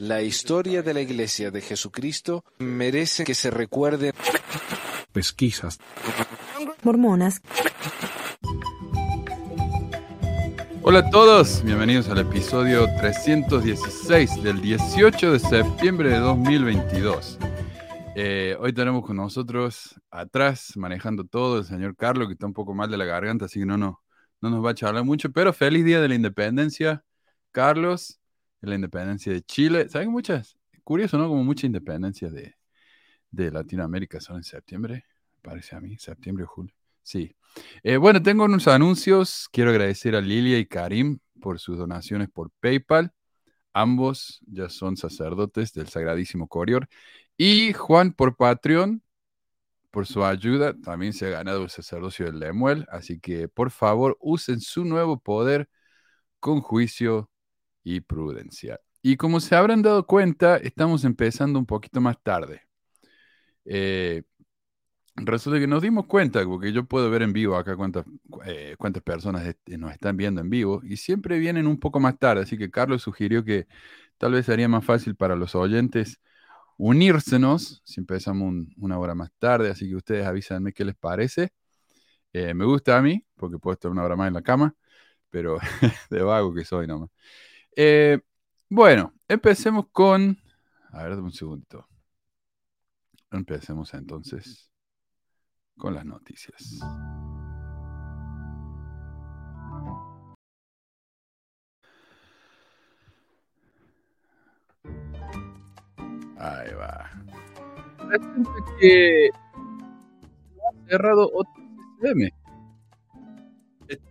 La historia de la Iglesia de Jesucristo merece que se recuerde. Pesquisas. Mormonas. Hola a todos, bienvenidos al episodio 316 del 18 de septiembre de 2022. Eh, hoy tenemos con nosotros atrás, manejando todo, el señor Carlos, que está un poco mal de la garganta, así que no, no, no nos va a charlar mucho, pero feliz día de la independencia, Carlos, la independencia de Chile. ¿Saben muchas? Curioso, ¿no? Como muchas independencias de, de Latinoamérica son en septiembre, parece a mí, septiembre o julio. Sí. Eh, bueno, tengo unos anuncios. Quiero agradecer a Lilia y Karim por sus donaciones por PayPal. Ambos ya son sacerdotes del Sagradísimo Corior. Y Juan por Patreon, por su ayuda, también se ha ganado el sacerdocio del Lemuel. Así que por favor usen su nuevo poder con juicio y prudencia. Y como se habrán dado cuenta, estamos empezando un poquito más tarde. Eh, resulta que nos dimos cuenta, porque yo puedo ver en vivo acá cuántas, eh, cuántas personas nos están viendo en vivo, y siempre vienen un poco más tarde, así que Carlos sugirió que tal vez sería más fácil para los oyentes unírsenos si empezamos una hora más tarde, así que ustedes avísenme qué les parece. Eh, me gusta a mí, porque puedo estar una hora más en la cama, pero de vago que soy nomás. Eh, bueno, empecemos con... A ver, un segundito. Empecemos entonces con las noticias. Ahí va. Resulta que ha cerrado otro CCM.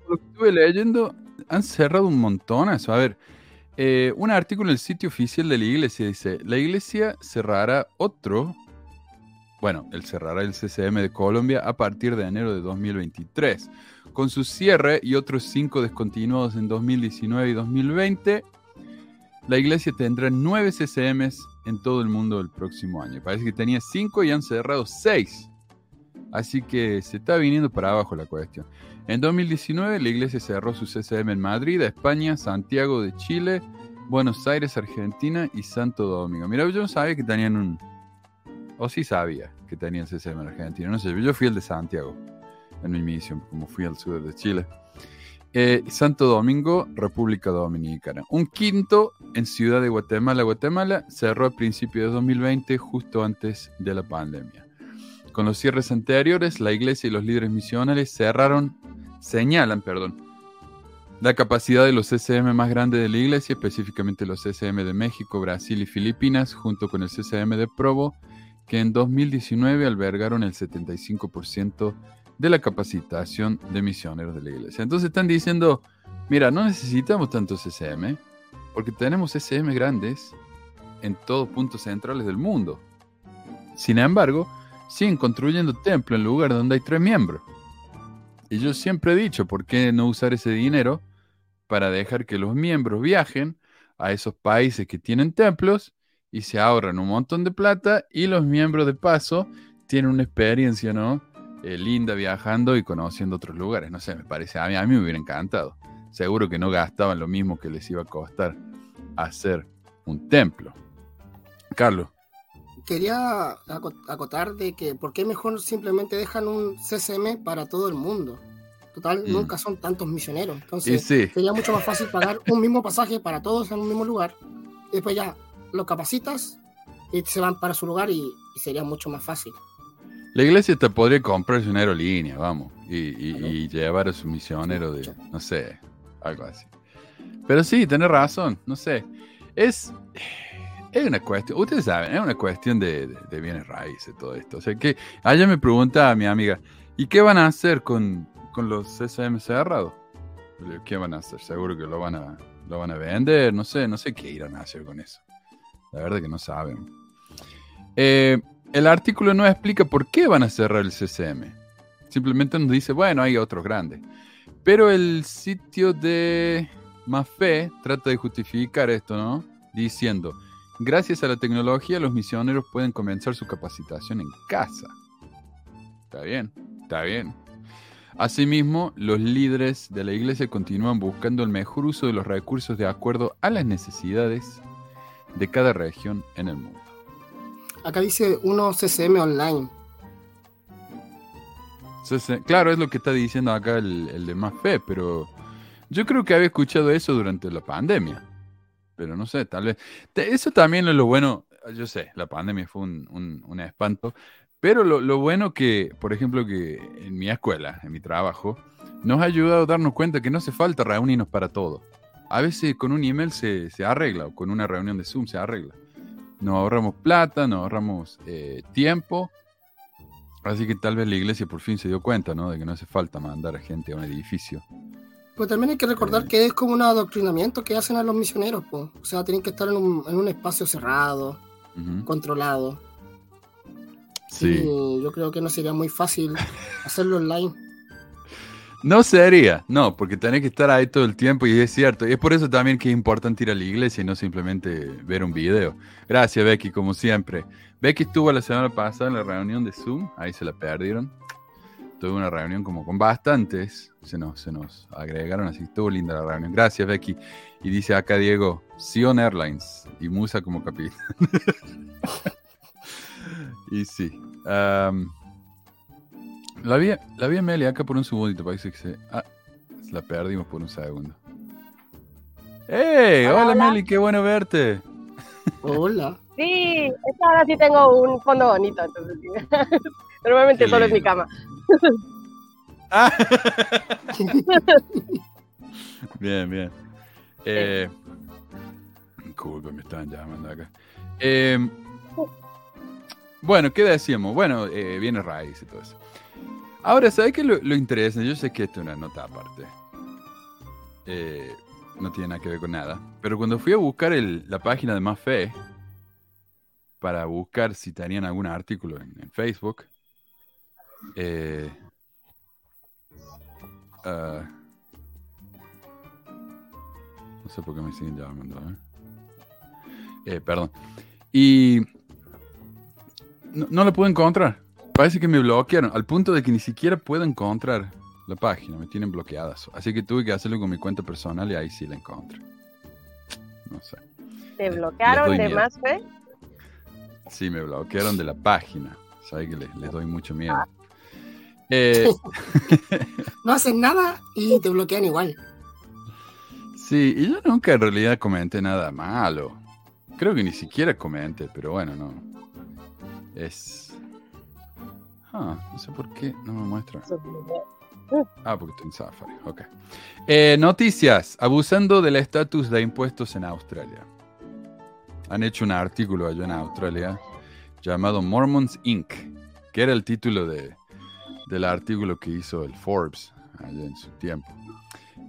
Lo que estuve leyendo, han cerrado un montón eso. A ver, eh, un artículo en el sitio oficial de la iglesia dice, la iglesia cerrará otro, bueno, él cerrará el CCM de Colombia a partir de enero de 2023. Con su cierre y otros cinco descontinuados en 2019 y 2020, la iglesia tendrá nueve CCMs en todo el mundo el próximo año. Parece que tenía cinco y han cerrado seis. Así que se está viniendo para abajo la cuestión. En 2019 la iglesia cerró su CCM en Madrid, España, Santiago de Chile, Buenos Aires, Argentina y Santo Domingo. Mira, yo no sabía que tenían un... O sí sabía que tenían CCM en Argentina. No sé, yo fui el de Santiago en mi misión, como fui al sur de Chile. Eh, Santo Domingo, República Dominicana. Un quinto en Ciudad de Guatemala. Guatemala cerró a principios de 2020, justo antes de la pandemia. Con los cierres anteriores, la iglesia y los líderes misionales cerraron, señalan, perdón, la capacidad de los CCM más grandes de la iglesia, específicamente los CCM de México, Brasil y Filipinas, junto con el CCM de Provo, que en 2019 albergaron el 75% de la capacitación de misioneros de la iglesia. Entonces están diciendo, mira, no necesitamos tantos CCM, porque tenemos CCM grandes en todos puntos centrales del mundo. Sin embargo, siguen construyendo templos en lugares donde hay tres miembros. Y yo siempre he dicho, ¿por qué no usar ese dinero para dejar que los miembros viajen a esos países que tienen templos y se ahorran un montón de plata y los miembros de paso tienen una experiencia, ¿no? Eh, linda viajando y conociendo otros lugares. No sé, me parece, a mí, a mí me hubiera encantado. Seguro que no gastaban lo mismo que les iba a costar hacer un templo. Carlos quería acotar de que por qué mejor simplemente dejan un CCM para todo el mundo. Total, Mm. nunca son tantos misioneros. Entonces, sí, sería mucho más fácil pagar un mismo pasaje para todos en un mismo lugar. Y después ya los capacitas y se van para su lugar y, y sería mucho más fácil. la iglesia te podría comprarse una aerolínea, vamos, y, y- y llevar a su misionero de, no sé, algo así. Pero sí, tenés razón, no sé. Es, es una cuestión, ustedes saben, es una cuestión de, de- bienes raíces todo esto. O sea que ayer me preguntaba mi amiga, ¿y qué van a hacer con, con los CCM cerrados? ¿Qué van a hacer? Seguro que lo van a, lo van a vender, no sé, no sé qué irán a hacer con eso. La verdad que no saben. Eh, el artículo no explica por qué van a cerrar el CCM. Simplemente nos dice, bueno, hay otros grandes. Pero el sitio de Mafé trata de justificar esto, ¿no? Diciendo, gracias a la tecnología los misioneros pueden comenzar su capacitación en casa. Está bien, está bien. Asimismo, los líderes de la iglesia continúan buscando el mejor uso de los recursos de acuerdo a las necesidades de cada región en el mundo. Acá dice uno CCM online. Claro, es lo que está diciendo acá el, el de más fe, pero yo creo que había escuchado eso durante la pandemia. Pero no sé, tal vez. Eso también es lo bueno. Yo sé, la pandemia fue un, un- un espanto. Pero lo, lo bueno que, por ejemplo, que en mi escuela, en mi trabajo, nos ha ayudado a darnos cuenta que no hace falta reunirnos para todo. A veces con un email se, se arregla, o con una reunión de Zoom se arregla. Nos ahorramos plata, nos ahorramos eh, tiempo. Así que tal vez la iglesia por fin se dio cuenta, ¿no? De que no hace falta mandar a gente a un edificio. Pero también hay que recordar que es como un adoctrinamiento que hacen a los misioneros, po. o sea, tienen que estar en un, en un espacio cerrado, controlado. Sí. Y yo creo que no sería muy fácil hacerlo online. No sería, no, porque tenés que estar ahí todo el tiempo y es cierto. Y es por eso también que es importante ir a la iglesia y no simplemente ver un video. Gracias, Becky, como siempre. Becky estuvo la semana pasada en la reunión de Zoom, ahí se la perdieron. Tuve una reunión como con bastantes, se nos, se nos agregaron, así estuvo linda la reunión. Gracias, Becky. Y dice acá Diego, Sion Airlines y Musa como capitán. y sí. la vi, la vi a Meli acá por un segundito, parece que se... Ah, la perdimos por un segundo. ¡Hey! Hola, Hola, hola. Meli, qué bueno verte. Hola. Sí, esta ahora sí tengo un fondo bonito, entonces sí. Normalmente solo es mi cama. Ah. bien, bien. Eh, disculpe, me estaban llamando acá. Eh, bueno, ¿qué decíamos? Bueno, eh, viene raíz y todo eso. Ahora, ¿sabes qué lo, lo interesante? Yo sé que esto es una nota aparte. Eh, no tiene nada que ver con nada. Pero cuando fui a buscar el- la página de Más Fe, para buscar si tenían algún artículo en, en Facebook, eh, ah, no sé por qué me siguen llamando. ¿eh? Eh, perdón. Y no, no lo puedo encontrar. Parece que me bloquearon, al punto de que ni siquiera puedo encontrar la página. Me tienen bloqueadas. Así que tuve que hacerlo con mi cuenta personal y ahí sí la encontré. No sé. ¿Te bloquearon de más fe? Sí, me bloquearon de la página. Sabes que les, les doy mucho miedo. Eh, No hacen nada y te bloquean igual. sí, y yo nunca en realidad comenté nada malo. Creo que ni siquiera comenté, pero bueno, no. Es. Ah, no sé por qué no me muestra. Ah, porque estoy en Safari. Ok. Eh, noticias. Abusando del estatus de impuestos en Australia. Han hecho un artículo allá en Australia llamado Mormons Inc., que era el título de, del artículo que hizo el Forbes allá en su tiempo.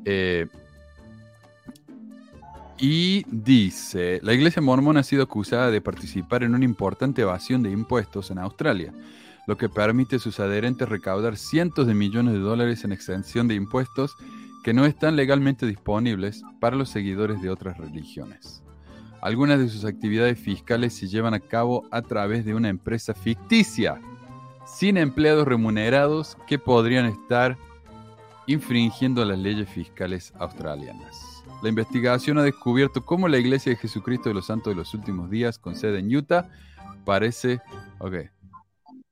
Eh, y dice, la iglesia mormona ha sido acusada de participar en una importante evasión de impuestos en Australia, lo que permite a sus adherentes recaudar cientos de millones de dólares en exención de impuestos que no están legalmente disponibles para los seguidores de otras religiones. Algunas de sus actividades fiscales se llevan a cabo a través de una empresa ficticia, sin empleados remunerados que podrían estar infringiendo las leyes fiscales australianas. La investigación ha descubierto cómo la Iglesia de Jesucristo de los Santos de los Últimos Días, con sede en Utah, parece... Ok.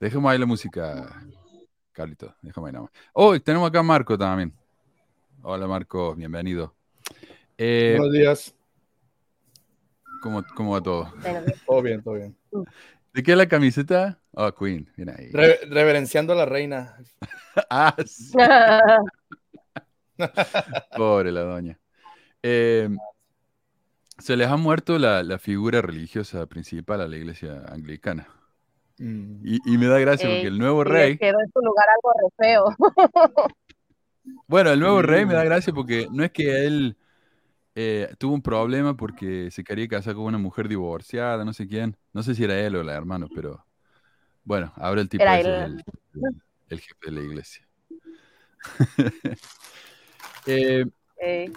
Dejemos ahí la música, Carlito. Déjame ahí nada más. Oh, y tenemos acá a Marco también. Hola Marco, bienvenido. Eh, Buenos días. ¿cómo, ¿Cómo va todo? Todo bien, todo bien. ¿De qué es la camiseta? Oh, Queen, viene ahí. Re- reverenciando a la reina. Ah, sí, pobre la doña. Eh, se les ha muerto la, la figura religiosa principal a la iglesia anglicana. Mm. Y, y me da gracia Eh, porque el nuevo rey, Quedó en su lugar algo re feo. bueno, el nuevo rey me da Mm. gracia porque no es que él eh, tuvo un problema porque se quería casar con una mujer divorciada, no sé quién, no sé si era él o la hermano, pero bueno, ahora el tipo es el, el- el jefe de la iglesia. Eh, Eh,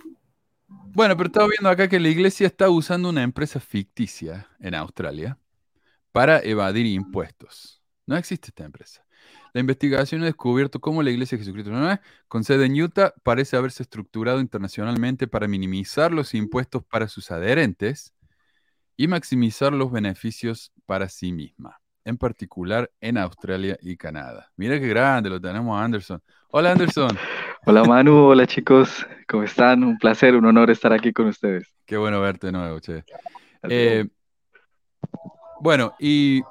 Bueno, pero estaba viendo acá que la iglesia está usando una empresa ficticia en Australia para evadir impuestos. No existe esta empresa. La investigación ha descubierto cómo la Iglesia de Jesucristo ¿no? con sede en Utah parece haberse estructurado internacionalmente para minimizar los impuestos para sus adherentes y maximizar los beneficios para sí misma, en particular en Australia y Canadá. Mira qué grande lo tenemos a Anderson. Hola Anderson. Hola Manu, hola chicos, ¿cómo están? Un placer, un honor estar aquí con ustedes. Qué bueno verte de nuevo, che. Eh, bueno, y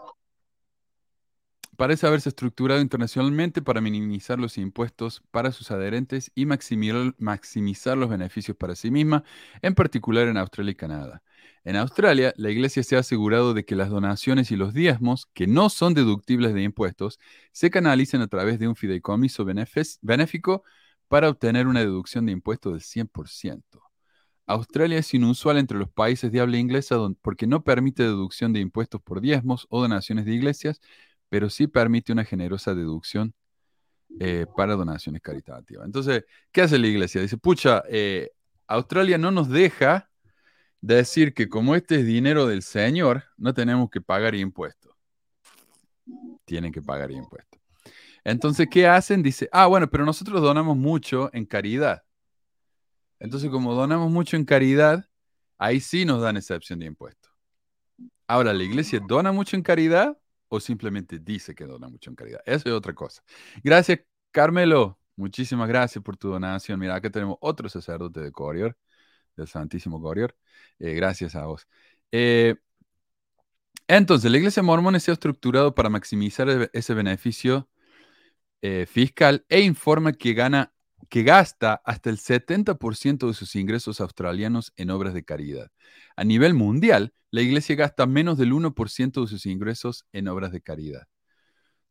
parece haberse estructurado internacionalmente para minimizar los impuestos para sus adherentes y maximizar, maximizar los beneficios para sí misma, en particular en Australia y Canadá. En Australia, la Iglesia se ha asegurado de que las donaciones y los diezmos, que no son deductibles de impuestos, se canalicen a través de un fideicomiso benéfico para obtener una deducción de impuestos del 100%. Australia es inusual entre los países de habla inglesa porque no permite deducción de impuestos por diezmos o donaciones de iglesias, pero sí permite una generosa deducción eh, para donaciones caritativas. Entonces, ¿qué hace la iglesia? Dice, pucha, eh, Australia no nos deja decir que como este es dinero del Señor, no tenemos que pagar impuestos. Tienen que pagar impuestos. Entonces, ¿qué hacen? Dice, ah, bueno, pero nosotros donamos mucho en caridad. Entonces, como donamos mucho en caridad, ahí sí nos dan excepción de impuestos. Ahora, ¿la iglesia dona mucho en caridad? o simplemente dice que dona mucho en caridad. Eso es otra cosa. Gracias, Carmelo. Muchísimas gracias por tu donación. Mira, acá tenemos otro sacerdote de Corior, del Santísimo Corior. Eh, gracias a vos. Eh, entonces, la iglesia mormona se ha estructurado para maximizar ese beneficio eh, fiscal e informa que gana que gasta hasta el 70% de sus ingresos australianos en obras de caridad. A nivel mundial, la Iglesia gasta menos del 1% de sus ingresos en obras de caridad.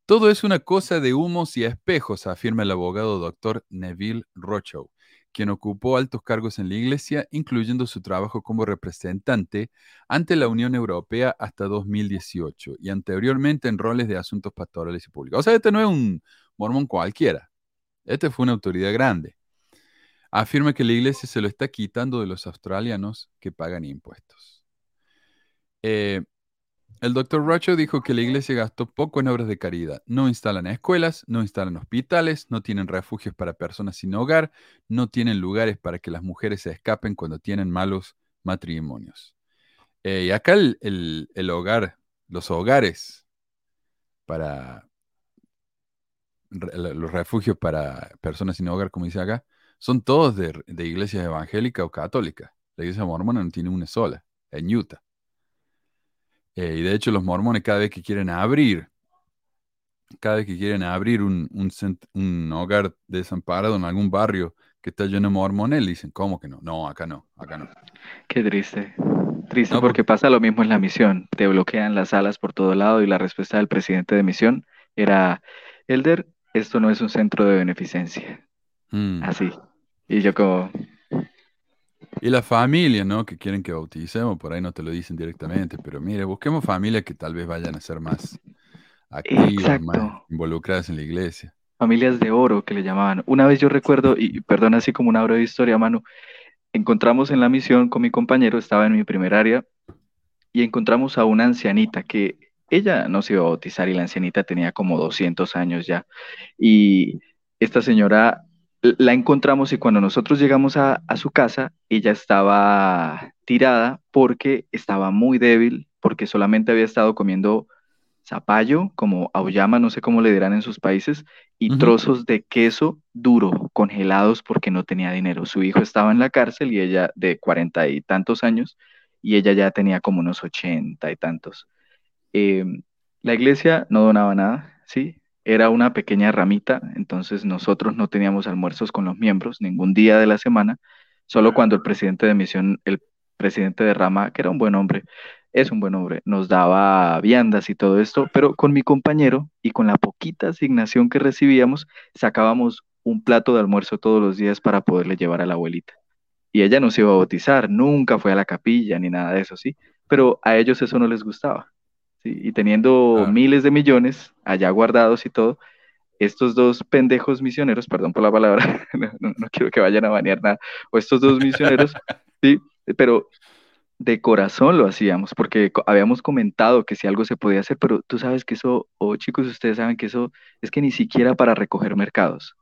Todo es una cosa de humos y espejos, afirma el abogado doctor Neville Rochow, quien ocupó altos cargos en la Iglesia, incluyendo su trabajo como representante ante la Unión Europea hasta 2018 y anteriormente en roles de asuntos pastorales y públicos. O sea, este no es un mormón cualquiera. Este fue una autoridad grande. Afirma que la iglesia se lo está quitando de los australianos que pagan impuestos. Eh, el doctor Rocho dijo que la iglesia gastó poco en obras de caridad. No instalan escuelas, no instalan hospitales, no tienen refugios para personas sin hogar, no tienen lugares para que las mujeres se escapen cuando tienen malos matrimonios. Eh, y acá el hogar, los hogares para, los refugios para personas sin hogar, como dice acá, son todos de, iglesias evangélicas o católicas. La iglesia mormona no tiene una sola, en Utah. Eh, y de hecho los mormones cada vez que quieren abrir, cada vez que quieren abrir un, un, hogar desamparado en algún barrio que está lleno de mormones, dicen, ¿cómo que no? No, acá no, acá no. Qué triste. Triste porque pasa lo mismo en la misión. Te bloquean las salas por todo lado y la respuesta del presidente de misión era, Elder, esto no es un centro de beneficencia. Mm. Así. Y yo como... Y la familia, ¿no? Que quieren que bauticemos, por ahí no te lo dicen directamente, pero mire, busquemos familias que tal vez vayan a ser más activas, más involucradas en la iglesia. Familias de oro que le llamaban. Una vez yo recuerdo, y perdón así como una breve historia, Manu, encontramos en la misión con mi compañero, estaba en mi primer área, y encontramos a una ancianita que ella no se iba a bautizar y la ancianita tenía como 200 años ya. Y esta señora la encontramos y cuando nosotros llegamos a, su casa, ella estaba tirada porque estaba muy débil, porque solamente había estado comiendo zapallo, como auyama, no sé cómo le dirán en sus países, y trozos de queso duro, congelados porque no tenía dinero. Su hijo estaba en la cárcel y ella de cuarenta y tantos años, y ella ya tenía como unos ochenta y tantos. Em, la iglesia no donaba nada, ¿sí? Era una pequeña ramita, entonces nosotros no teníamos almuerzos con los miembros ningún día de la semana, solo cuando el presidente de misión, el presidente de rama, que era un buen hombre, es un buen hombre, nos daba viandas y todo esto, pero con mi compañero y con la poquita asignación que recibíamos, sacábamos un plato de almuerzo todos los días para poderle llevar a la abuelita. Y ella no se iba a bautizar, nunca fue a la capilla ni nada de eso, ¿sí? Pero a ellos eso no les gustaba y teniendo miles de millones allá guardados y todo, estos dos pendejos misioneros, perdón por la palabra, no, quiero que vayan a banear nada, o estos dos misioneros, sí, pero de corazón lo hacíamos, porque habíamos comentado que si algo se podía hacer, pero tú sabes que eso, o chicos, ustedes saben que eso es que ni siquiera para recoger mercados.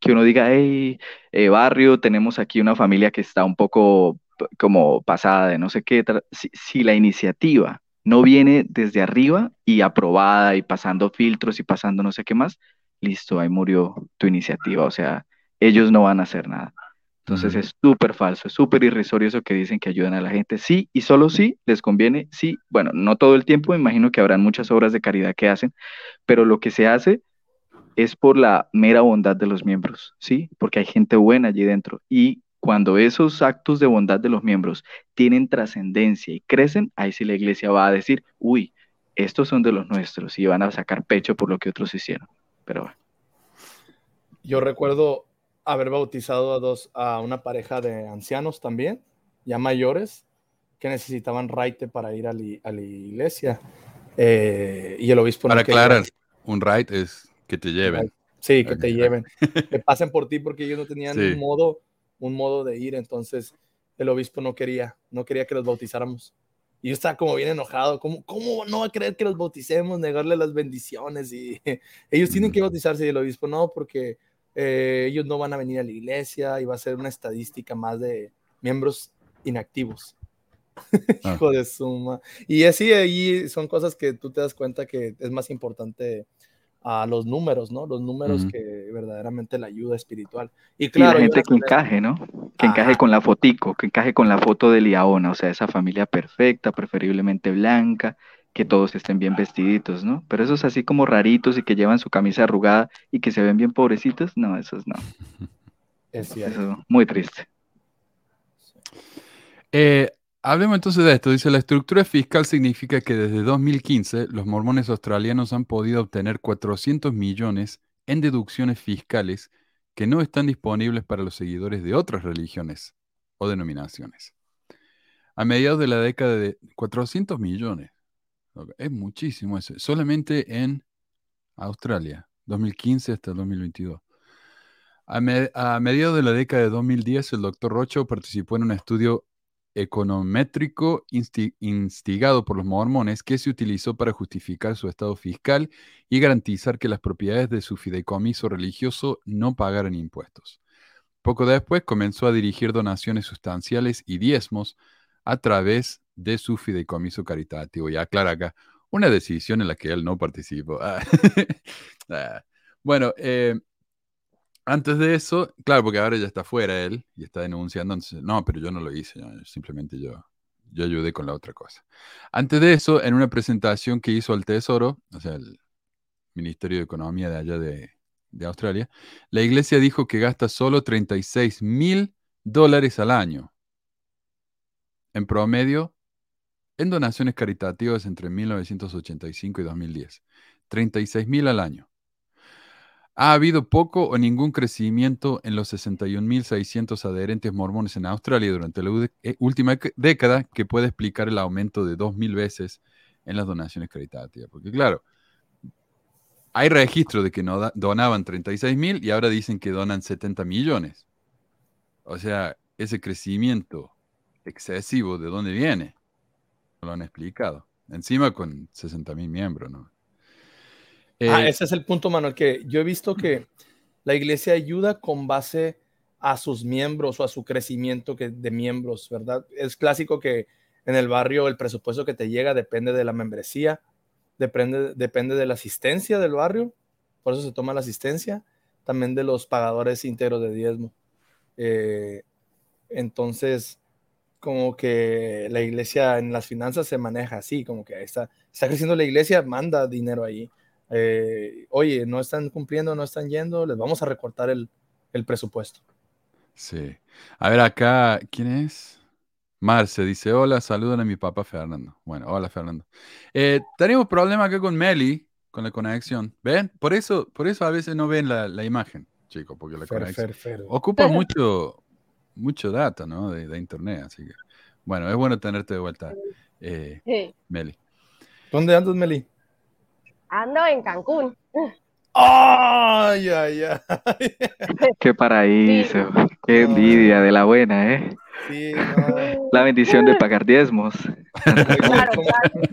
Que uno diga, hey, eh, barrio, tenemos aquí una familia que está un poco como pasada de no sé qué. Si, si la iniciativa no viene desde arriba y aprobada y pasando filtros y pasando no sé qué más, listo, ahí murió tu iniciativa. O sea, ellos no van a hacer nada. Entonces es súper falso, es súper irrisorio eso que dicen que ayudan a la gente. Sí, y solo sí les conviene, sí, bueno, no todo el tiempo, me imagino que habrán muchas obras de caridad que hacen, pero lo que se hace es por la mera bondad de los miembros, ¿sí? Porque hay gente buena allí dentro. Y cuando esos actos de bondad de los miembros tienen trascendencia y crecen, ahí sí la iglesia va a decir, uy, estos son de los nuestros y van a sacar pecho por lo que otros hicieron. Pero bueno. Yo recuerdo haber bautizado a dos, a una pareja de ancianos también, ya mayores, que necesitaban raite para ir a, li- a la iglesia. Eh, y el obispo no Para quería- aclarar, un ride es que te lleven. Sí, que te lleven, que pasen por ti porque ellos no tenían Sí. modo, un modo de ir, entonces el obispo no quería, no quería que los bautizáramos. Y yo estaba como bien enojado, ¿cómo, cómo no va a creer que los bauticemos, negarle las bendiciones? Y ellos tienen que Mm. bautizarse y el obispo no, porque eh, ellos no van a venir a la iglesia y va a ser una estadística más de miembros inactivos. Ah. Hijo de suma. Y así ahí son cosas que tú te das cuenta que es más importante a los números, ¿no? Los números que verdaderamente la ayuda espiritual. Y la gente que encaje, ¿no? Que encaje con la fotico, que encaje con la foto de Liaona, o sea, esa familia perfecta, preferiblemente blanca, que todos estén bien vestiditos, ¿no? Pero esos así como raritos y que llevan su camisa arrugada y que se ven bien pobrecitos, no, esos no, es cierto. eso muy triste. Eh, hablemos entonces de esto. Dice, la estructura fiscal significa que desde 2015 los mormones australianos han podido obtener 400 millones en deducciones fiscales que no están disponibles para los seguidores de otras religiones o denominaciones. A mediados de la década de 400 millones. Es muchísimo eso. Solamente en Australia, 2015 hasta 2022. A, a mediados de la década de 2010, el doctor Rocho participó en un estudio econométrico insti- instigado por los mormones que se utilizó para justificar su estado fiscal y garantizar que las propiedades de su fideicomiso religioso no pagaran impuestos. Poco después comenzó a dirigir donaciones sustanciales y diezmos a través de su fideicomiso caritativo. Y aclara acá, una decisión en la que él no participó. Ah. Ah. Bueno, eh, antes de eso, claro, porque ahora ya está fuera él y está denunciando, no, pero yo no lo hice, simplemente yo, yo ayudé con la otra cosa. Antes de eso, en una presentación que hizo al Tesoro, o sea, el Ministerio de Economía de allá de, de Australia, la iglesia dijo que gasta solo 36 mil dólares al año, en promedio, en donaciones caritativas entre 1985 y 2010. 36 mil al año. Ha habido poco o ningún crecimiento en los 61.600 adherentes mormones en Australia durante la eh, última década que puede explicar el aumento de 2.000 veces en las donaciones caritativas. Porque claro, hay registro de que no donaban 36.000 y ahora dicen que donan 70 millones. O sea, ese crecimiento excesivo, ¿de dónde viene? No lo han explicado. Encima con 60.000 miembros, ¿no? Ah, Eh, ese es el punto, Manuel, que yo he visto que la iglesia ayuda con base a sus miembros o a su crecimiento que, de miembros, ¿verdad? Es clásico que en el barrio el presupuesto que te llega depende de la membresía, depende, depende de la asistencia del barrio, por eso se toma la asistencia, también de los pagadores íntegros de diezmo. Eh, entonces, como que la iglesia en las finanzas se maneja así, como que está, está creciendo la iglesia, manda dinero ahí. Eh, oye, no están cumpliendo, no están yendo, les vamos a recortar el, el presupuesto. Sí. A ver, acá, ¿quién es? Marce dice, hola, saludan a mi papá Fernando. Bueno, hola Fernando. Eh, tenemos problema acá con Meli, con la conexión. ¿Ven? Por eso, por eso a veces no ven la, la imagen, chicos, porque la Fer, conexión fer, fer. ocupa mucho, mucho data, ¿no? De, de internet, así que, bueno, es bueno tenerte de vuelta, eh, Sí. Meli. ¿Dónde andas, Meli? Ando en Cancún. ¡Ay, ay, ay! Qué paraíso. Qué envidia de la buena, ¿eh? Sí, no. La bendición de pagar diezmos. Claro, claro.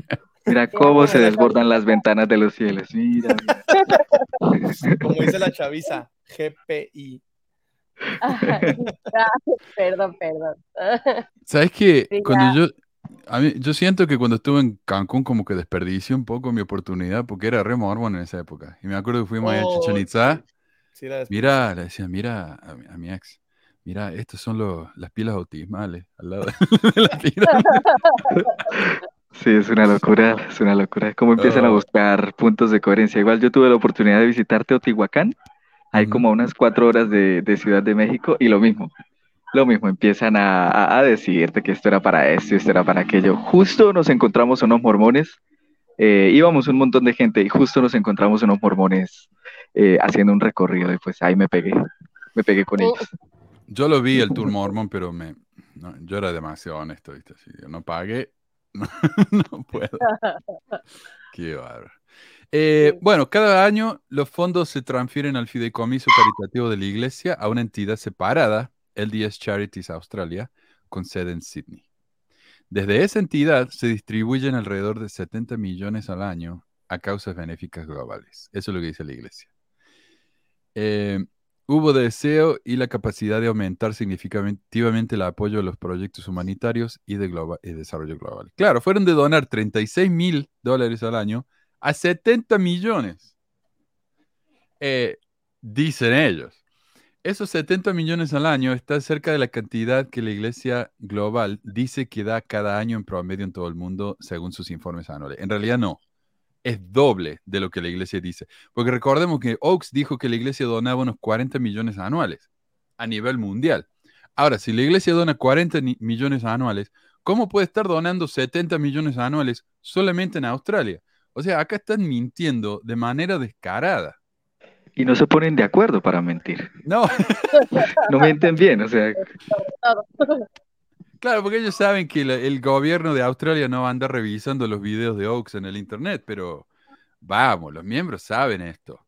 Mira cómo se desbordan las ventanas de los cielos. Mira, mira. Como dice la chaviza, GPI. perdón, perdón. ¿Sabes qué? Sí, Cuando yo, a mí, yo siento que cuando estuve en Cancún como que desperdicié un poco mi oportunidad porque era re mormón en esa época. Y me acuerdo que fuimos allá a Oh, Chichen Itza. Sí, la Mira, le decía, mira a mi, a mi ex, mira, estos son los, las pilas bautismales al lado de, la pirámide. Sí, es una locura, es una locura. Cómo empiezan a Oh. buscar puntos de coherencia. Igual yo tuve la oportunidad de visitar Teotihuacán, hay Ujú. como a unas cuatro horas de, de Ciudad de México, y lo mismo, lo mismo, empiezan a, a- a decirte que esto era para esto y esto era para aquello. Justo nos encontramos unos mormones, eh, íbamos un montón de gente y justo nos encontramos unos mormones eh, haciendo un recorrido y pues ahí me pegué, me pegué con ellos. Yo lo vi el tour mormón, pero me, no, yo era demasiado honesto, ¿viste? Así, yo no pagué, no, no puedo. Qué bárbaro. Eh, bueno, cada año los fondos se transfieren al fideicomiso caritativo de la iglesia a una entidad separada, LDS Charities Australia, con sede en Sydney. Desde esa entidad se distribuyen alrededor de 70 millones al año a causas benéficas globales. Eso es lo que dice la iglesia. Eh, hubo deseo y la capacidad de aumentar significativamente el apoyo a los proyectos humanitarios y de desarrollo global. Claro, fueron de donar 36 mil dólares al año a 70 millones. Eh, dicen ellos. Esos 70 millones al año está cerca de la cantidad que la Iglesia Global dice que da cada año en promedio en todo el mundo según sus informes anuales. En realidad no. Es doble de lo que la Iglesia dice. Porque recordemos que Oaks dijo que la Iglesia donaba unos 40 millones anuales a nivel mundial. Ahora, si la Iglesia dona 40 ni- millones anuales, ¿cómo puede estar donando 70 millones anuales solamente en Australia? O sea, acá están mintiendo de manera descarada. Y no se ponen de acuerdo para mentir. No, No mienten bien, o sea. Claro, porque ellos saben que la- el gobierno de Australia no va a andar revisando los videos de Oaks en el Internet, pero vamos, los miembros saben esto.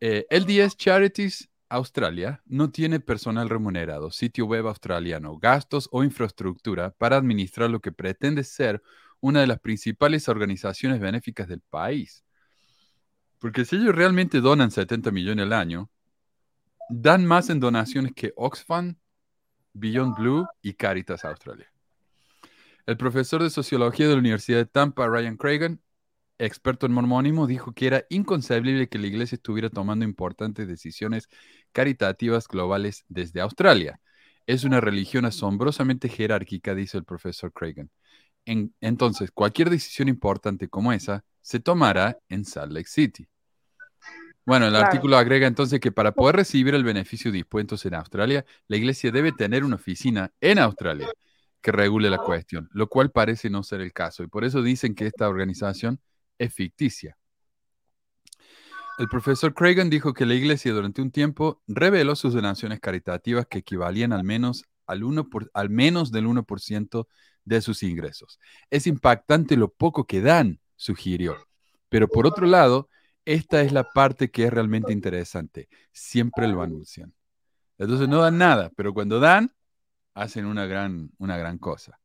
Eh, LDS Charities Australia no tiene personal remunerado, sitio web australiano, gastos o infraestructura para administrar lo que pretende ser una de las principales organizaciones benéficas del país. Porque si ellos realmente donan 70 millones al año, dan más en donaciones que Oxfam, Beyond Blue y Caritas Australia. El profesor de sociología de la Universidad de Tampa, Ryan Cragen, experto en mormonismo, dijo que era inconcebible que la iglesia estuviera tomando importantes decisiones caritativas globales desde Australia. Es una religión asombrosamente jerárquica, dice el profesor Cragen. En- entonces, cualquier decisión importante como esa se tomará en Salt Lake City. Bueno, el Claro. artículo agrega entonces que para poder recibir el beneficio de impuestos en Australia, la iglesia debe tener una oficina en Australia que regule la cuestión, lo cual parece no ser el caso, y por eso dicen que esta organización es ficticia. El profesor Cragen dijo que la iglesia durante un tiempo reveló sus donaciones caritativas que equivalían al menos, al, 1 por- al menos del 1% de sus ingresos. Es impactante lo poco que dan, sugirió. Pero por otro lado, esta es la parte que es realmente interesante. Siempre lo anuncian. Entonces no dan nada, pero cuando dan, hacen una gran, una gran cosa.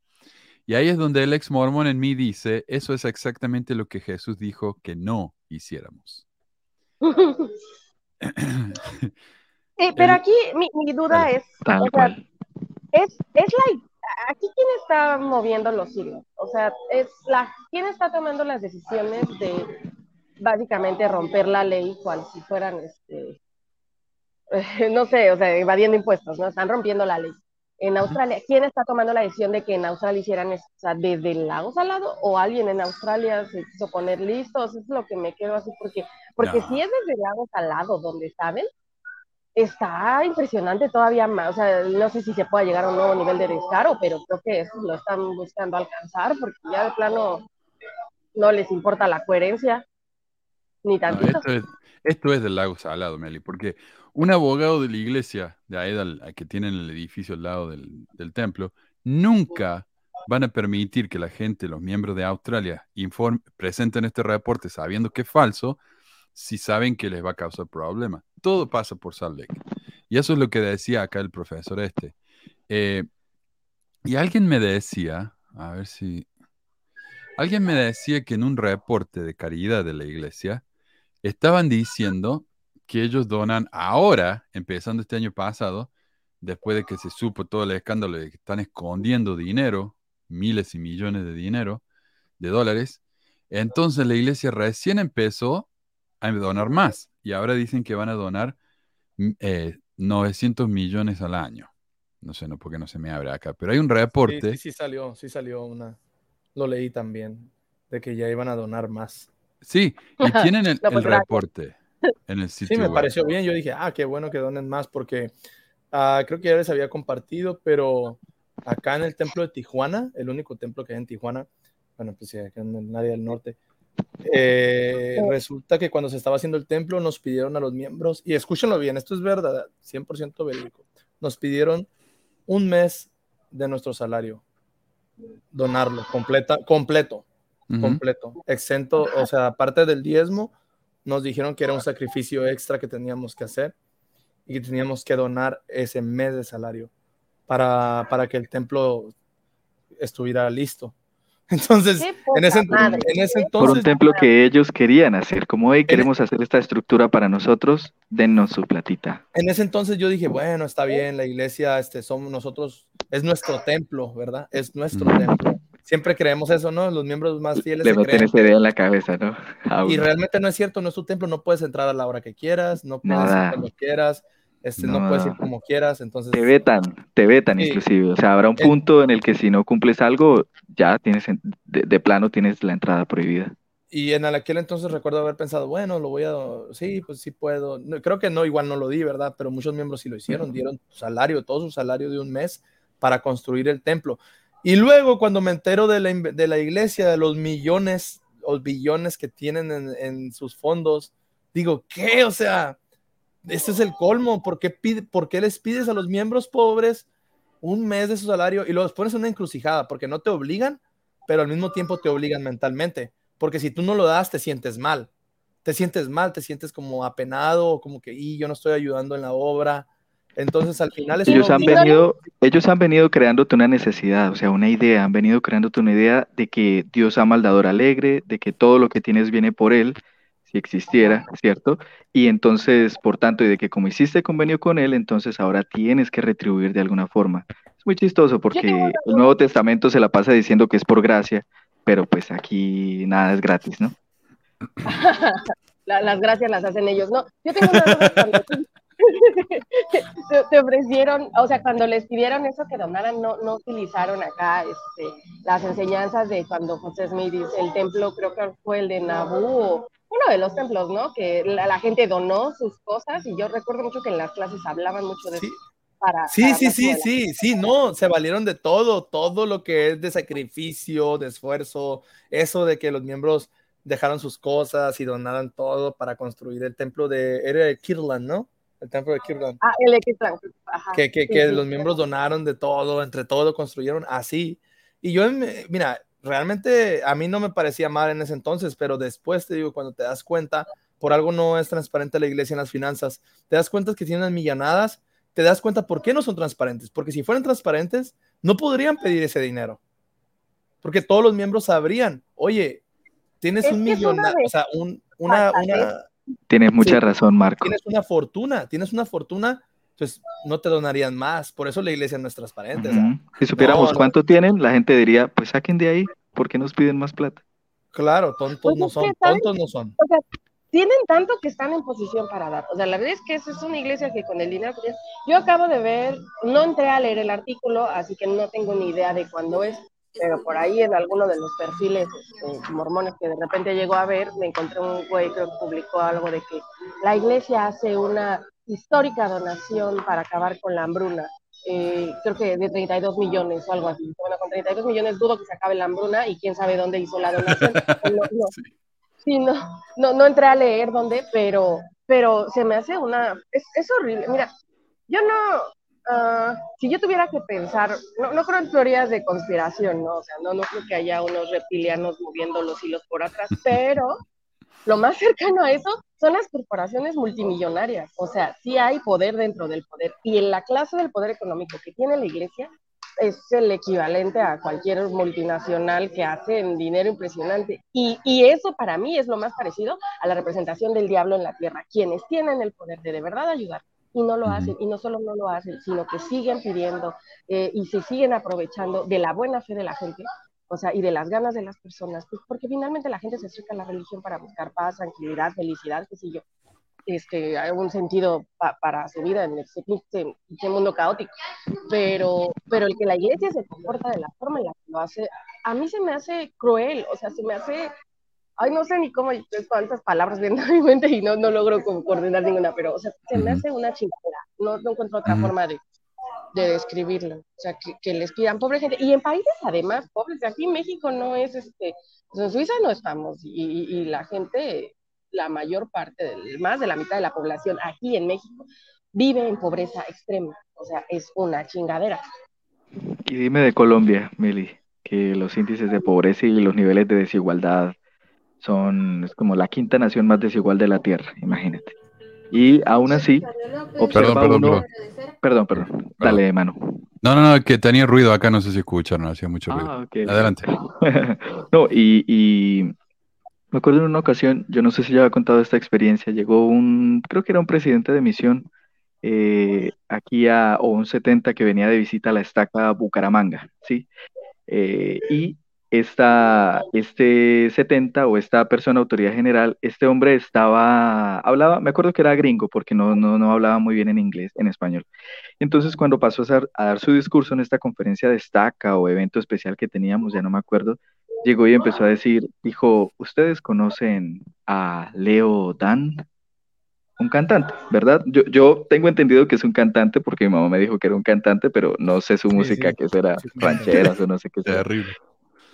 Y ahí es donde el ex mormón en mí dice, eso es exactamente lo que Jesús dijo que no hiciéramos. Sí, pero aquí mi, mi duda es, o sea, es, es la, aquí quién está moviendo los hilos, o sea, es la, quién está tomando las decisiones de básicamente romper la ley cual si fueran, este, no sé, o sea, evadiendo impuestos, ¿no? Están rompiendo la ley. En Australia, ¿quién está tomando la decisión de que en Australia hicieran eso? O sea, ¿desde Lagos al lado o alguien en Australia se quiso poner listos? Es lo que me quedo así, porque, porque No. si es desde Lagos al lado donde saben, está impresionante todavía más. O sea, no sé si se puede llegar a un nuevo nivel de descaro, pero creo que eso lo están buscando alcanzar, porque ya de plano no les importa la coherencia, ni No, tantito. esto, es, esto es del lago salado, Meli, porque un abogado de la iglesia de Aedal, que tienen el edificio al lado del, del templo, nunca van a permitir que la gente, los miembros de Australia, inform- presenten este reporte sabiendo que es falso, si saben que les va a causar problemas. Todo pasa por Salt. Y eso es lo que decía acá el profesor este. Eh, y alguien me decía, a ver si... Alguien me decía que en un reporte de caridad de la iglesia estaban diciendo que ellos donan ahora, empezando este año pasado, después de que se supo todo el escándalo de que están escondiendo dinero, miles y millones de dinero, de dólares, entonces la iglesia recién empezó a donar más y ahora dicen que van a donar mm, eh, 900 millones al año. No sé, no porque no se me abre acá, pero hay un reporte. Sí, sí, sí salió, sí salió una. Lo leí también, de que ya iban a donar más. Sí, y tienen el, el pues, reporte en el sitio Sí, me web. pareció bien. Yo dije, ah, qué bueno que donen más, porque ah, creo que ya les había compartido, pero acá en el templo de Tijuana, el único templo que hay en Tijuana, bueno, pues sí, acá en el área del norte, eh, resulta que cuando se estaba haciendo el templo nos pidieron a los miembros, y escúchenlo bien, esto es verdad, 100% verídico, nos pidieron un mes de nuestro salario, donarlo, completa, completo, completo, exento, o sea, aparte del diezmo, nos dijeron que era un sacrificio extra que teníamos que hacer y que teníamos que donar ese mes de salario para, para que el templo estuviera listo. Entonces, en ese, madre. en ese Por un entonces, templo que ellos querían hacer. Como hoy queremos hacer esta estructura para nosotros, dennos su platita. en ese entonces yo dije, bueno, está bien, la iglesia, este, somos nosotros, es nuestro templo, ¿verdad? Es nuestro Ujú. templo. Siempre creemos eso, ¿no? Los miembros más fieles Le se meten creen. esa idea en la cabeza, ¿no? A Y realmente no es cierto, no es tu templo, no puedes entrar a la hora que quieras, no puedes Nada. ir cuando quieras, este, no. No. puedes ir como quieras, entonces... Te vetan, te vetan Sí. inclusive. O sea, habrá un punto en el que si no cumples algo, ya tienes, en- de, de plano tienes la entrada prohibida. Y en aquel entonces recuerdo haber pensado, bueno, lo voy a, sí, pues sí puedo. No, creo que no, igual no lo di, ¿verdad? Pero muchos miembros sí lo hicieron, dieron salario, todo su salario de un mes para construir el templo. Y luego cuando me entero de la, de la iglesia, de los millones o billones que tienen en, en sus fondos, digo, ¿qué? O sea, este es el colmo. ¿Por qué, pide, ¿Por qué les pides a los miembros pobres un mes de su salario y los pones en una encrucijada? Porque no te obligan, pero al mismo tiempo te obligan mentalmente. Porque si tú no lo das, te sientes mal. Te sientes mal, te sientes como apenado, como que, y yo no estoy ayudando en la obra. Entonces, al final es Ellos han venido, ellos han venido creándote una necesidad, o sea, una idea, han venido creándote una idea de que Dios ama al dador alegre, de que todo lo que tienes viene por Él, si existiera, ¿cierto? Y entonces, por tanto, y de que como hiciste convenio con Él, entonces ahora tienes que retribuir de alguna forma. Es muy chistoso porque el Nuevo Testamento se la pasa diciendo que es por gracia, pero pues aquí nada es gratis, ¿no? La- las gracias las hacen ellos. No, yo tengo una duda cuando te, te ofrecieron, o sea, cuando les pidieron eso que donaran, no, no utilizaron acá este, las enseñanzas de cuando José Smith dice el templo, creo que fue el de Nabú, o uno de los templos, ¿no? Que la, la gente donó sus cosas y yo recuerdo mucho que en las clases hablaban mucho de Sí. eso. Para, Sí, para sí, sí, de sí, sí, no, se valieron de todo, todo lo que es de sacrificio, de esfuerzo, eso de que los miembros dejaron sus cosas y donaran todo para construir el templo de, era de Kirtland, ¿no? El templo de Kirtland. Ah, el X ajá. que, que, Sí, que sí. los miembros donaron de todo, entre todo construyeron así. Y yo, mira, realmente a mí no me parecía mal en ese entonces, pero después te digo, cuando te das cuenta, por algo no es transparente la iglesia en las finanzas, te das cuenta que tienen millonadas, te das cuenta por qué no son transparentes, porque si fueran transparentes, no podrían pedir ese dinero, porque todos los miembros sabrían, oye, tienes Es un millonario, o sea, un, una, una, Tienes mucha Sí. razón, Marco. tienes una fortuna, tienes una fortuna, pues no te donarían más. Por eso la iglesia no es transparente. Ujú. Si supiéramos no, no. cuánto tienen, la gente diría, pues saquen de ahí, ¿por qué nos piden más plata? claro, tontos Pues no es que, son, tontos no son. o sea, tienen tanto que están en posición para dar. O sea, la verdad es que esa es una iglesia que con el dinero que tiene- Yo acabo de ver, no entré a leer el artículo, así que no tengo ni idea de cuándo es, pero por ahí en alguno de los perfiles este, mormones que de repente llegó a ver, me encontré un güey que publicó algo de que la iglesia hace una histórica donación para acabar con la hambruna. Eh, creo que de 32 millones o algo así. Bueno, con 32 millones dudo que se acabe la hambruna y quién sabe dónde hizo la donación. No, no, Sí. No, no, no entré a leer dónde, pero, pero se me hace una, es, es horrible. Mira, yo no, ah, si yo tuviera que pensar, no, no creo en teorías de conspiración, ¿no? O sea, no, no creo que haya unos reptilianos moviendo los hilos por atrás, pero lo más cercano a eso son las corporaciones multimillonarias. O sea, sí hay poder dentro del poder. Y en la clase del poder económico que tiene la iglesia es el equivalente a cualquier multinacional que hace en dinero impresionante. Y, y eso para mí es lo más parecido a la representación del diablo en la tierra, quienes tienen el poder de de verdad ayudar y no lo hacen, y no solo no lo hacen, sino que siguen pidiendo eh, y se siguen aprovechando de la buena fe de la gente, o sea, y de las ganas de las personas, pues, porque finalmente la gente se acerca a la religión para buscar paz, tranquilidad, felicidad, qué sé yo, este, un sentido para su vida en este, este, mundo caótico. Pero, pero el que la iglesia se comporta de la forma en la que lo hace, a mí se me hace cruel, o sea, se me hace ay, no sé ni cómo, cuántas palabras viendo a mi mente y no, no logro coordinar ninguna, pero, o sea, se me hace una chingadera, no, no encuentro otra forma de, de describirlo, o sea, que, les pidan, pobre gente, y en países además, pobres, aquí en México no es, este, pues en Suiza no estamos, y, y, la gente, la mayor parte, más de la mitad de la población aquí en México, vive en pobreza extrema, o sea, es una chingadera. Y dime de Colombia, Mili, que los índices de pobreza y los niveles de desigualdad son es como la quinta nación más desigual de la Tierra, imagínate. Y aún así, observa perdón, perdón, perdón. perdón, dale, mano. No, no, no, que tenía ruido acá, no sé si escucharon, hacía mucho ruido. Ah, Adelante. no, y, y, me acuerdo en una ocasión, yo no sé si ya había contado esta experiencia, llegó un, creo que era un presidente de misión eh, aquí a, o un 70 que venía de visita a la estaca Bucaramanga, ¿sí? Eh, y esta, este 70 o esta persona, autoridad general, este hombre estaba, hablaba, me acuerdo que era gringo porque no, no, no hablaba muy bien en inglés, en español. Entonces cuando pasó a, a dar su discurso en esta conferencia de estaca o evento especial que teníamos, ya no me acuerdo, llegó y empezó a decir, dijo, ¿ustedes conocen a Leo Dan? Un cantante, ¿verdad? Yo, yo tengo entendido que es un cantante porque mi mamá me dijo que era un cantante, pero no sé su música, que será rancheras o no sé qué será. Terrible.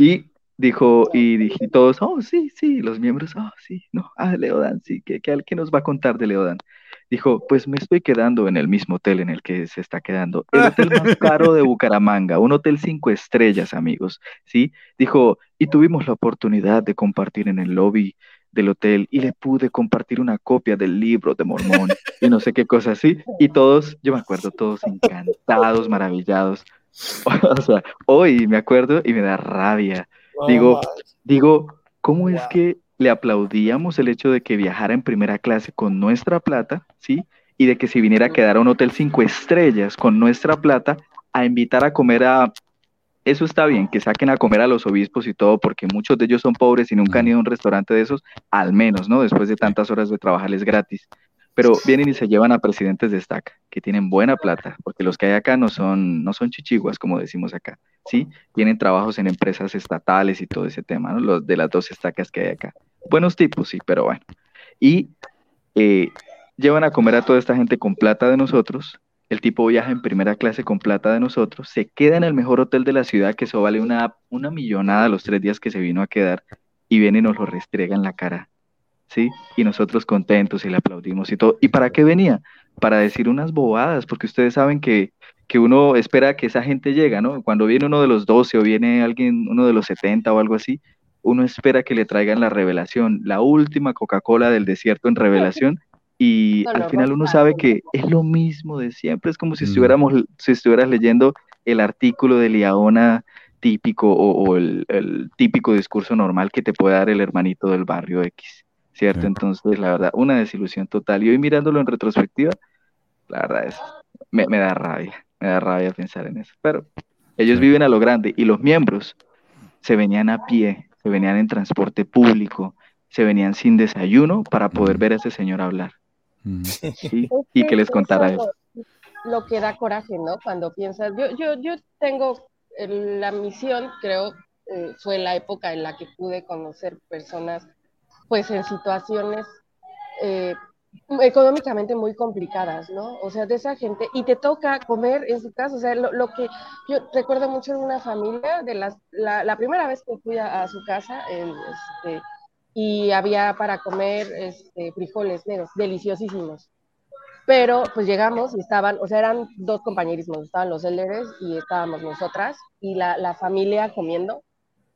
Y dijo, y dije todos, oh, sí, sí, los miembros, oh, sí, no, ah, Leodan, sí, ¿qué, qué, qué nos va a contar de Leodan? Dijo, pues me estoy quedando en el mismo hotel en el que se está quedando, el hotel más caro de Bucaramanga, un hotel cinco estrellas, amigos, ¿sí? Dijo, y tuvimos la oportunidad de compartir en el lobby del hotel y le pude compartir una copia del libro de Mormón y no sé qué cosa así, y todos, yo me acuerdo, todos encantados, maravillados, o sea, hoy me acuerdo y me da rabia. digo, digo, ¿cómo es que le aplaudíamos el hecho de que viajara en primera clase con nuestra plata, ¿sí? Y de que si viniera a quedar a un hotel cinco estrellas con nuestra plata, a invitar a comer a... Eso está bien, que saquen a comer a los obispos y todo, porque muchos de ellos son pobres y nunca han ido a un restaurante de esos, al menos, ¿no? Después de tantas horas de trabajarles gratis pero vienen y se llevan a presidentes de estaca que tienen buena plata, porque los que hay acá no son, no son chichiguas, como decimos acá, ¿sí? Tienen trabajos en empresas estatales y todo ese tema, ¿no? Los de las dos estacas que hay acá. Buenos tipos, sí, pero bueno. Y eh, llevan a comer a toda esta gente con plata de nosotros, el tipo viaja en primera clase con plata de nosotros, se queda en el mejor hotel de la ciudad, que eso vale una, una millonada los tres días que se vino a quedar, y viene y nos lo restriega en la cara ¿sí? Y nosotros contentos y le aplaudimos y todo. ¿Y para qué venía? Para decir unas bobadas, porque ustedes saben que, que uno espera que esa gente llegue, ¿no? Cuando viene uno de los 12 o viene alguien, uno de los 70 o algo así, uno espera que le traigan la revelación, la última Coca-Cola del desierto en revelación, y al final uno sabe que es lo mismo de siempre, es como si mm. estuviéramos, si estuvieras leyendo el artículo de Liaona típico o, o el, el, típico discurso normal que te puede dar el hermanito del barrio X. ¿cierto? Entonces, la verdad, una desilusión total. Y hoy mirándolo en retrospectiva, la verdad es, me, da rabia, me da rabia pensar en eso. Pero ellos viven a lo grande y los miembros se venían a pie, se venían en transporte público, se venían sin desayuno para poder ver a ese señor hablar. Y que les contara eso. Lo que da coraje, ¿no? Cuando piensas, yo, yo, yo tengo la misión, creo, eh, fue la época en la que pude conocer personas pues en situaciones eh, económicamente muy complicadas, ¿no? O sea, de esa gente, y te toca comer en su casa, o sea, lo, que yo recuerdo mucho en una familia, de las, la, primera vez que fui a, su casa, este, y había para comer este, frijoles negros, deliciosísimos. Pero pues llegamos y estaban, o sea, eran dos compañerismos, estaban los elders y estábamos nosotras, y la, la familia comiendo,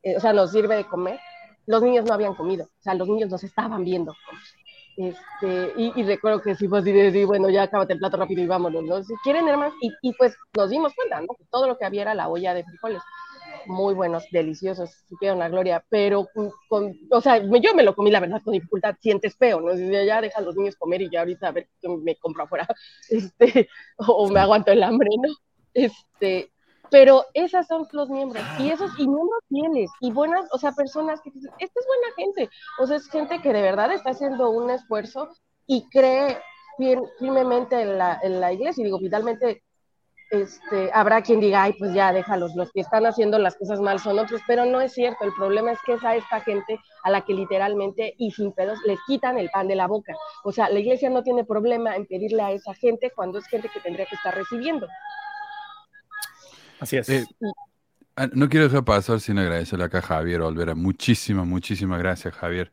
eh, o sea, nos sirve de comer, los niños no habían comido, o sea, los niños nos estaban viendo. Este, y, recuerdo que sí de decir, bueno, ya acábate el plato rápido y vámonos, ¿no? Si quieren, más, y, y pues nos dimos cuenta, ¿no? Que todo lo que había era la olla de frijoles muy buenos, deliciosos, supieron la gloria, pero con, o sea, yo me lo comí, la verdad, con dificultad, sientes feo, ¿no? Ya deja a los niños comer y ya ahorita a ver qué me compro afuera, este, o, me aguanto el hambre, ¿no? Este, pero esas son los miembros, y esos, y miembros fieles, y buenas, o sea, personas que dicen, esta es buena gente, o sea, es gente que de verdad está haciendo un esfuerzo y cree firmemente en la, en la iglesia, y digo, finalmente este, habrá quien diga, ay, pues ya déjalos, los que están haciendo las cosas mal son otros, pero no es cierto, el problema es que es a esta gente a la que literalmente y sin pedos les quitan el pan de la boca. O sea, la iglesia no tiene problema en pedirle a esa gente cuando es gente que tendría que estar recibiendo. Así es. Eh, ah, no quiero dejar pasar sin agradecerle acá a Javier Olvera. Muchísimas, muchísimas gracias, Javier,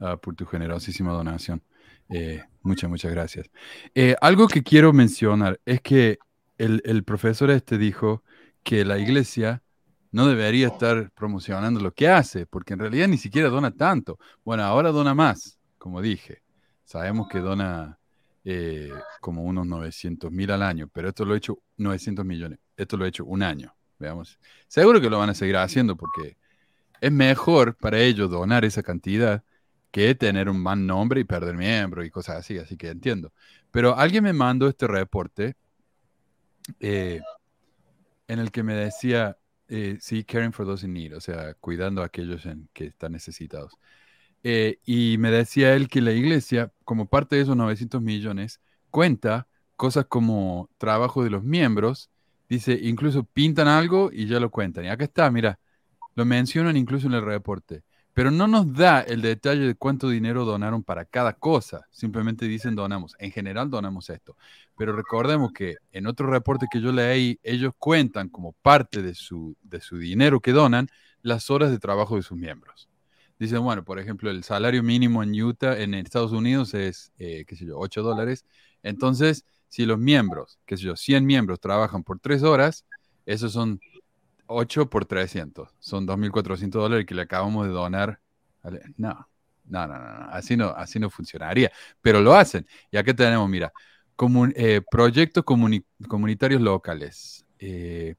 ah, por tu generosísima donación. Eh, muchas, muchas gracias. Eh, algo que quiero mencionar es que el, profesor este dijo que la iglesia no debería estar promocionando lo que hace, porque en realidad ni siquiera dona tanto. Bueno, ahora dona más, como dije. Sabemos que dona eh, como unos 900 mil al año, pero esto lo he hecho 900 millones. Esto lo he hecho un año, veamos. Seguro que lo van a seguir haciendo porque es mejor para ellos donar esa cantidad que tener un mal nombre y perder miembros y cosas así, así que entiendo. Pero alguien me mandó este reporte eh, en el que me decía, eh, sí, caring for those in need, o sea, cuidando a aquellos en, que están necesitados. Eh, y me decía él que la iglesia, como parte de esos 900 millones, cuenta cosas como trabajo de los miembros, dice, incluso pintan algo y ya lo cuentan. Y acá está, mira, lo mencionan incluso en el reporte pero no nos da el detalle de cuánto dinero donaron para cada cosa. Simplemente dicen donamos. En general donamos esto. Pero recordemos que en otro reporte que yo leí, ellos cuentan como parte de su, de su dinero que donan las horas de trabajo de sus miembros. Dicen, bueno, por ejemplo, el salario mínimo en Utah, en Estados Unidos es, eh, qué sé yo, 8 dólares. Entonces, si los miembros, qué sé yo, 100 miembros trabajan por 3 horas, esos son 8 por 300. Son 2.400 dólares que le acabamos de donar. No, no, no, no, Así no, así no funcionaría. Pero lo hacen. Y aquí tenemos, mira, eh, proyectos comunitarios locales. Eh,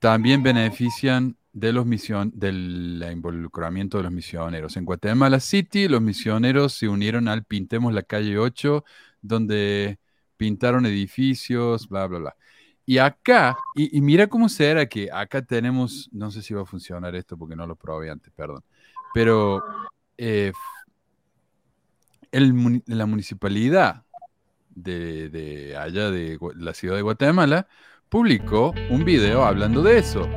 también benefician de los misión, del involucramiento de los misioneros. En Guatemala City, los misioneros se unieron al Pintemos la calle 8, donde pintaron edificios, bla, bla, bla. Y acá, y, mira cómo será que acá tenemos, no sé si va a funcionar esto porque no lo probé antes, perdón, pero eh, la municipalidad de, allá de la ciudad de Guatemala publicó un video hablando de eso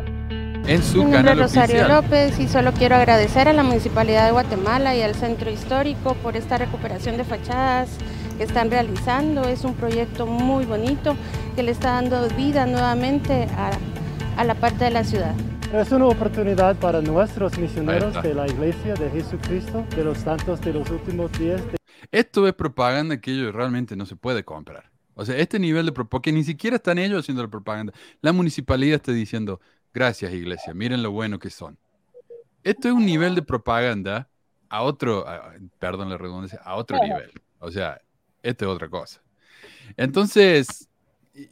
en su Mi canal Rosario López y solo quiero agradecer a la Municipalidad de Guatemala y al Centro Histórico por esta recuperación de fachadas que están realizando. Es un proyecto muy bonito que le está dando vida nuevamente a, la parte de la ciudad. Es una oportunidad para nuestros misioneros de la Iglesia de Jesucristo, de los santos de los últimos días. Esto es propaganda que ellos realmente no se puede comprar. O sea, este nivel de propaganda, que ni siquiera están ellos haciendo la propaganda. La municipalidad está diciendo, gracias iglesia, miren lo bueno que son. Esto es un nivel de propaganda a otro, perdón la redundancia, a otro nivel. O sea, esto es otra cosa. Entonces,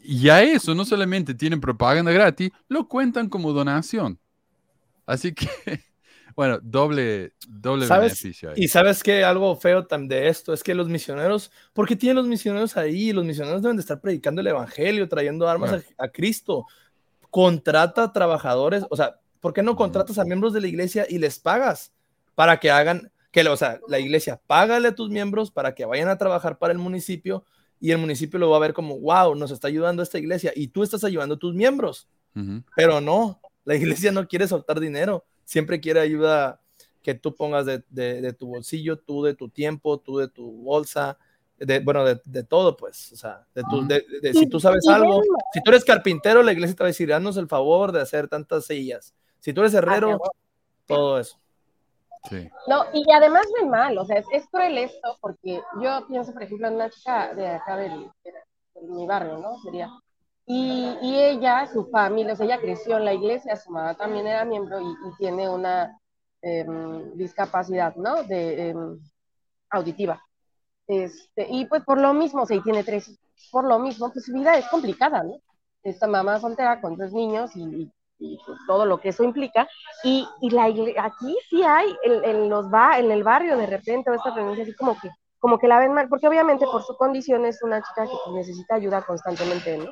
ya eso, no solamente tienen propaganda gratis, lo cuentan como donación. Así que, bueno, doble, doble beneficio. Y sabes que algo feo de esto es que los misioneros, ¿por qué tienen los misioneros ahí? Los misioneros deben de estar predicando el evangelio, trayendo armas a, Cristo. Contrata trabajadores, o sea, ¿por qué no contratas a miembros de la iglesia y les pagas para que hagan, que, o sea, la iglesia págale a tus miembros para que vayan a trabajar para el municipio y el municipio lo va a ver como, wow, nos está ayudando esta iglesia y tú estás ayudando a tus miembros. Pero no, la iglesia no quiere soltar dinero, siempre quiere ayuda que tú pongas de, tu bolsillo, tú de tu tiempo, tú de tu bolsa, de, bueno, de, todo, pues, o sea, de tu, si tú sabes algo, si tú eres carpintero, la iglesia te va a decir, haznos el favor de hacer tantas sillas. Si tú eres herrero, todo eso. No, y además de mal, o sea, es, cruel esto, porque yo pienso, por ejemplo, en una chica de acá de, mi barrio, ¿no? Sería. Y, ella, su familia, o sea, ella creció en la iglesia, su mamá también era miembro y, tiene una, em, discapacidad, ¿no? De em, auditiva. Este, y pues por lo mismo, o tiene tres, por lo mismo, pues su vida es complicada, ¿no? Esta mamá soltera con tres niños y, pues, todo lo que eso implica. Y, y la aquí sí hay, en, los va, en el barrio de repente, o esta presencia así como que, como que la ven mal, porque obviamente por su condición es una chica que pues, necesita ayuda constantemente, ¿no?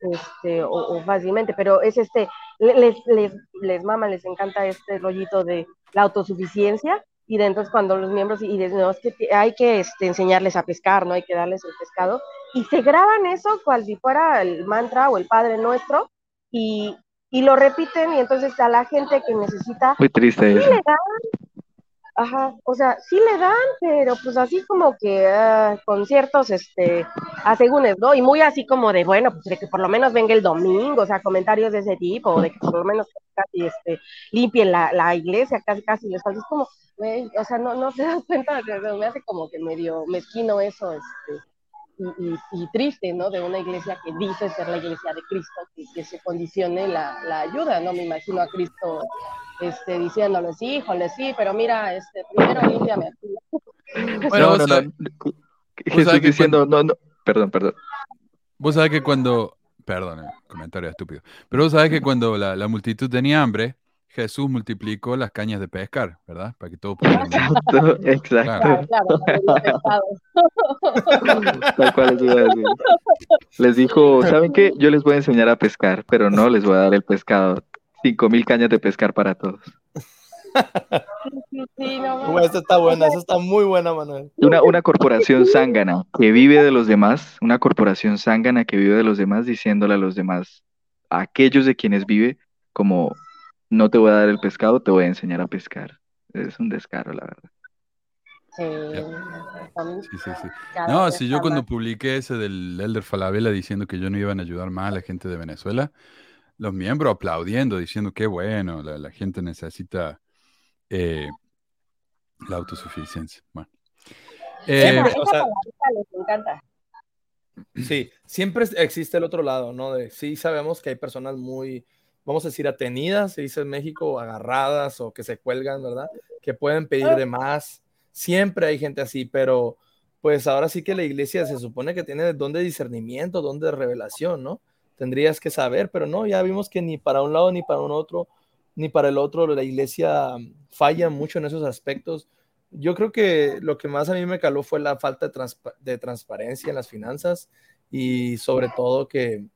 Este, o, fácilmente, pero es este, les, les, les mama, les encanta este rollito de la autosuficiencia y de entonces cuando los miembros, y de, no, es que hay que este, enseñarles a pescar, ¿no? Hay que darles el pescado, y se graban eso cual si fuera el mantra o el Padre Nuestro, y, y lo repiten, y entonces a la gente que necesita... Muy triste sí le dan, Ajá, o sea, sí le dan, pero pues así como que uh, con ciertos, este, asegúnes, ¿no? Y muy así como de, bueno, pues de que por lo menos venga el domingo, o sea, comentarios de ese tipo, o de que por lo menos casi, este, limpien la, la iglesia, casi, casi les falta. Es como, o sea, no, no se dan cuenta, me hace como que medio mezquino eso, este, y, triste, ¿no? De una iglesia que dice ser la iglesia de Cristo, que, que se condicione la, la, ayuda, ¿no? Me imagino a Cristo este, diciéndole, sí, híjole, sí, pero mira, este, primero límpiame. Bueno, no, no, no. Jesús diciendo, no, no, perdón, perdón. Vos sabés que cuando, perdón, eh, comentario estúpido, pero vos sabés que cuando la, la multitud tenía hambre, Jesús multiplicó las cañas de pescar, ¿verdad? Para que todo pudiera. Exacto, exacto. Tal cual Les dijo, ¿saben qué? Yo les voy a enseñar a pescar, pero no les voy a dar el pescado. Cinco mil cañas de pescar para todos. Sí, esta está buena, esa está muy buena, Manuel. Una, una corporación zángana que vive de los demás, una corporación zángana que vive de los demás, diciéndole a los demás, a aquellos de quienes vive, como no te voy a dar el pescado, te voy a enseñar a pescar. Es un descaro, la verdad. Sí, sí, sí. No, si yo cuando publiqué ese del Elder Falabella diciendo que yo no iban a ayudar más a la gente de Venezuela, los miembros aplaudiendo, diciendo que bueno, la, gente necesita eh, la autosuficiencia. Bueno. Eh, les encanta. Sí, siempre existe el otro lado, ¿no? De, sí sabemos que hay personas muy, vamos a decir, atenidas, se dice en México, agarradas o que se cuelgan, ¿verdad? Que pueden pedir de más. Siempre hay gente así, pero pues ahora sí que la iglesia se supone que tiene don de discernimiento, don de revelación, ¿no? Tendrías que saber, pero no, ya vimos que ni para un lado ni para un otro, ni para el otro, la iglesia falla mucho en esos aspectos. Yo creo que lo que más a mí me caló fue la falta de, de transparencia en las finanzas y sobre todo que,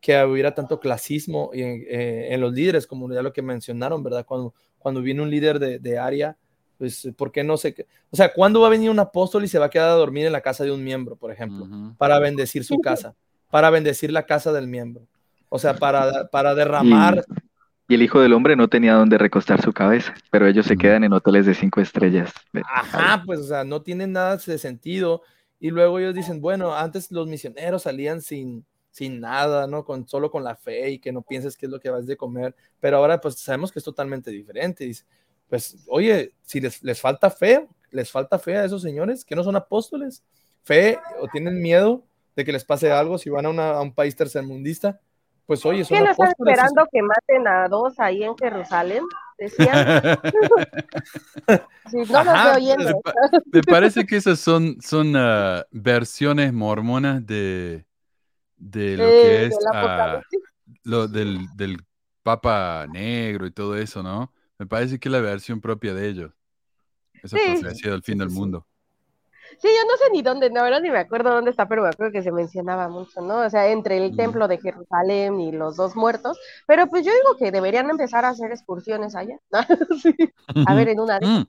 que hubiera tanto clasismo en, eh, en, los líderes, como ya lo que mencionaron, ¿verdad? Cuando, cuando viene un líder de, de área, pues, ¿por qué no sé? O sea, ¿cuándo va a venir un apóstol y se va a quedar a dormir en la casa de un miembro, por ejemplo, para bendecir su casa, para bendecir la casa del miembro? O sea, para, para derramar... Y, el Hijo del Hombre no tenía dónde recostar su cabeza, pero ellos se quedan en hoteles de cinco estrellas. Ajá, pues, o sea, no tienen nada de sentido. Y luego ellos dicen, bueno, antes los misioneros salían sin, sin nada, ¿no? Con, solo con la fe y que no pienses qué es lo que vas de comer, pero ahora pues sabemos que es totalmente diferente. Dice, pues, oye, si les, les falta fe, les falta fe a esos señores que no son apóstoles, fe o tienen miedo de que les pase algo si van a, un país tercermundista, pues oye, son ¿Qué no están esperando que maten a dos ahí en Jerusalén? Decían. no Ajá, me, parece que esas son, son ah, versiones mormonas de, de lo que es ah, lo del, del, Papa Negro y todo eso, ¿no? Me parece que es la versión propia de ellos. Esa sí. profecía del fin del mundo. Sí, yo no sé ni dónde, no, verdad ni me acuerdo dónde está, pero me acuerdo que se mencionaba mucho, ¿no? O sea, entre el templo de Jerusalén y los dos muertos, pero pues yo digo que deberían empezar a hacer excursiones allá, sí. A ver, en una de...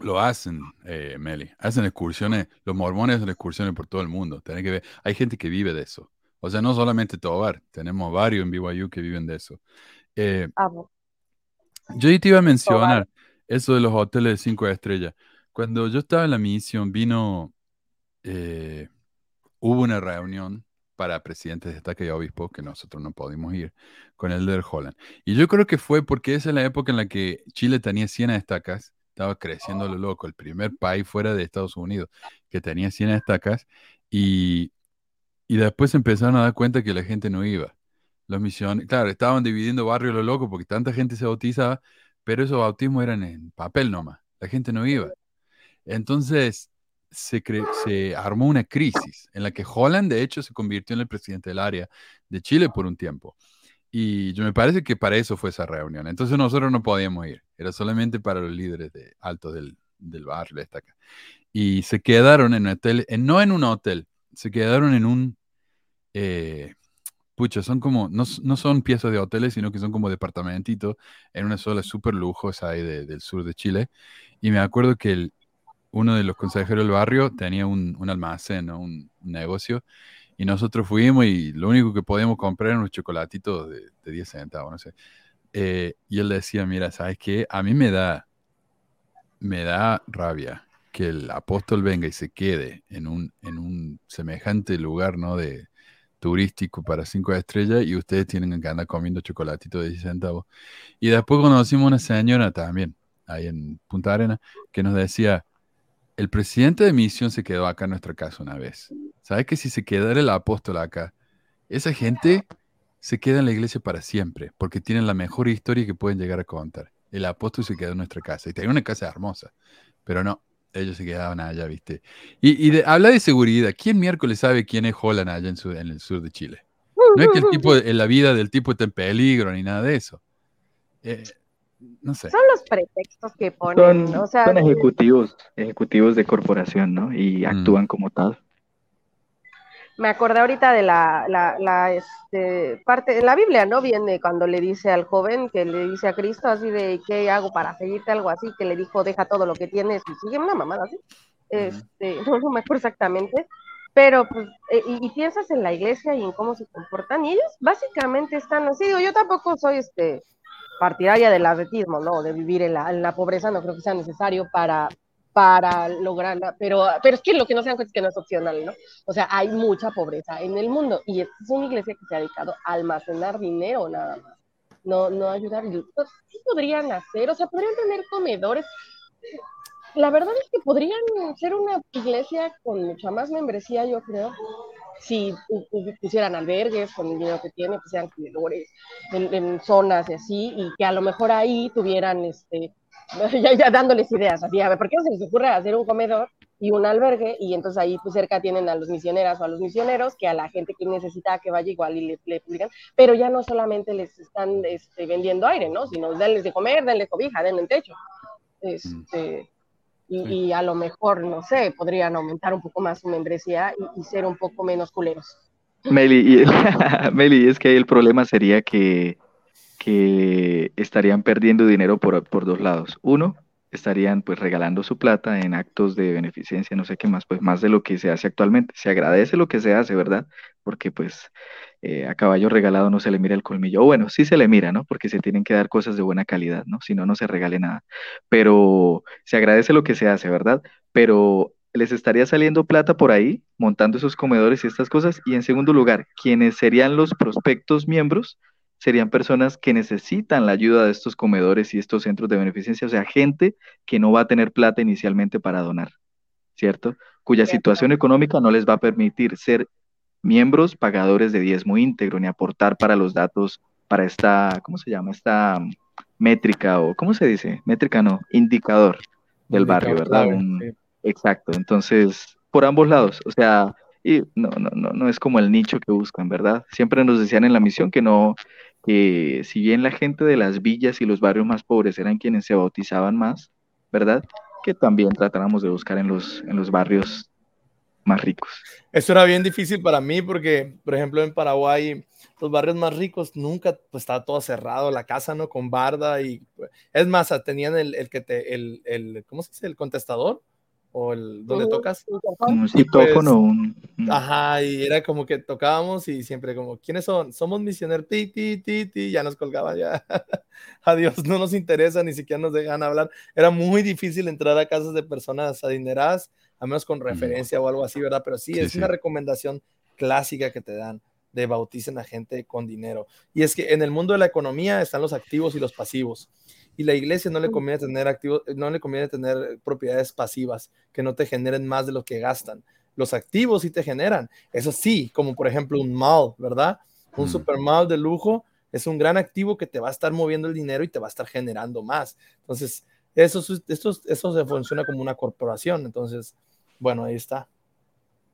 Lo hacen, eh, Meli. Hacen excursiones, los mormones hacen excursiones por todo el mundo. Que ver, hay gente que vive de eso. O sea, no solamente Tobar, tenemos varios en BYU que viven de eso. Eh, ah, yo te iba a mencionar eso de los hoteles de cinco estrellas. Cuando yo estaba en la misión, vino, eh, hubo una reunión para presidentes de destaque y obispos, que nosotros no pudimos ir, con el de Holland. Y yo creo que fue porque esa es la época en la que Chile tenía 100 estacas estaba creciendo lo loco, el primer país fuera de Estados Unidos que tenía 100 estacas y, y después empezaron a dar cuenta que la gente no iba. Los misiones, claro, estaban dividiendo barrios lo loco porque tanta gente se bautizaba, pero esos bautismos eran en papel nomás, la gente no iba. Entonces se, se armó una crisis en la que Holland, de hecho, se convirtió en el presidente del área de Chile por un tiempo. Y yo me parece que para eso fue esa reunión. Entonces nosotros no podíamos ir, era solamente para los líderes de altos del, del barrio esta acá. Y se quedaron en un hotel, no en un hotel, se quedaron en un, eh, pucha, son como, no, no, son piezas de hoteles, sino que son como departamentitos en una sola super lujos ahí del sur de Chile. Y me acuerdo que el, uno de los consejeros del barrio tenía un, un almacén o un, negocio y nosotros fuimos y lo único que podíamos comprar eran unos chocolatitos de, de 10 centavos, no sé. Eh, y él decía, mira, ¿sabes qué? A mí me da, me da rabia que el apóstol venga y se quede en un, en un semejante lugar, ¿no? De turístico para cinco estrellas y ustedes tienen que andar comiendo chocolatitos de 10 centavos. Y después conocimos una señora también, ahí en Punta Arena, que nos decía, el presidente de misión se quedó acá en nuestra casa una vez. ¿Sabes que si se quedara el apóstol acá, esa gente se queda en la iglesia para siempre, porque tienen la mejor historia que pueden llegar a contar. El apóstol se quedó en nuestra casa y tenía una casa hermosa, pero no, ellos se quedaban allá, ¿viste? Y, de, habla de seguridad. ¿Quién miércoles sabe quién es Holland allá en, el sur de Chile? No es que el tipo, en la vida del tipo esté en peligro ni nada de eso. Eh, no sé. Son los pretextos que ponen. Son, son ejecutivos, ejecutivos de corporación, ¿no? Y mm. actúan como tal me acordé ahorita de la, la, este, parte, en la Biblia, ¿no? Viene cuando le dice al joven, que le dice a Cristo así de, ¿qué hago para seguirte? Algo así, que le dijo, deja todo lo que tienes y sigue una mamada así. Este, no, me acuerdo exactamente, pero pues, eh, y, piensas en la iglesia y en cómo se comportan, y ellos básicamente están así, digo, yo tampoco soy este partidaria del atletismo, ¿no? De vivir en la, en la pobreza, no creo que sea necesario para, para lograrla, pero, pero es que lo que no se dan cuenta es que no es opcional, ¿no? O sea, hay mucha pobreza en el mundo y es una iglesia que se ha dedicado a almacenar dinero nada más, no, no ayudar. Pues, ¿Qué podrían hacer? O sea, podrían tener comedores. La verdad es que podrían ser una iglesia con mucha más membresía, yo creo, si pusieran albergues con el dinero que tienen, pusieran comedores en, zonas y así, y que a lo mejor ahí tuvieran este, ya, ya dándoles ideas, así, a ver, ¿por qué no se les ocurre hacer un comedor y un albergue? Y entonces ahí pues cerca tienen a los misioneras o a los misioneros, que a la gente que necesita que vaya igual y le, le publican, pero ya no solamente les están este, vendiendo aire, ¿no? Sino denles de comer, denles cobija, denles techo. Este, y, a lo mejor, no sé, podrían aumentar un poco más su membresía y, ser un poco menos culeros. Meli, Meli, es que ahí el problema sería que que estarían perdiendo dinero por, por dos lados. Uno, estarían pues regalando su plata en actos de beneficencia, no sé qué más, pues más de lo que se hace actualmente. Se agradece lo que se hace, ¿verdad? Porque pues eh, a caballo regalado no se le mira el colmillo. O bueno, sí se le mira, ¿no? Porque se tienen que dar cosas de buena calidad, ¿no? Si no, no se regale nada. Pero se agradece lo que se hace, ¿verdad? Pero les estaría saliendo plata por ahí, montando esos comedores y estas cosas. Y en segundo lugar, quienes serían los prospectos miembros, serían personas que necesitan la ayuda de estos comedores y estos centros de beneficencia, o sea, gente que no va a tener plata inicialmente para donar, ¿cierto? Cuya situación económica no les va a permitir ser miembros pagadores de diezmo íntegro ni aportar para los datos, para esta, ¿cómo se llama? Esta métrica o, ¿cómo se dice? Métrica no, indicador del barrio, ¿verdad? Exacto, entonces, por ambos lados, o sea, y no, no, no, no es como el nicho que buscan, ¿verdad? Siempre nos decían en la misión que no, que si bien la gente de las villas y los barrios más pobres eran quienes se bautizaban más, ¿verdad? Que también tratáramos de buscar en los, en los barrios más ricos. Eso era bien difícil para mí porque, por ejemplo, en Paraguay, los barrios más ricos nunca pues, estaba todo cerrado, la casa, ¿no? Con barda y es más, tenían el, el que te, el, el, ¿cómo se dice? El contestador o el donde tocas. Un citófono. un... Ajá, y era como que tocábamos y siempre como, ¿quiénes son? Somos misioneros, ti, ti, ti, ti, ya nos colgaban, ya. Adiós, no nos interesa, ni siquiera nos dejan hablar. Era muy difícil entrar a casas de personas adineradas, a menos con referencia o algo así, ¿verdad? Pero sí, es una recomendación clásica que te dan de bauticen a gente con dinero. Y es que en el mundo de la economía están los activos y los pasivos y la iglesia no le conviene tener activos, no le conviene tener propiedades pasivas que no te generen más de lo que gastan. Los activos sí te generan, eso sí, como por ejemplo un mall, ¿verdad? Un super mall de lujo es un gran activo que te va a estar moviendo el dinero y te va a estar generando más. Entonces, eso, eso, eso se funciona como una corporación. Entonces, bueno, ahí está.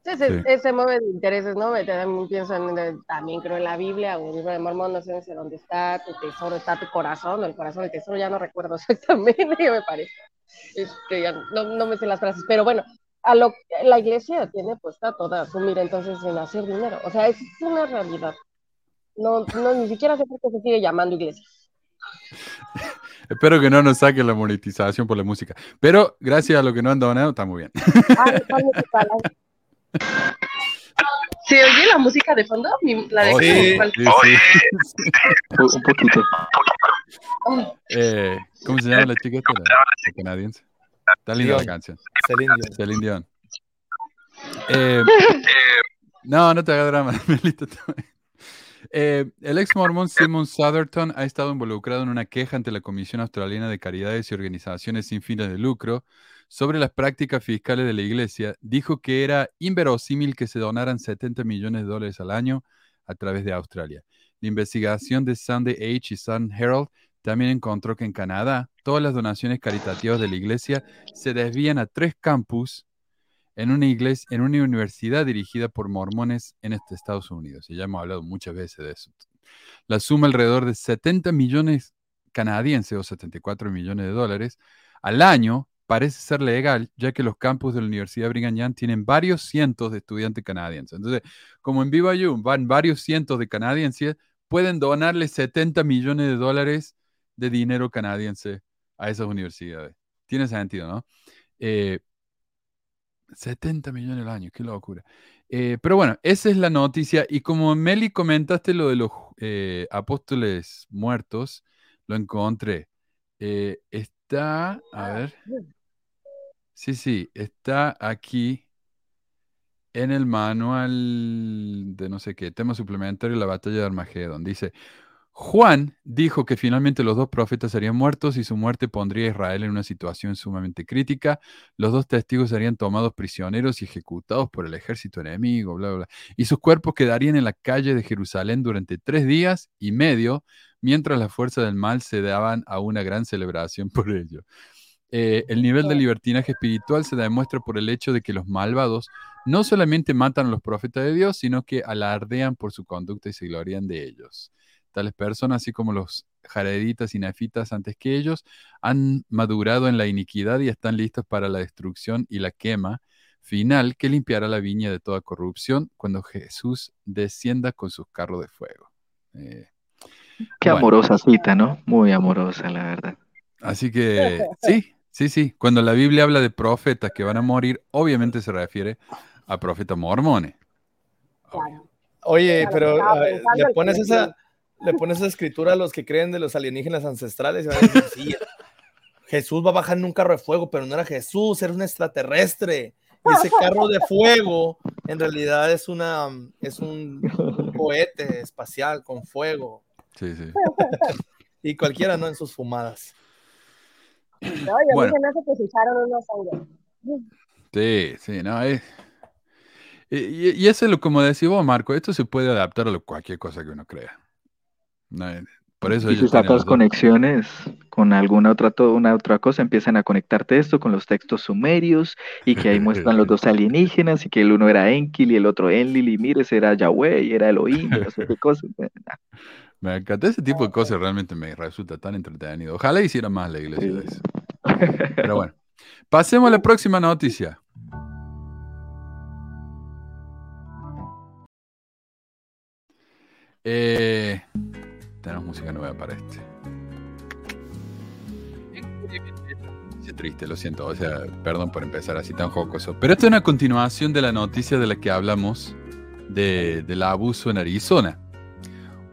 Sí, se, se mueve de intereses, ¿no? También pienso en, también creo en la Biblia o el libro de Mormón, no sé dónde está tu tesoro, está tu corazón, el corazón, el tesoro, ya no recuerdo exactamente, me parece. Este, ya no, no me sé las frases, pero bueno, a lo la iglesia tiene puesta toda su mira entonces en hacer dinero. O sea, es una realidad. No, no ni siquiera sé por qué se sigue llamando iglesia. Espero que no nos saquen la monetización por la música. Pero gracias a lo que no han donado, está muy bien. ¿Se oye la música de fondo? La de Oh, sí, sí, sí. Un poquito. Eh, ¿Cómo se llama la chica esta? La, la canadiense. Está linda la canción. Celine Dion. Celine Dion. Eh, no, no te hagas drama. Eh, el ex mormón Simon Southerton ha estado involucrado en una queja ante la Comisión Australiana de Caridades y Organizaciones sin fines de lucro sobre las prácticas fiscales de la iglesia. Dijo que era inverosímil que se donaran 70 millones de dólares al año a través de Australia. La investigación de Sunday Age y Sun Herald también encontró que en Canadá todas las donaciones caritativas de la iglesia se desvían a tres campus en una iglesia, en una universidad dirigida por mormones en este Estados Unidos. Y ya hemos hablado muchas veces de eso. La suma alrededor de 70 millones canadienses o 74 millones de dólares al año parece ser legal, ya que los campus de la Universidad Brigham Young tienen varios cientos de estudiantes canadienses. Entonces, como en BYU van varios cientos de canadienses, pueden donarle 70 millones de dólares de dinero canadiense a esas universidades. Tiene sentido, ¿no? Eh, 70 millones al año, qué locura. Eh, pero bueno, esa es la noticia. Y como Meli comentaste lo de los eh, apóstoles muertos, lo encontré. Eh, está, a ver. Sí, sí, está aquí en el manual de no sé qué, tema suplementario, la batalla de Armagedón. Dice, Juan dijo que finalmente los dos profetas serían muertos y su muerte pondría a Israel en una situación sumamente crítica. Los dos testigos serían tomados prisioneros y ejecutados por el ejército enemigo, bla, bla, bla. Y sus cuerpos quedarían en la calle de Jerusalén durante tres días y medio, mientras las fuerzas del mal se daban a una gran celebración por ello. Eh, el nivel de libertinaje espiritual se demuestra por el hecho de que los malvados no solamente matan a los profetas de Dios, sino que alardean por su conducta y se glorian de ellos. Tales personas, así como los jareditas y nefitas antes que ellos, han madurado en la iniquidad y están listos para la destrucción y la quema final que limpiará la viña de toda corrupción cuando Jesús descienda con sus carros de fuego. Eh, Qué bueno. amorosa cita, ¿no? Muy amorosa, la verdad. Así que sí, sí, sí. Cuando la Biblia habla de profetas que van a morir, obviamente se refiere a profetas mormones. Oye, pero estaba a ver, pensando le pones esa, le pones esa escritura a los que creen de los alienígenas ancestrales y van a decir, sí, Jesús va a bajar en un carro de fuego, pero no era Jesús, era un extraterrestre. Y ese carro de fuego en realidad es una es un, un cohete espacial con fuego. Sí, sí. Y cualquiera no en sus fumadas. No, Bueno. que se unos. Sí, sí, no, es... Y, y- y eso es lo como decís vos, Marco, esto se puede adaptar a lo- cualquier cosa que uno crea. No, eh, por eso Y los dos. conexiones con alguna otra, una otra cosa, empiezan a conectarte esto con los textos sumerios y que ahí muestran los dos alienígenas y que el uno era Enki y el otro Enlil y mire, ese era Yahweh y era Elohim y no sé qué cosa. Me encanta ese tipo de cosas, realmente me resulta tan entretenido. Ojalá hiciera más la iglesia de eso. Pero bueno, pasemos a la próxima noticia. Eh, tenemos música nueva para este. Qué triste, lo siento. O sea, perdón por empezar así tan jocoso. Pero esto es una continuación de la noticia de la que hablamos de, del abuso en Arizona.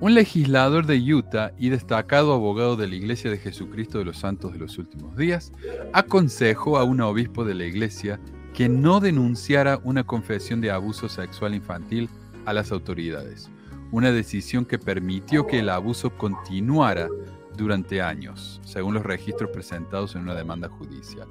Un legislador de Utah y destacado abogado de la Iglesia de Jesucristo de los Santos de los Últimos Días aconsejó a un obispo de la iglesia que no denunciara una confesión de abuso sexual infantil a las autoridades, una decisión que permitió que el abuso continuara durante años, según los registros presentados en una demanda judicial.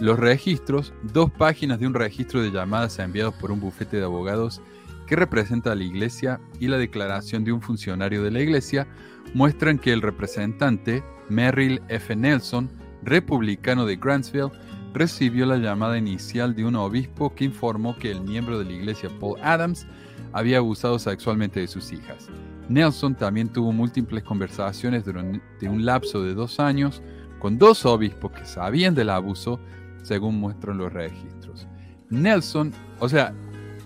Los registros, dos páginas de un registro de llamadas enviados por un bufete de abogados que representa a la iglesia y la declaración de un funcionario de la iglesia muestran que el representante Merrill F. Nelson, republicano de Grantsville, recibió la llamada inicial de un obispo que informó que el miembro de la iglesia Paul Adams había abusado sexualmente de sus hijas. Nelson también tuvo múltiples conversaciones durante un lapso de dos años con dos obispos que sabían del abuso, según muestran los registros. Nelson, o sea,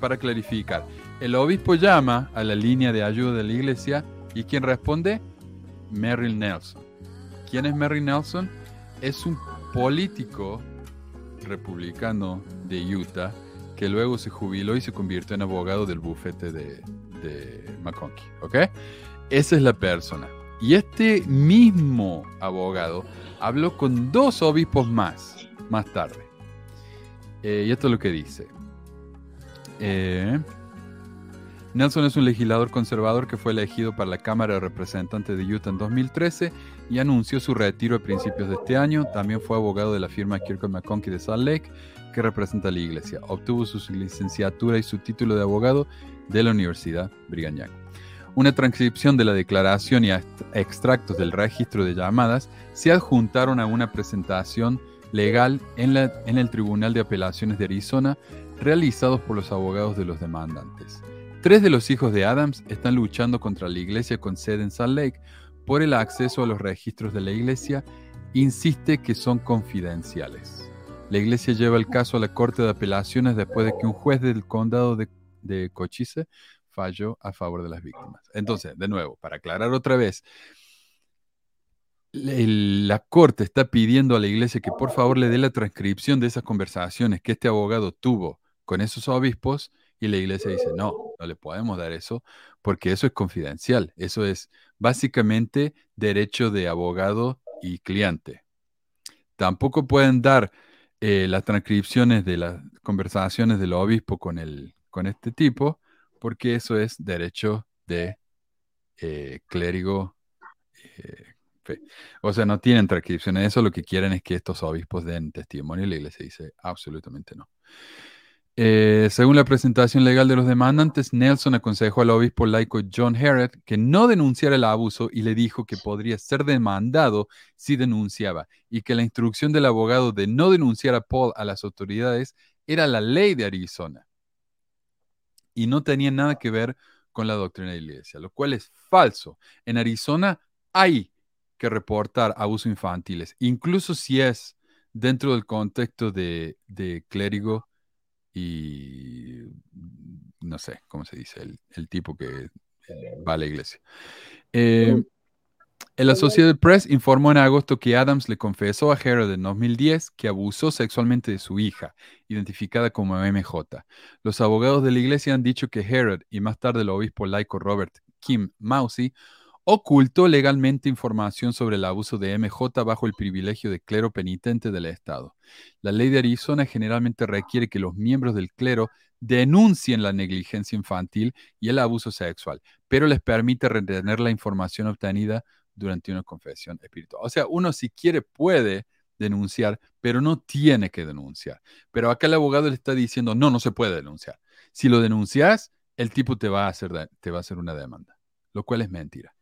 para clarificar, el obispo llama a la línea de ayuda de la iglesia y quien responde, Merrill Nelson. ¿Quién es Merrill Nelson? Es un político republicano de Utah que luego se jubiló y se convirtió en abogado del bufete de, McConkie. ¿Ok? Esa es la persona. Y este mismo abogado habló con dos obispos más, más tarde. Eh, y esto es lo que dice. Eh, Nelson es un legislador conservador que fue elegido para la Cámara de Representantes de Utah en 2013 y anunció su retiro a principios de este año. También fue abogado de la firma Kirkland McConkie de Salt Lake, que representa a la iglesia. Obtuvo su licenciatura y su título de abogado de la Universidad Brigham. Una transcripción de la declaración y extractos del registro de llamadas se adjuntaron a una presentación legal en el Tribunal de Apelaciones de Arizona realizados por los abogados de los demandantes. Tres de los hijos de Adams están luchando contra la iglesia con sede en Salt Lake por el acceso a los registros de la iglesia. Insiste que son confidenciales. La iglesia lleva el caso a la Corte de Apelaciones después de que un juez del condado de, Cochise falló a favor de las víctimas. Entonces, de nuevo, para aclarar otra vez, la corte está pidiendo a la iglesia que por favor le dé la transcripción de esas conversaciones que este abogado tuvo con esos obispos y la iglesia dice, no, no le podemos dar eso porque eso es confidencial. Eso es básicamente derecho de abogado y cliente. Tampoco pueden dar eh, las transcripciones de las conversaciones del obispo con, el, con este tipo porque eso es derecho de eh, clérigo. Eh, o sea, no tienen transcripciones. Eso lo que quieren es que estos obispos den testimonio y la iglesia dice absolutamente no. Eh, según la presentación legal de los demandantes, Nelson aconsejó al obispo laico John Herrett que no denunciara el abuso y le dijo que podría ser demandado si denunciaba y que la instrucción del abogado de no denunciar a Paul a las autoridades era la ley de Arizona y no tenía nada que ver con la doctrina de la iglesia, lo cual es falso. En Arizona hay que reportar abusos infantiles, incluso si es dentro del contexto de, de clérigo y no sé cómo se dice, el, tipo que va a la iglesia. Eh, el Associated Press informó en agosto que Adams le confesó a Herod en 2010 que abusó sexualmente de su hija, identificada como MJ. Los abogados de la iglesia han dicho que Herod y más tarde el obispo laico Robert Kim Mousy ocultó legalmente información sobre el abuso de MJ bajo el privilegio de clero penitente del Estado. La ley de Arizona generalmente requiere que los miembros del clero denuncien la negligencia infantil y el abuso sexual, pero les permite retener la información obtenida durante una confesión espiritual. O sea, uno si quiere puede denunciar, pero no tiene que denunciar. Pero acá el abogado le está diciendo, no, no se puede denunciar. Si lo denuncias, el tipo te va a hacer, te va a hacer una demanda, lo cual es mentira.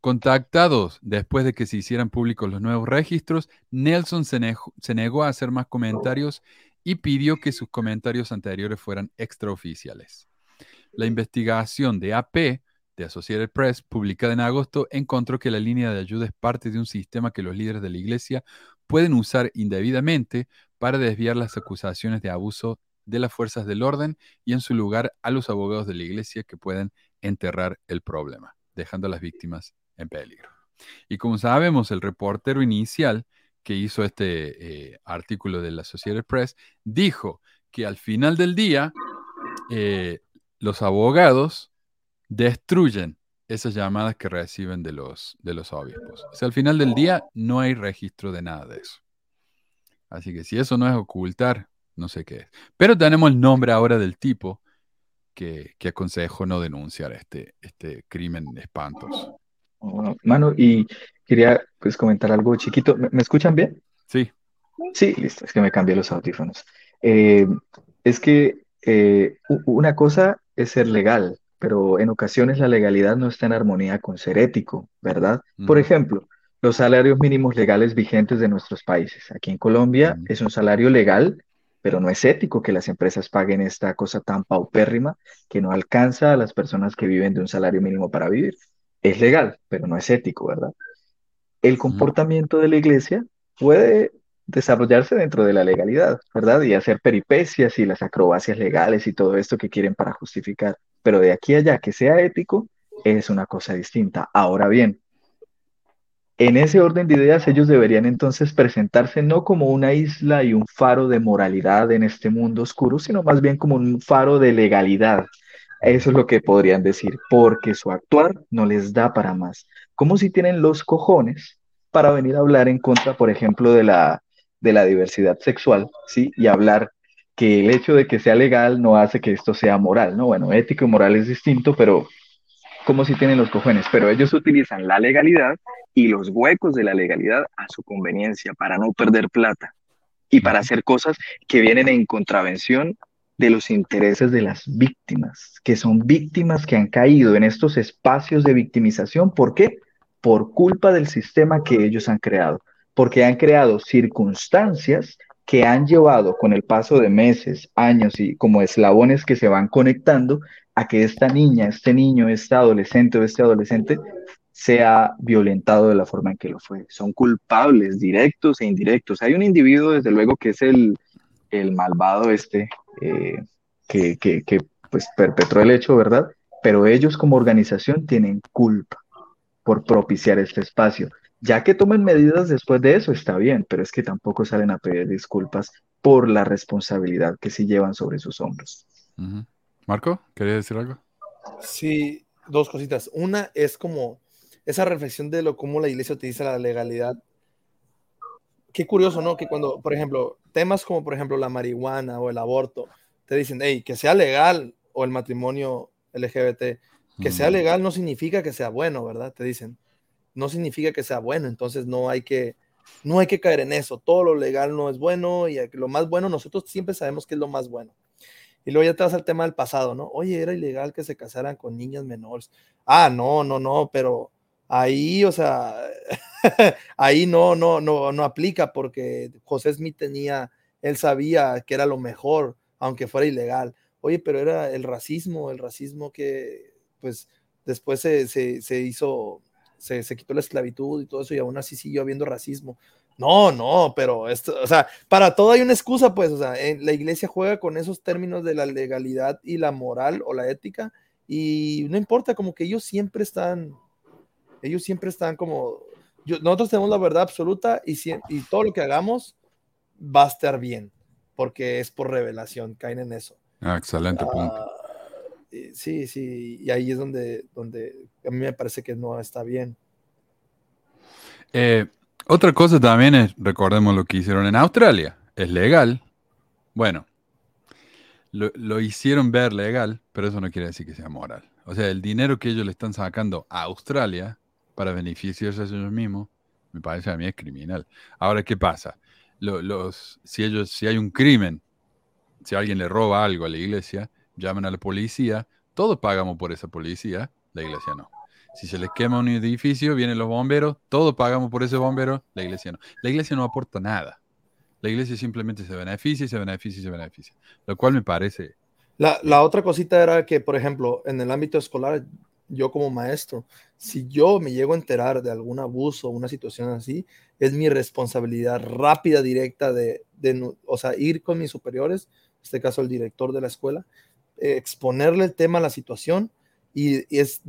Contactados después de que se hicieran públicos los nuevos registros, Nelson se, negó a hacer más comentarios y pidió que sus comentarios anteriores fueran extraoficiales. La investigación de AP, de Associated Press, publicada en agosto, encontró que la línea de ayuda es parte de un sistema que los líderes de la iglesia pueden usar indebidamente para desviar las acusaciones de abuso de las fuerzas del orden y en su lugar a los abogados de la iglesia que pueden enterrar el problema, dejando a las víctimas en peligro. Y como sabemos, el reportero inicial que hizo este eh, artículo de la Associated Press dijo que al final del día eh, los abogados destruyen esas llamadas que reciben de los, de los obispos. O sea, al final del día no hay registro de nada de eso. Así que si eso no es ocultar, no sé qué es. Pero tenemos el nombre ahora del tipo que, que aconsejo no denunciar este, este crimen espantoso. Mano, y quería pues comentar algo chiquito. ¿Me, escuchan bien? Sí. Sí, listo, es que me cambié los audífonos. Eh, es que eh, una cosa es ser legal, pero en ocasiones la legalidad no está en armonía con ser ético, ¿verdad? Por ejemplo, los salarios mínimos legales vigentes de nuestros países. Aquí en Colombia es un salario legal, pero no es ético que las empresas paguen esta cosa tan paupérrima que no alcanza a las personas que viven de un salario mínimo para vivir. Es legal, pero no es ético, ¿verdad? El comportamiento de la iglesia puede desarrollarse dentro de la legalidad, ¿verdad? Y hacer peripecias y las acrobacias legales y todo esto que quieren para justificar. Pero de aquí a allá que sea ético es una cosa distinta. Ahora bien, en ese orden de ideas, ellos deberían entonces presentarse no como una isla y un faro de moralidad en este mundo oscuro, sino más bien como un faro de legalidad. Eso es lo que podrían decir, porque su actuar no les da para más. Como si tienen los cojones para venir a hablar en contra, por ejemplo, de la, de la diversidad sexual, ¿sí? Y hablar que el hecho de que sea legal no hace que esto sea moral, ¿no? Bueno, ético y moral es distinto, pero como si tienen los cojones, pero ellos utilizan la legalidad y los huecos de la legalidad a su conveniencia para no perder plata y para hacer cosas que vienen en contravención de los intereses de las víctimas, que son víctimas que han caído en estos espacios de victimización. ¿Por qué? Por culpa del sistema que ellos han creado, porque han creado circunstancias que han llevado con el paso de meses, años y como eslabones que se van conectando a que esta niña, este niño, este adolescente o este adolescente sea violentado de la forma en que lo fue. Son culpables directos e indirectos. Hay un individuo, desde luego, que es el, el malvado este, eh, que, que, que pues perpetró el hecho, ¿verdad? Pero ellos como organización tienen culpa por propiciar este espacio. Ya que tomen medidas después de eso, está bien, pero es que tampoco salen a pedir disculpas por la responsabilidad que sí llevan sobre sus hombros. Marco, ¿querías decir algo? Sí, dos cositas. Una es como esa reflexión de lo cómo la iglesia utiliza la legalidad. Qué curioso, ¿no? Que cuando, por ejemplo, temas como, por ejemplo, la marihuana o el aborto, te dicen, hey, que sea legal o el matrimonio LGBT, que sea legal no significa que sea bueno, ¿verdad? Te dicen, no significa que sea bueno, entonces no hay que, no hay que caer en eso. Todo lo legal no es bueno y lo más bueno, nosotros siempre sabemos que es lo más bueno. Y luego ya te vas al tema del pasado, ¿no? Oye, era ilegal que se casaran con niñas menores. Ah, no, no, no, pero ahí, o sea, ahí no, no, no, no aplica porque José Smith tenía, él sabía que era lo mejor, aunque fuera ilegal. Oye, pero era el racismo, el racismo que, pues, después se, se, hizo, se, se, quitó la esclavitud y todo eso, y aún así siguió habiendo racismo. No, no, pero esto, o sea, para todo hay una excusa, pues, o sea, la iglesia juega con esos términos de la legalidad y la moral o la ética, y no importa, como que ellos siempre están, ellos siempre están como, nosotros tenemos la verdad absoluta y, y todo lo que hagamos va a estar bien, porque es por revelación, caen en eso. Ah, excelente ah, punto. sí, sí, y ahí es donde, donde a mí me parece que no está bien. Eh, otra cosa también es, recordemos lo que hicieron en Australia, es legal. Bueno, lo, hicieron ver legal, pero eso no quiere decir que sea moral. O sea, el dinero que ellos le están sacando a Australia para beneficiarse a ellos mismos, me parece a mí es criminal. Ahora, ¿qué pasa? Los, si, ellos, si hay un crimen, si alguien le roba algo a la iglesia, llaman a la policía, todos pagamos por esa policía, la iglesia no. Si se les quema un edificio, vienen los bomberos, todos pagamos por ese bombero, la iglesia no. La iglesia no aporta nada. La iglesia simplemente se beneficia y se beneficia y se beneficia. Lo cual me parece. La, la otra cosita era que, por ejemplo, en el ámbito escolar, yo como maestro, si yo me llego a enterar de algún abuso o una situación así, es mi responsabilidad rápida, directa de, de o sea, ir con mis superiores, en este caso el director de la escuela, exponerle el tema, la situación, y, es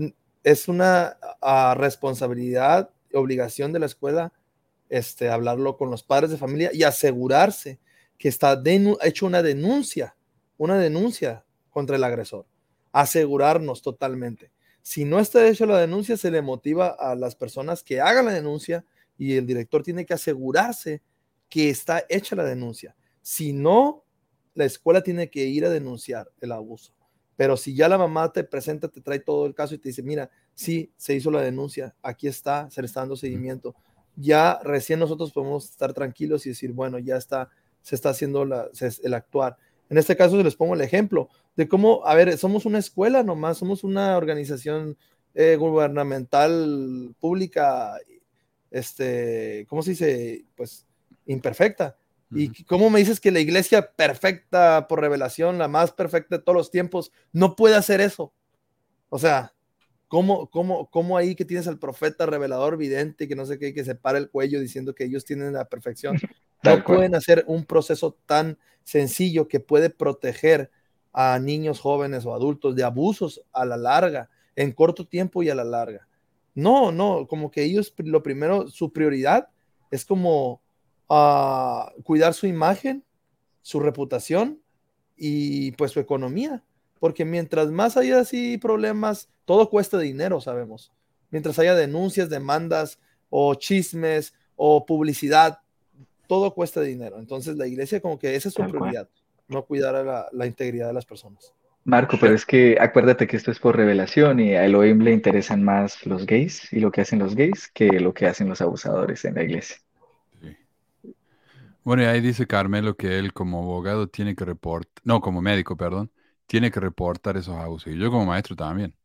es una uh, responsabilidad, obligación de la escuela, este, hablarlo con los padres de familia y asegurarse que está hecho una denuncia, una denuncia contra el agresor. Asegurarnos totalmente. Si no está hecha la denuncia, se le motiva a las personas que hagan la denuncia y el director tiene que asegurarse que está hecha la denuncia. Si no, la escuela tiene que ir a denunciar el abuso. Pero si ya la mamá te presenta, te trae todo el caso y te dice, mira, sí, se hizo la denuncia, aquí está, se le está dando seguimiento. Ya recién nosotros podemos estar tranquilos y decir, bueno, ya está, se está haciendo el actuar. En este caso les pongo el ejemplo de cómo, a ver, somos una escuela nomás, somos una organización eh, gubernamental pública, este, ¿cómo se dice? Pues imperfecta. ¿Y cómo me dices que la iglesia perfecta por revelación, la más perfecta de todos los tiempos, no puede hacer eso? O sea, ¿cómo, cómo, cómo ahí que tienes al profeta revelador vidente que no sé qué, que se para el cuello diciendo que ellos tienen la perfección? No pueden hacer un proceso tan sencillo que puede proteger a niños jóvenes o adultos de abusos a la larga, en corto tiempo y a la larga. No, no, como que ellos lo primero, su prioridad es como uh, cuidar su imagen, su reputación y pues su economía, porque mientras más haya así problemas, todo cuesta dinero, sabemos. Mientras haya denuncias, demandas o chismes o publicidad, todo cuesta dinero. Entonces la iglesia como que esa es su prioridad, no cuidar a la integridad de las personas. Marco, pero es que acuérdate que esto es por revelación y a Elohim le interesan más los gays y lo que hacen los gays que lo que hacen los abusadores en la iglesia. Bueno, y ahí dice Carmelo que él como abogado tiene que reportar, no, como médico, perdón, tiene que reportar esos abusos. Y yo como maestro también.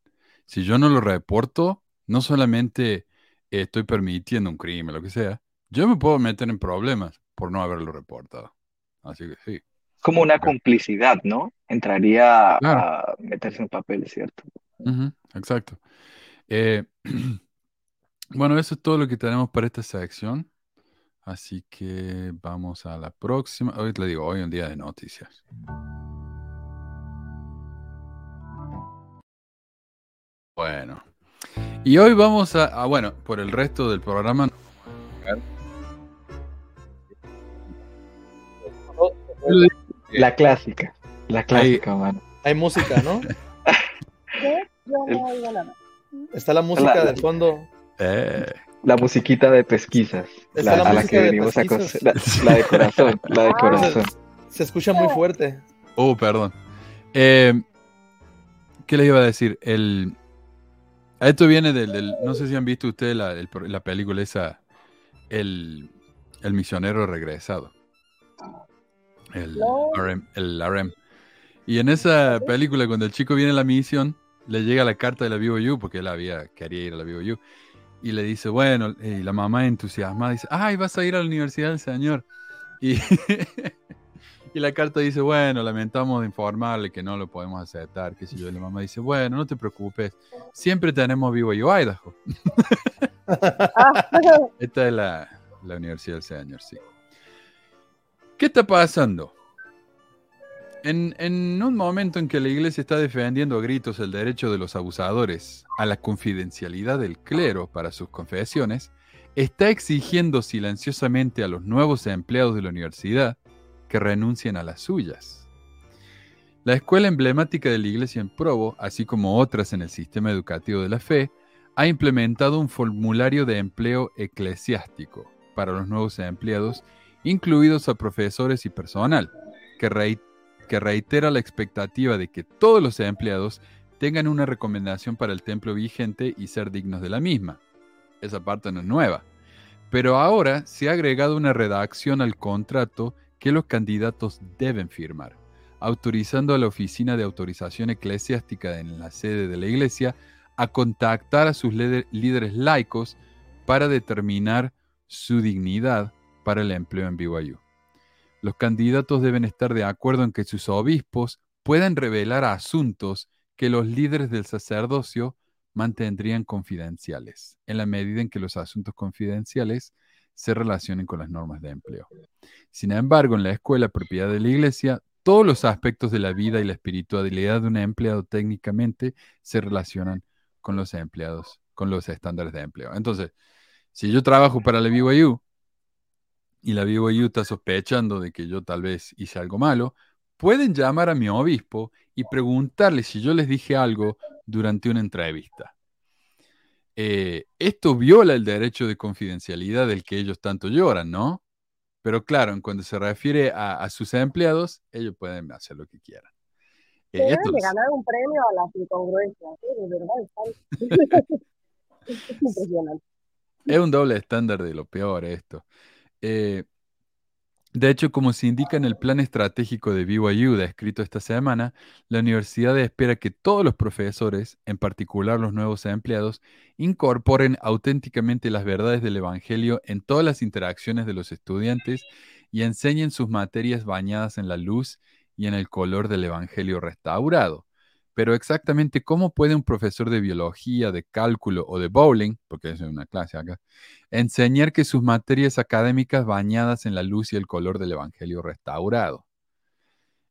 Si yo no lo reporto, no solamente estoy permitiendo un crimen, lo que sea, yo me puedo meter en problemas por no haberlo reportado. Así que sí como una complicidad, ¿no? Entraría a meterse en papel, ¿cierto? exacto. Eh, bueno, eso es todo lo que tenemos para esta sección. Así que vamos a la próxima. Hoy le digo, hoy un día de noticias. Bueno. Y hoy vamos a, a bueno, por el resto del programa. La clásica. La clásica, hay, mano. Hay música, ¿no? Está la música de fondo. Eh. La musiquita de pesquisas. La, a la que venimos a la, la, de corazón. La de corazón. Se, escucha muy fuerte. Oh, perdón. Eh, ¿Qué les iba a decir? El, esto viene del, No sé si han visto ustedes la, la película esa. El, el misionero regresado el, RM, el RM. Y en esa película, cuando el chico viene a la misión, le llega la carta de la BYU, porque él había, quería ir a la BYU, y le dice, bueno, y la mamá entusiasmada dice, ay, vas a ir a la Universidad del Señor. Y, y la carta dice, bueno, lamentamos de informarle que no lo podemos aceptar, que si yo. Y la mamá dice, bueno, no te preocupes, siempre tenemos BYU Idaho. Esta es la, la Universidad del Señor, sí. ¿Qué está pasando? En, un momento en que la iglesia está defendiendo a gritos el derecho de los abusadores a la confidencialidad del clero para sus confesiones, está exigiendo silenciosamente a los nuevos empleados de la universidad que renuncien a las suyas. La escuela emblemática de la iglesia en Provo, así como otras en el sistema educativo de la fe, ha implementado un formulario de empleo eclesiástico para los nuevos empleados incluidos a profesores y personal, que, reitera la expectativa de que todos los empleados tengan una recomendación para el templo vigente y ser dignos de la misma. Esa parte no es nueva. Pero ahora se ha agregado una redacción al contrato que los candidatos deben firmar, autorizando a la Oficina de Autorización Eclesiástica en la sede de la Iglesia a contactar a sus líderes laicos para determinar su dignidad para el empleo en BYU. Los candidatos deben estar de acuerdo en que sus obispos puedan revelar asuntos que los líderes del sacerdocio mantendrían confidenciales, en la medida en que los asuntos confidenciales se relacionen con las normas de empleo. Sin embargo, en la escuela propiedad de la iglesia, todos los aspectos de la vida y la espiritualidad de un empleado técnicamente se relacionan con los empleados, con los estándares de empleo. Entonces, si yo trabajo para la BYU y la BYU está sospechando de que yo tal vez hice algo malo, pueden llamar a mi obispo y preguntarle si yo les dije algo durante una entrevista. Eh, esto viola el derecho de confidencialidad del que ellos tanto lloran, ¿no? Pero claro, en cuanto se refiere a, sus empleados, ellos pueden hacer lo que quieran. Eh, Deben de ganar un premio a las incongruencias, de verdad. es impresionante. Es un doble estándar de lo peor esto. Eh, De hecho, como se indica en el plan estratégico de BYU escrito esta semana, la universidad espera que todos los profesores, en particular los nuevos empleados, incorporen auténticamente las verdades del Evangelio en todas las interacciones de los estudiantes y enseñen sus materias bañadas en la luz y en el color del Evangelio restaurado. Pero exactamente cómo puede un profesor de biología, de cálculo o de bowling, porque es una clase acá, enseñar que sus materias académicas bañadas en la luz y el color del Evangelio restaurado?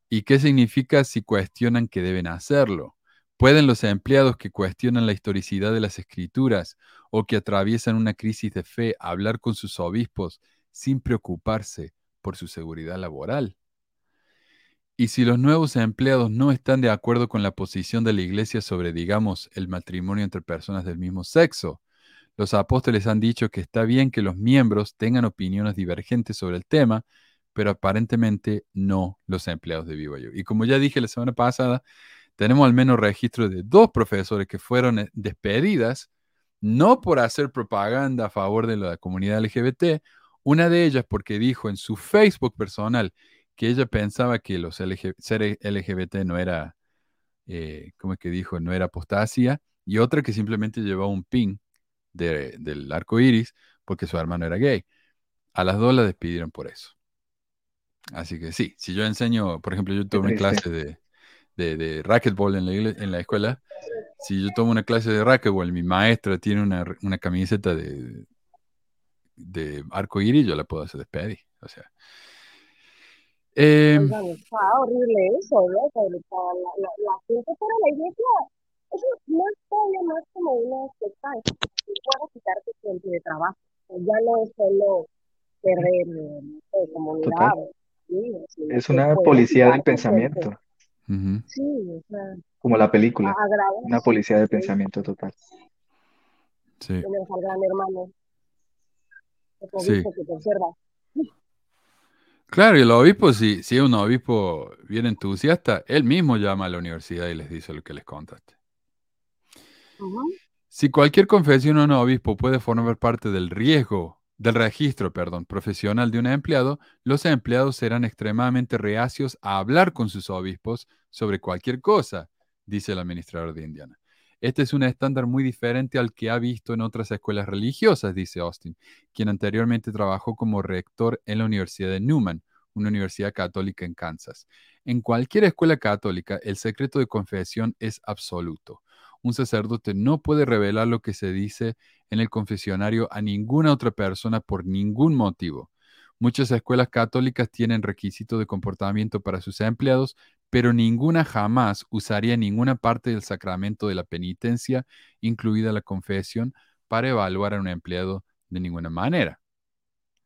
¿Y qué significa si cuestionan que deben hacerlo? ¿Pueden los empleados que cuestionan la historicidad de las escrituras o que atraviesan una crisis de fe hablar con sus obispos sin preocuparse por su seguridad laboral? Y si los nuevos empleados no están de acuerdo con la posición de la iglesia sobre, digamos, el matrimonio entre personas del mismo sexo, los apóstoles han dicho que está bien que los miembros tengan opiniones divergentes sobre el tema, pero aparentemente no los empleados de BYU. Y como ya dije la semana pasada, tenemos al menos registro de dos profesores que fueron eh, despedidas, no por hacer propaganda a favor de la comunidad LGBT, una de ellas porque dijo en su Facebook personal que ella pensaba que los ser LGBT no era, eh, como es que dijo? No era apostasia, y otra que simplemente llevaba un pin del arco iris porque su hermano era gay. A las dos la despidieron por eso. Así que sí, si yo enseño, por ejemplo, yo tomo una clase de, de, de racquetball en la, en la escuela, si yo tomo una clase de racquetball, mi maestra tiene una, una camiseta de, de arco iris, yo la puedo hacer despedir. O sea, eh, está horrible eso, ¿no? La, la, la gente para la iglesia, eso no es todavía más como una secta, es puedo quitarte tiempo de trabajo. Ya no es solo perder no sé, comunidad. Sí, es una policía del pensamiento. Uh -huh. Sí, o sea, como la película. Una policía del pensamiento total. Sí. Tenemos al gran hermano. Que sí. que te observa. Claro, y el obispo, si, si es un obispo bien entusiasta, él mismo llama a la universidad y les dice lo que les contaste. Uh -huh. Si cualquier confesión o un obispo puede formar parte del riesgo, del registro, perdón, profesional de un empleado, los empleados serán extremadamente reacios a hablar con sus obispos sobre cualquier cosa, dice el administrador de Indiana. Este es un estándar muy diferente al que ha visto en otras escuelas religiosas, dice Austin, quien anteriormente trabajó como rector en la Universidad de Newman, una universidad católica en Kansas. En cualquier escuela católica, el secreto de confesión es absoluto. Un sacerdote no puede revelar lo que se dice en el confesionario a ninguna otra persona por ningún motivo. Muchas escuelas católicas tienen requisitos de comportamiento para sus empleados, pero ninguna jamás usaría ninguna parte del sacramento de la penitencia, incluida la confesión, para evaluar a un empleado de ninguna manera.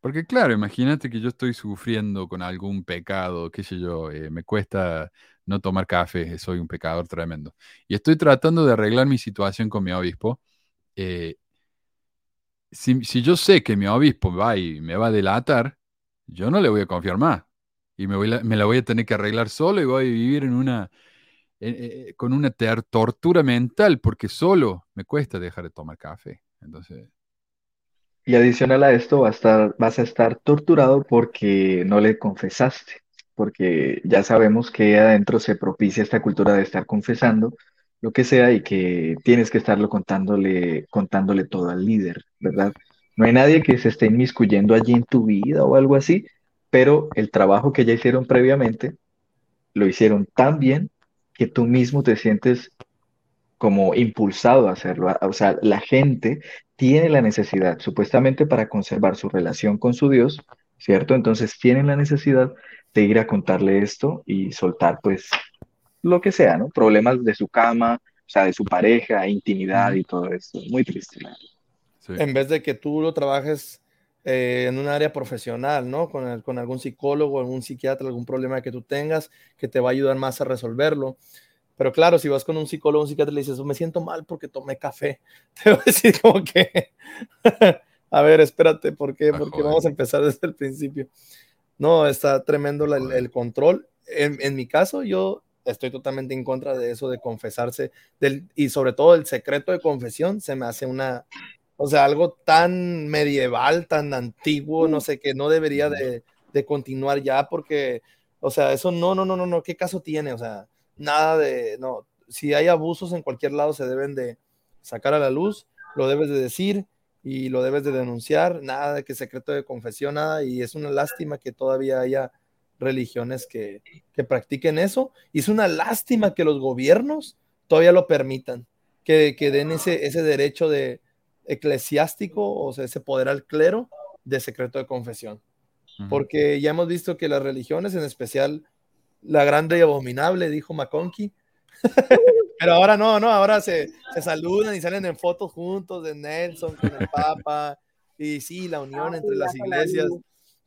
Porque claro, imagínate que yo estoy sufriendo con algún pecado, qué sé yo, eh, me cuesta no tomar café, soy un pecador tremendo. Y estoy tratando de arreglar mi situación con mi obispo. Eh, si, yo sé que mi obispo va y me va a delatar, yo no le voy a confiar más. Y me, voy me la voy a tener que arreglar solo y voy a vivir en una, eh, con una tortura mental, porque solo me cuesta dejar de tomar café. Entonces... Y adicional a esto, va a estar, vas a estar torturado porque no le confesaste, porque ya sabemos que adentro se propicia esta cultura de estar confesando lo que sea y que tienes que estarlo contándole, contándole todo al líder, ¿verdad? No hay nadie que se esté inmiscuyendo allí en tu vida o algo así, pero el trabajo que ya hicieron previamente lo hicieron tan bien que tú mismo te sientes como impulsado a hacerlo. O sea, la gente tiene la necesidad, supuestamente para conservar su relación con su Dios, ¿cierto? Entonces tienen la necesidad de ir a contarle esto y soltar pues lo que sea, ¿no? Problemas de su cama, o sea, de su pareja, intimidad y todo esto. Muy triste. Sí. En vez de que tú lo trabajes eh, en un área profesional, ¿no? Con, el, con algún psicólogo, algún psiquiatra, algún problema que tú tengas que te va a ayudar más a resolverlo. Pero claro, si vas con un psicólogo, un psiquiatra y le dices, me siento mal porque tomé café, te va a decir como que, a ver, espérate, ¿por qué? Porque vamos a empezar desde el principio. No, está tremendo la, el, el, control. En, en, mi caso, yo estoy totalmente en contra de eso de confesarse del, y sobre todo el secreto de confesión se me hace una, o sea, algo tan medieval, tan antiguo, no sé, que no debería de, de continuar ya, porque, o sea, eso no, no, no, no, no, ¿qué caso tiene? O sea, nada de, no, si hay abusos en cualquier lado se deben de sacar a la luz, lo debes de decir y lo debes de denunciar, nada de que secreto de confesión, nada, y es una lástima que todavía haya religiones que, que practiquen eso, y es una lástima que los gobiernos todavía lo permitan, que, que den ese, ese derecho de eclesiástico, o sea, ese poder al clero de secreto de confesión. Porque ya hemos visto que las religiones, en especial la grande y abominable, dijo McConkie, pero ahora no, no, ahora se, se, saludan y salen en fotos juntos de Nelson con el Papa, y sí, la unión entre las iglesias,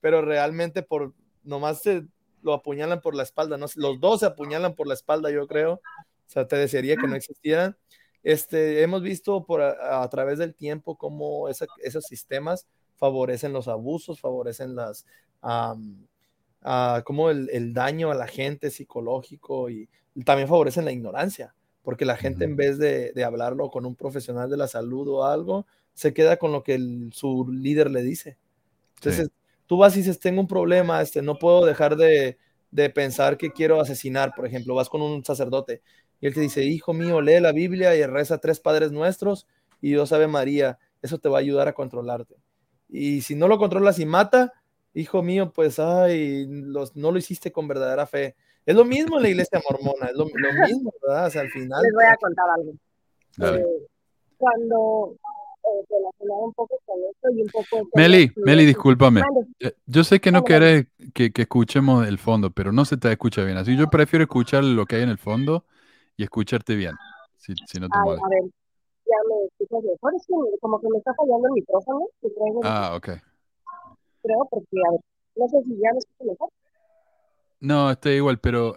pero realmente por nomás se lo apuñalan por la espalda, ¿no? los dos se apuñalan por la espalda, yo creo, o sea, te desearía que no existieran. Este, hemos visto por a, a través del tiempo cómo esa, esos sistemas favorecen los abusos, favorecen las, um, uh, como el, el, daño a la gente psicológico y también favorecen la ignorancia, porque la gente uh -huh. en vez de, de, hablarlo con un profesional de la salud o algo, se queda con lo que el, su líder le dice. Entonces, sí. tú vas y dices, tengo un problema, este, no puedo dejar de, de pensar que quiero asesinar, por ejemplo, vas con un sacerdote y él te dice, hijo mío, lee la Biblia y reza tres Padres Nuestros y Dios Ave María, eso te va a ayudar a controlarte. Y si no lo controlas y mata, hijo mío, pues, ay, los, no lo hiciste con verdadera fe. Es lo mismo en la iglesia mormona, es lo, lo mismo, ¿verdad? O sea, al final. Les voy a contar algo. Eh, cuando eh, relacionado un poco con esto y un poco. Meli, Meli, discúlpame. Yo sé que no quieres que, que, escuchemos el fondo, pero no se te escucha bien. Así yo prefiero escuchar lo que hay en el fondo y escucharte bien, si, si no te Ay, A ver, ya me escuchas mejor. Es que como que me está fallando el micrófono. Ah, ok. Creo, porque, a ver, no sé si ya me escucho mejor. No, está igual, pero,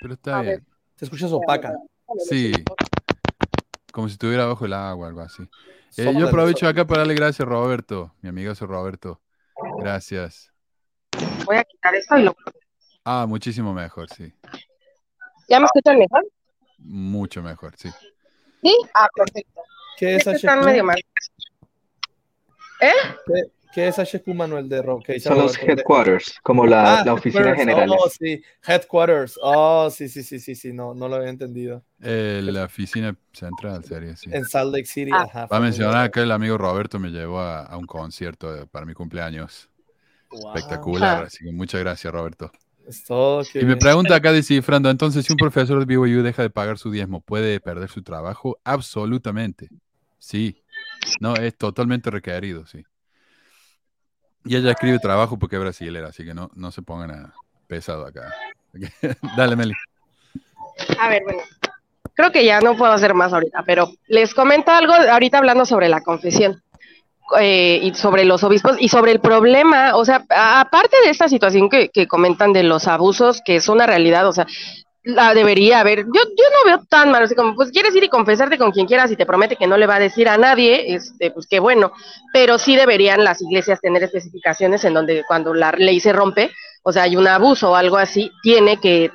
pero está a bien. Ver. Te escuchas opaca. Sí. Como si estuviera bajo el agua, algo así. Eh, yo aprovecho acá para darle gracias a Roberto, mi amigo es Roberto. Gracias. Voy a quitar esto y lo. Ah, muchísimo mejor, sí. ¿Ya me escuchan mejor? Mucho mejor, sí. ¿Sí? Ah, perfecto. ¿Qué es Están medio mal. ¿Eh? ¿Qué, ¿Qué es HQ Manuel de Rock? Son los headquarters, como la, ah, la oficina general. Oh, sí, headquarters. Oh, sí, sí, sí, sí, sí, no, no lo había entendido. Eh, la oficina central sería, sí. En Salt Lake City, Ah. ajá. Va a mencionar que el amigo Roberto me llevó a, a un concierto de- para mi cumpleaños. Wow. Espectacular, Ah. así que muchas gracias, Roberto. Es todo, qué Y me pregunta acá descifrando, entonces si un profesor de BYU deja de pagar su diezmo, ¿puede perder su trabajo? Absolutamente. Sí. No, es totalmente requerido, sí. Y ella escribe trabajo porque es brasilera, así que no, no se pongan a pesado acá. Dale, Meli. A ver, bueno. Creo que ya no puedo hacer más ahorita, pero les comento algo ahorita hablando sobre la confesión eh, y sobre los obispos y sobre el problema, o sea, aparte de esta situación que, comentan de los abusos, que es una realidad, o sea, la debería haber, yo, yo no veo tan mal, así como, pues quieres ir y confesarte con quien quieras y te promete que no le va a decir a nadie, este, pues qué bueno, pero sí deberían las iglesias tener especificaciones en donde cuando la ley se rompe, o sea, hay un abuso o algo así, tiene que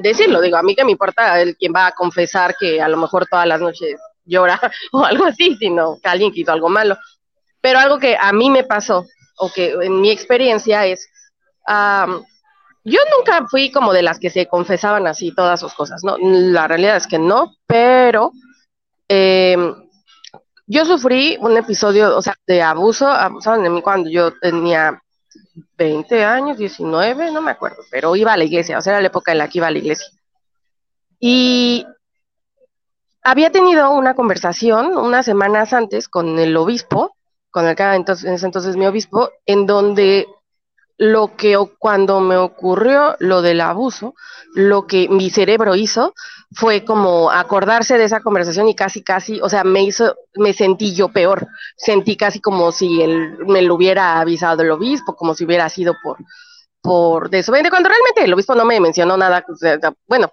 decirlo, digo, a mí que me importa el quien va a confesar que a lo mejor todas las noches llora o algo así, sino que alguien que hizo algo malo. Pero algo que a mí me pasó, o que en mi experiencia es, yo nunca fui como de las que se confesaban así todas sus cosas, ¿no? La realidad es que no, pero em, yo sufrí un episodio, o sea, de abuso, abusaban de mí cuando yo tenía 20 años, 19, no me acuerdo, pero iba a la iglesia, o sea, era la época en la que iba a la iglesia. Y había tenido una conversación unas semanas antes con el obispo, con el que entonces, entonces mi obispo, en donde lo que cuando me ocurrió lo del abuso, lo que mi cerebro hizo fue como acordarse de esa conversación y casi casi, o sea, me hizo, me sentí yo peor, sentí casi como si él me lo hubiera avisado el obispo, como si hubiera sido por por desobediente, cuando realmente el obispo no me mencionó nada, bueno,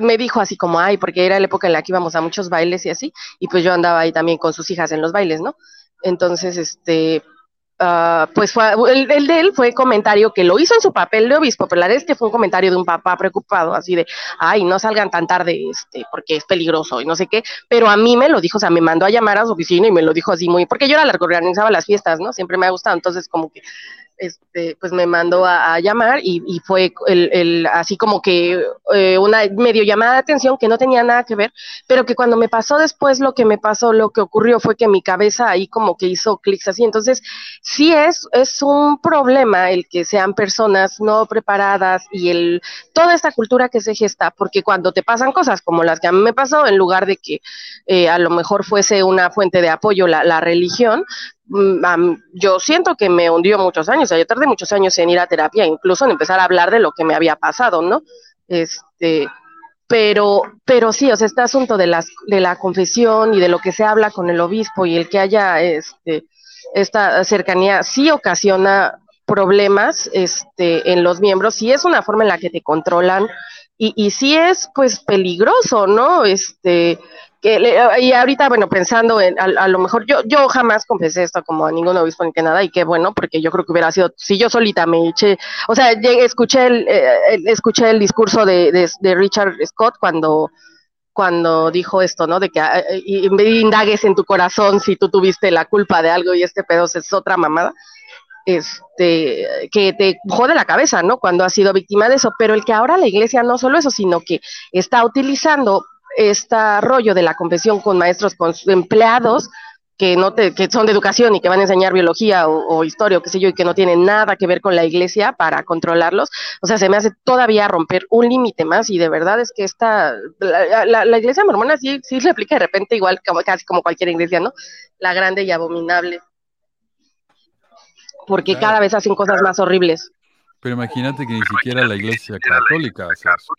me dijo así como, ay, porque era la época en la que íbamos a muchos bailes y así, y pues yo andaba ahí también con sus hijas en los bailes, ¿no? Entonces, este, ah, pues fue, el, el de él fue comentario que lo hizo en su papel de obispo, pero la verdad es que fue un comentario de un papá preocupado, así de, ay, no salgan tan tarde, este, porque es peligroso y no sé qué, pero a mí me lo dijo, o sea, me mandó a llamar a su oficina y me lo dijo así muy, porque yo era la que organizaba las fiestas, ¿no? Siempre me ha gustado, entonces como que este, pues me mandó a, llamar y, fue el, así como que eh, una medio llamada de atención que no tenía nada que ver, pero que cuando me pasó después lo que me pasó, lo que ocurrió fue que mi cabeza ahí como que hizo clics así. Entonces, sí es, es un problema el que sean personas no preparadas y el, toda esta cultura que se gesta, porque cuando te pasan cosas como las que a mí me pasó, en lugar de que eh, a lo mejor fuese una fuente de apoyo la, la religión, yo siento que me hundió muchos años, o sea, yo tardé muchos años en ir a terapia, incluso en empezar a hablar de lo que me había pasado, ¿no? Este, pero, pero sí, o sea, este asunto de las, de la confesión y de lo que se habla con el obispo y el que haya este, esta cercanía sí ocasiona problemas este, en los miembros, sí es una forma en la que te controlan y, y sí es pues peligroso, ¿no? Este, que y ahorita, bueno, pensando en, a, lo mejor yo, yo jamás confesé esto como a ningún obispo ni que nada, y qué bueno, porque yo creo que hubiera sido, si yo solita me eché, o sea, escuché el, eh, escuché el discurso de, de, Richard Scott cuando, cuando dijo esto, ¿no? De que ah, eh, indagues en tu corazón si tú tuviste la culpa de algo y este pedo es otra mamada este, que te jode la cabeza, ¿no? Cuando has sido víctima de eso, pero el que ahora la iglesia no solo eso, sino que está utilizando este rollo de la confesión con maestros, con empleados que no te, que son de educación y que van a enseñar biología o, historia o qué sé yo y que no tienen nada que ver con la iglesia para controlarlos, o sea, se me hace todavía romper un límite más y de verdad es que esta, la, iglesia mormona sí, sí se aplica de repente igual como, casi como cualquier iglesia, ¿no? La grande y abominable. Porque cada vez hacen cosas más horribles. Pero imagínate que ni siquiera la iglesia católica hace eso.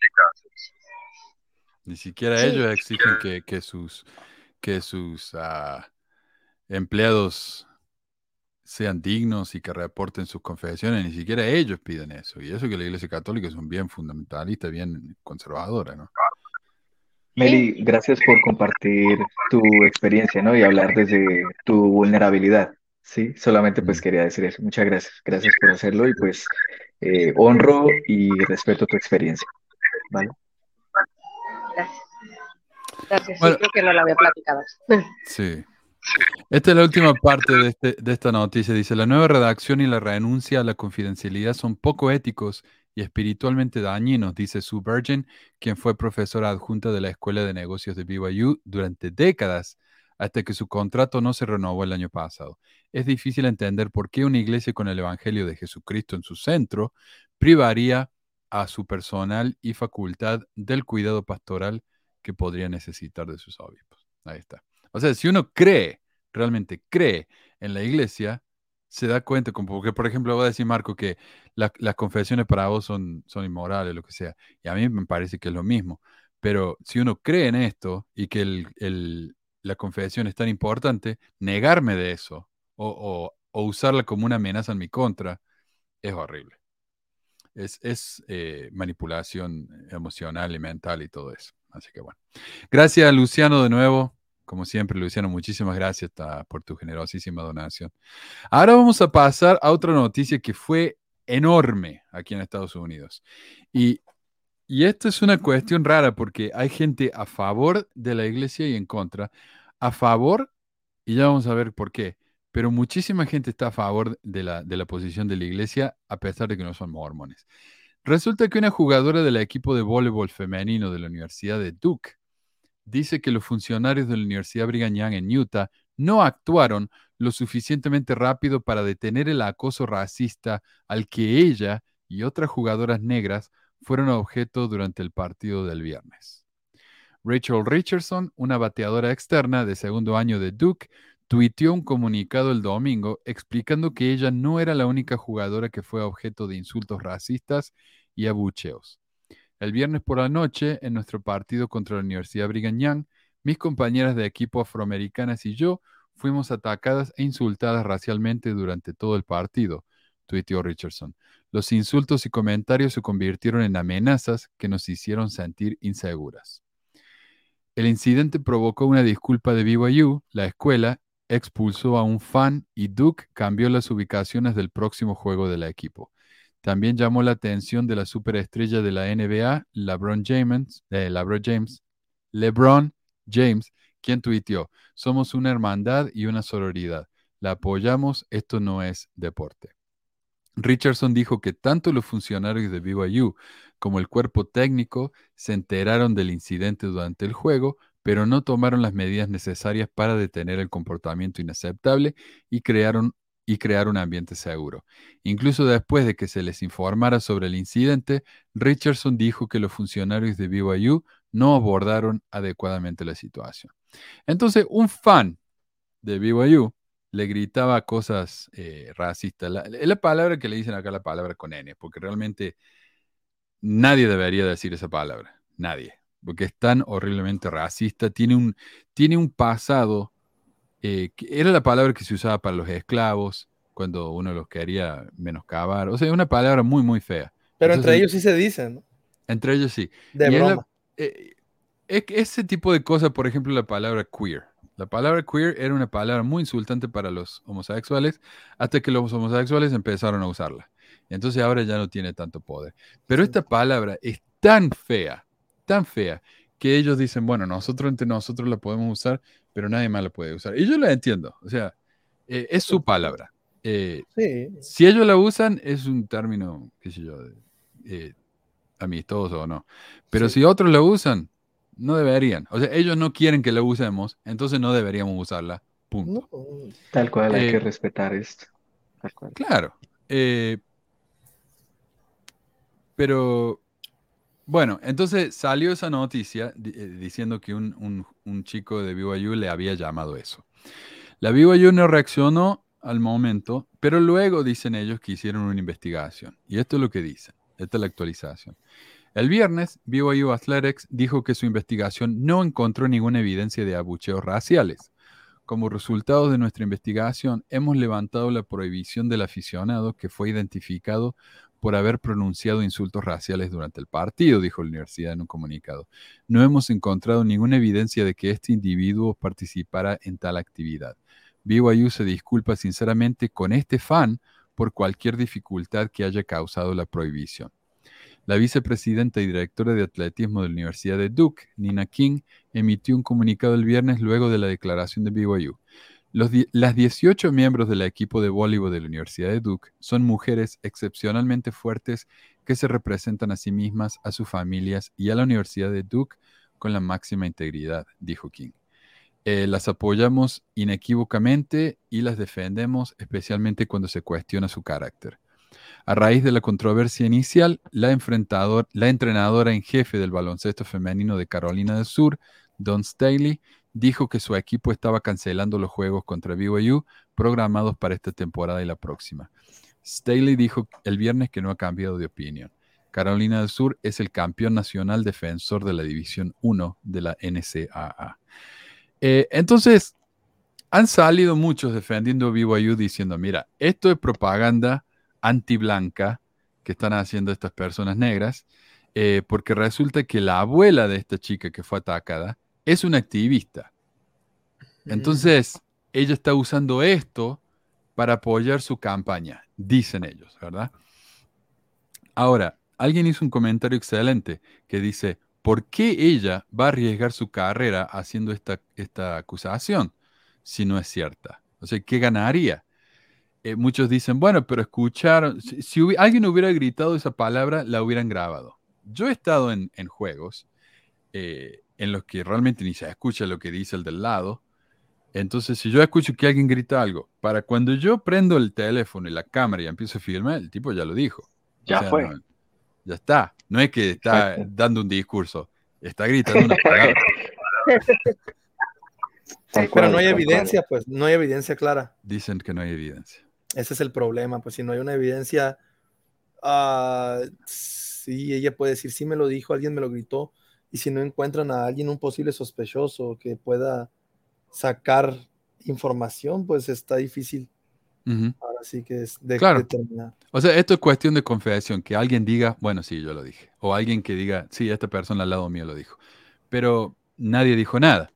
Ni siquiera ellos exigen que, sus, que sus ah, empleados sean dignos y que reporten sus confesiones, ni siquiera ellos piden eso. Y eso que la Iglesia Católica es un bien fundamentalista, bien conservadora, ¿no? Meli, gracias por compartir tu experiencia, ¿no? Y hablar desde tu vulnerabilidad. Sí, solamente pues quería decir eso. Muchas gracias. Gracias por hacerlo y pues eh, honro y respeto tu experiencia. ¿Vale? Gracias. creo que no la había platicado. Sí. Esta es la última parte de, este, de esta noticia. Dice, la nueva redacción y la renuncia a la confidencialidad son poco éticos y espiritualmente dañinos, dice Sue Virgin, quien fue profesora adjunta de la Escuela de Negocios de BYU durante décadas, hasta que su contrato no se renovó el año pasado. Es difícil entender por qué una iglesia con el Evangelio de Jesucristo en su centro privaría a su personal y facultad del cuidado pastoral que podría necesitar de sus obispos. Ahí está. O sea, si uno cree, realmente cree en la iglesia, se da cuenta, como porque, por ejemplo, voy a decir, Marco, que las confesiones para vos son, son inmorales, lo que sea, y a mí me parece que es lo mismo, pero si uno cree en esto y que el, la confesión es tan importante, negarme de eso o, o usarla como una amenaza en mi contra es horrible es, eh, manipulación emocional y mental y todo eso. Así que bueno. Gracias, Luciano, de nuevo. Como siempre, Luciano, muchísimas gracias por tu generosísima donación. Ahora vamos a pasar a otra noticia que fue enorme aquí en Estados Unidos. Y, y esto es una cuestión rara porque hay gente a favor de la iglesia y en contra. A favor, y ya vamos a ver por qué, pero muchísima gente está a favor de la, de la posición de la iglesia a pesar de que no son mormones. Resulta que una jugadora del equipo de voleibol femenino de la Universidad de Duke dice que los funcionarios de la Universidad Brigham Young en Utah no actuaron lo suficientemente rápido para detener el acoso racista al que ella y otras jugadoras negras fueron objeto durante el partido del viernes. Rachel Richardson, una bateadora externa de segundo año de Duke, tuiteó un comunicado el domingo explicando que ella no era la única jugadora que fue objeto de insultos racistas y abucheos. El viernes por la noche, en nuestro partido contra la Universidad Brigham Young, mis compañeras de equipo afroamericanas y yo fuimos atacadas e insultadas racialmente durante todo el partido, tuiteó Richardson. Los insultos y comentarios se convirtieron en amenazas que nos hicieron sentir inseguras. El incidente provocó una disculpa de BYU, la escuela expulsó a un fan y Duke cambió las ubicaciones del próximo juego del equipo. También llamó la atención de la superestrella de la NBA, LeBron James, eh, LeBron James, LeBron James, quien tuiteó, somos una hermandad y una sororidad. La apoyamos, esto no es deporte. Richardson dijo que tanto los funcionarios de BYU como el cuerpo técnico se enteraron del incidente durante el juego, pero no tomaron las medidas necesarias para detener el comportamiento inaceptable y crearon y crear un ambiente seguro. Incluso después de que se les informara sobre el incidente, Richardson dijo que los funcionarios de BYU no abordaron adecuadamente la situación. Entonces, un fan de BYU le gritaba cosas eh, racistas. La, la palabra que le dicen acá la palabra con N, porque realmente nadie debería decir esa palabra, nadie, porque es tan horriblemente racista, tiene un, tiene un pasado, eh, que era la palabra que se usaba para los esclavos, cuando uno los quería menoscabar, o sea, es una palabra muy, muy fea. Pero entre ellos sí se dicen, ¿no? Entre ellos sí. De broma. Eh, ese tipo de cosas, por ejemplo, la palabra queer. La palabra queer era una palabra muy insultante para los homosexuales hasta que los homosexuales empezaron a usarla. Entonces ahora ya no tiene tanto poder. Pero esta palabra es tan fea, tan fea, que ellos dicen, bueno, nosotros entre nosotros la podemos usar, pero nadie más la puede usar. Y yo la entiendo. O sea, eh, es su palabra. Eh, si ellos la usan, es un término, qué sé yo, eh, amistoso o no. Pero si otros la usan, no deberían. O sea, ellos no quieren que la usemos, entonces no deberíamos usarla. Punto. Tal cual, hay que respetar esto. Tal cual. Claro. pero, bueno, entonces salió esa noticia diciendo que un, un, chico de BYU le había llamado eso. La BYU no reaccionó al momento, pero luego dicen ellos que hicieron una investigación. Y esto es lo que dicen. Esta es la actualización. El viernes, BYU Athletics dijo que su investigación no encontró ninguna evidencia de abucheos raciales. Como resultado de nuestra investigación, hemos levantado la prohibición del aficionado que fue identificado por haber pronunciado insultos raciales durante el partido, dijo la universidad en un comunicado. No hemos encontrado ninguna evidencia de que este individuo participara en tal actividad. BYU se disculpa sinceramente con este fan por cualquier dificultad que haya causado la prohibición. La vicepresidenta y directora de atletismo de la Universidad de Duke, Nina King, emitió un comunicado el viernes luego de la declaración de BYU. Las 18 miembros del equipo de voleibol de la Universidad de Duke son mujeres excepcionalmente fuertes que se representan a sí mismas, a sus familias y a la Universidad de Duke con la máxima integridad, dijo King. Eh, las apoyamos inequívocamente y las defendemos especialmente cuando se cuestiona su carácter. A raíz de la controversia inicial, la, la entrenadora en jefe del baloncesto femenino de Carolina del Sur, Don Staley, dijo que su equipo estaba cancelando los juegos contra BYU programados para esta temporada y la próxima. Staley dijo el viernes que no ha cambiado de opinión. Carolina del Sur es el campeón nacional defensor de la División 1 de la NCAA. Eh, entonces, han salido muchos defendiendo BYU diciendo, mira, esto es propaganda anti-blanca que están haciendo estas personas negras, eh, porque resulta que la abuela de esta chica que fue atacada es una activista. Entonces, ella está usando esto para apoyar su campaña, dicen ellos, ¿verdad? Ahora, alguien hizo un comentario excelente que dice, ¿por qué ella va a arriesgar su carrera haciendo esta, esta acusación si no es cierta? O sea, ¿qué ganaría? Eh, muchos dicen, bueno, pero escucharon, si, alguien hubiera gritado esa palabra, la hubieran grabado. Yo he estado en, juegos eh, en los que realmente ni se escucha lo que dice el del lado. Entonces, si yo escucho que alguien grita algo, para cuando yo prendo el teléfono y la cámara y empiezo a filmar, el tipo ya lo dijo. Ya fue. ya está. No es que está dando un discurso, está gritando una palabra. Pero no hay evidencia, pues, no hay evidencia clara. Dicen que no hay evidencia. Ese es el problema, pues si no hay una evidencia, uh, sí, ella puede decir, sí me lo dijo, alguien me lo gritó, y si no encuentran a alguien, un posible sospechoso que pueda sacar información, pues está difícil. Ahora sí que es de claro. determinar. O sea, esto es cuestión de confesión, que alguien diga, bueno, sí, yo lo dije. O alguien que diga, sí, esta persona al lado mío lo dijo. Pero nadie dijo nada.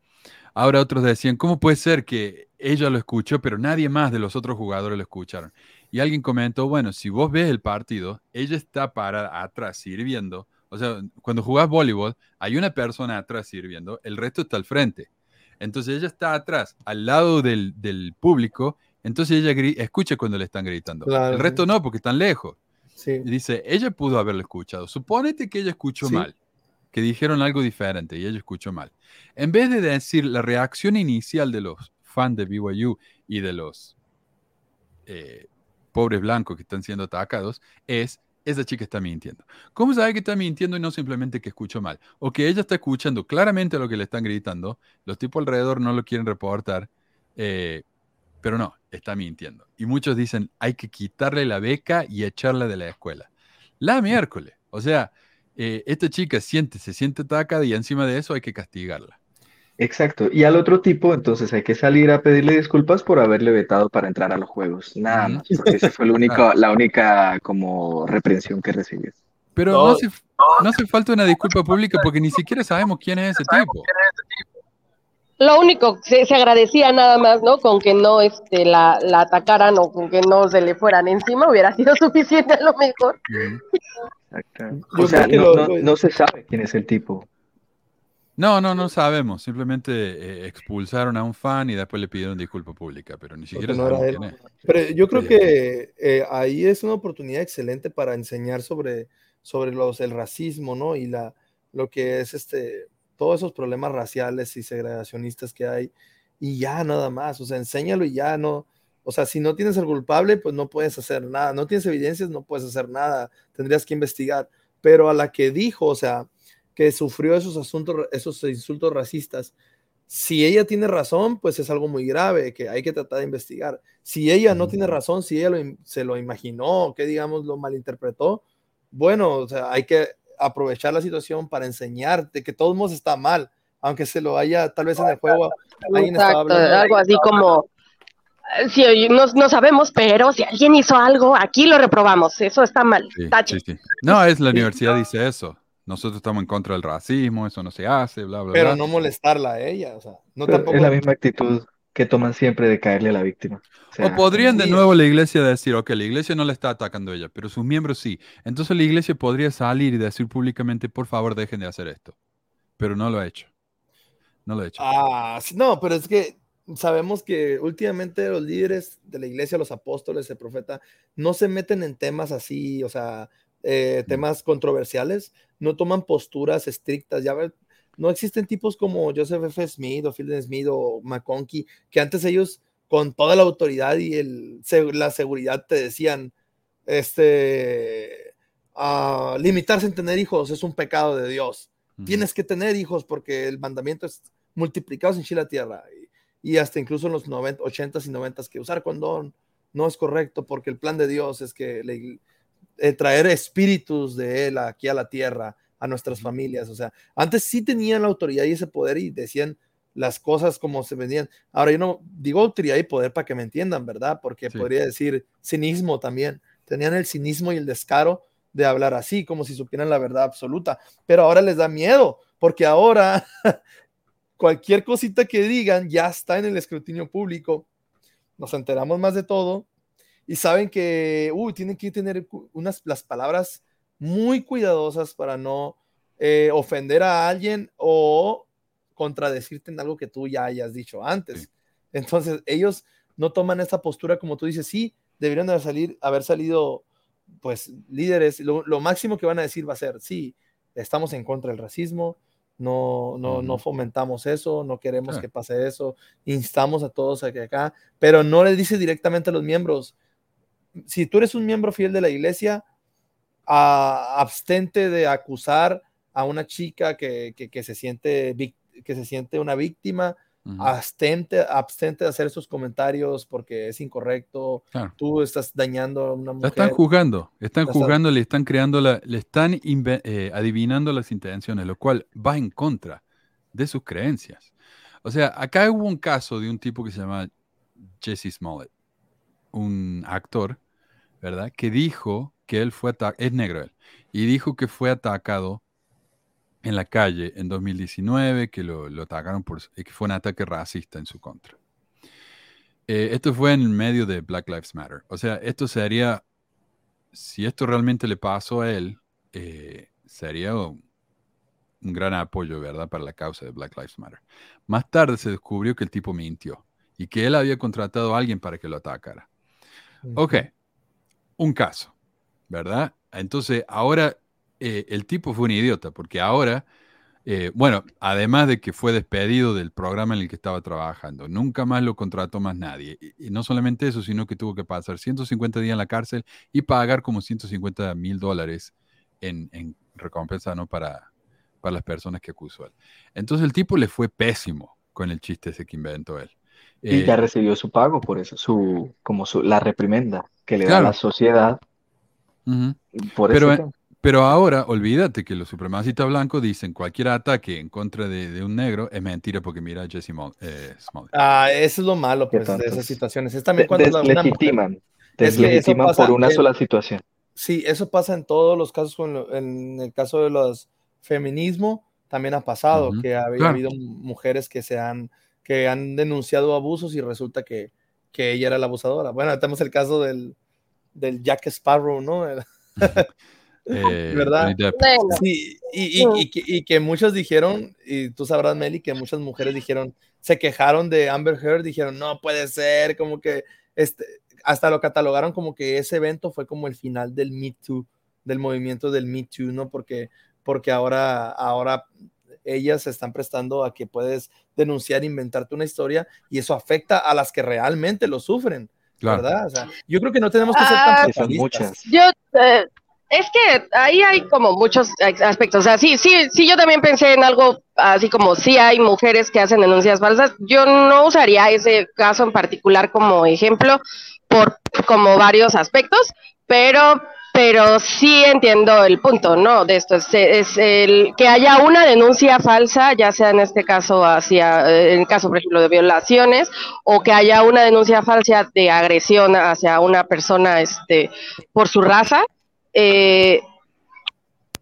Ahora otros decían, ¿cómo puede ser que ella lo escuchó, pero nadie más de los otros jugadores lo escucharon? Y alguien comentó, bueno, si vos ves el partido, ella está para atrás sirviendo. O sea, cuando jugás voleibol, hay una persona atrás sirviendo, el resto está al frente. Entonces ella está atrás, al lado del, del público, Entonces ella escucha cuando le están gritando. Claro, el resto no, porque están lejos. Sí. Y dice, ella pudo haberlo escuchado. Supónete que ella escuchó Sí. mal, que dijeron algo diferente y ella escuchó mal. En vez de decir la reacción inicial de los fans de BYU y de los eh, pobres blancos que están siendo atacados, es, esa chica está mintiendo. ¿Cómo sabe que está mintiendo y no simplemente que escuchó mal? O que ella está escuchando claramente lo que le están gritando, los tipos alrededor no lo quieren reportar, eh, pero no, está mintiendo. Y muchos dicen, hay que quitarle la beca y echarla de la escuela. La miércoles. O sea, eh, esta chica siente, se siente atacada y encima de eso hay que castigarla. Exacto. Y al otro tipo, entonces hay que salir a pedirle disculpas por haberle vetado para entrar a los juegos. Nada más, porque esa fue la única, la única como reprensión que recibió. Pero No. no, hace, no hace falta una disculpa pública porque ni siquiera sabemos quién es ese tipo. Lo único, se, se agradecía nada más, ¿no? Con que no este, la, la atacaran o con que no se le fueran encima, hubiera sido suficiente a lo mejor. Exacto. O sea, no, no se sabe quién es el tipo. No, no, no sabemos. Simplemente eh, expulsaron a un fan y después le pidieron disculpa pública, pero ni siquiera no quién es. Pero yo creo que eh, ahí es una oportunidad excelente para enseñar sobre, sobre los, el racismo, ¿no? Y la, lo que es este, todos esos problemas raciales y segregacionistas que hay. Y ya nada más, o sea, enséñalo y ya no. O sea, si no tienes el culpable, pues no puedes hacer nada. No tienes evidencias, no puedes hacer nada. Tendrías que investigar. Pero a la que dijo, o sea, que sufrió esos asuntos, esos insultos racistas, si ella tiene razón, pues es algo muy grave que hay que tratar de investigar. Si ella no tiene razón, si ella lo se lo imaginó, que digamos lo malinterpretó, bueno, o sea, hay que aprovechar la situación para enseñarte que todos modos está mal, aunque se lo haya, tal vez en el juego, alguien estaba Exacto, hablando de- algo así como, eh, si no, no sabemos, pero si alguien hizo algo, aquí lo reprobamos, eso está mal, Sí, tache. sí, sí. No, es la universidad dice eso. Nosotros estamos en contra del racismo, eso no se hace, bla, bla, pero bla. no molestarla a ella, o sea, no Pero tampoco. es la misma actitud que toman siempre de caerle a la víctima. O sea, O podrían de nuevo la iglesia decir, ok, la iglesia no le está atacando a ella, pero sus miembros sí. Entonces la iglesia podría salir y decir públicamente, por favor, dejen de hacer esto. Pero no lo ha hecho. No lo ha hecho. Ah, no, pero es que sabemos que últimamente los líderes de la iglesia, los apóstoles, el profeta, no se meten en temas así, o sea, eh, temas controversiales, no toman posturas estrictas. Ya ves, no existen tipos como Joseph F. Smith o Philip Smith o McConkie, que antes ellos con toda la autoridad y el, la seguridad te decían, este, ah, limitarse en tener hijos es un pecado de Dios tienes que tener hijos porque el mandamiento es multiplicados en la tierra. Y, y hasta incluso en los 90, 80s y 90s que usar condón no es correcto porque el plan de Dios es que la igle- eh, traer espíritus de Él aquí a la tierra, a nuestras familias. O sea, antes sí tenían la autoridad y ese poder y decían las cosas como se venían. Ahora yo no digo autoridad y poder para que me entiendan, ¿verdad? Porque Sí. podría decir cinismo también. Tenían el cinismo y el descaro de hablar así, como si supieran la verdad absoluta pero ahora les da miedo, porque ahora cualquier cosita que digan ya está en el escrutinio público, nos enteramos más de todo y saben que, uy, tienen que tener unas, las palabras muy cuidadosas para no eh, ofender a alguien o contradecirte en algo que tú ya hayas dicho antes. Sí. Entonces, ellos no toman esta postura como tú dices, sí, deberían de salir, haber salido pues líderes, lo, lo máximo que van a decir va a ser, sí, estamos en contra del racismo, no, no, no Ujú. fomentamos eso, no queremos Ah. que pase eso, instamos a todos a que acá, pero no le dice directamente a los miembros, si tú eres un miembro fiel de la iglesia, a- abstente de acusar a una chica que, que- que se siente que se siente una víctima, abstente, abstente de hacer esos comentarios porque es incorrecto, Claro. tú estás dañando a una La mujer. están juzgando, están juzgando, le están creando, la, le están eh, adivinando las intenciones, lo cual va en contra de sus creencias. O sea, acá hubo un caso de un tipo que se llama Jesse Smollett, un actor, ¿verdad? Que dijo que él fue atacado, es negro él, y dijo que fue atacado en la calle en 2019, que lo, atacaron por, que fue un ataque racista en su contra. Eh, esto fue en medio de Black Lives Matter. O sea, esto sería, si esto realmente le pasó a él, eh, sería un, un gran apoyo, ¿verdad?, para la causa de Black Lives Matter. Más tarde se descubrió que el tipo mintió y que él había contratado a alguien para que lo atacara. Ok, un caso, ¿verdad? Entonces, ahora eh, el tipo fue un idiota, porque ahora, eh, bueno, además de que fue despedido del programa en el que estaba trabajando, nunca más lo contrató más nadie. Y, no solamente eso, sino que tuvo que pasar 150 días en la cárcel y pagar como 150 mil dólares en, en, recompensa, ¿no? Para, para las personas que acusó él. Entonces el tipo le fue pésimo con el chiste ese que inventó él. Y ya eh, recibió su pago por eso, su, como su, la reprimenda que le da la sociedad. por pero, pero ahora, olvídate que los supremacistas blancos dicen cualquier ataque en contra de, un negro es mentira porque mira a Jesse eh, Smollett. Ah, eso es lo malo pues, de esas situaciones. Es también cuando deslegitiman, deslegitiman por una sola situación. Sí, eso pasa en todos los casos, en el caso de los feminismo también ha pasado, que ha, habido mujeres que se han, que han denunciado abusos y resulta que, que ella era la abusadora. Bueno, tenemos el caso del, del Jack Sparrow, ¿no? Eh, ¿Verdad? Sí, y, y, y, que muchos dijeron, y tú sabrás, Meli, que muchas mujeres dijeron, se quejaron de Amber Heard, dijeron, no puede ser, como que, este, hasta lo catalogaron como que ese evento fue como el final del Me Too, del movimiento del Me Too, ¿no? Porque porque ahora, ahora ellas se están prestando a que puedes denunciar, inventarte una historia y eso afecta a las que realmente lo sufren, ¿verdad? yo creo que no tenemos que ser tan ah, muchas. Yo, eh, es que ahí hay como muchos aspectos. O sea, sí, sí, sí, yo también pensé en algo así como si hay mujeres que hacen denuncias falsas. Yo no usaría ese caso en particular como ejemplo por como varios aspectos, pero pero sí entiendo el punto, ¿no? De esto es, el que haya una denuncia falsa, ya sea en este caso hacia, eh, en el caso por ejemplo de violaciones, o que haya una denuncia falsa de agresión hacia una persona, este, por su raza, eh,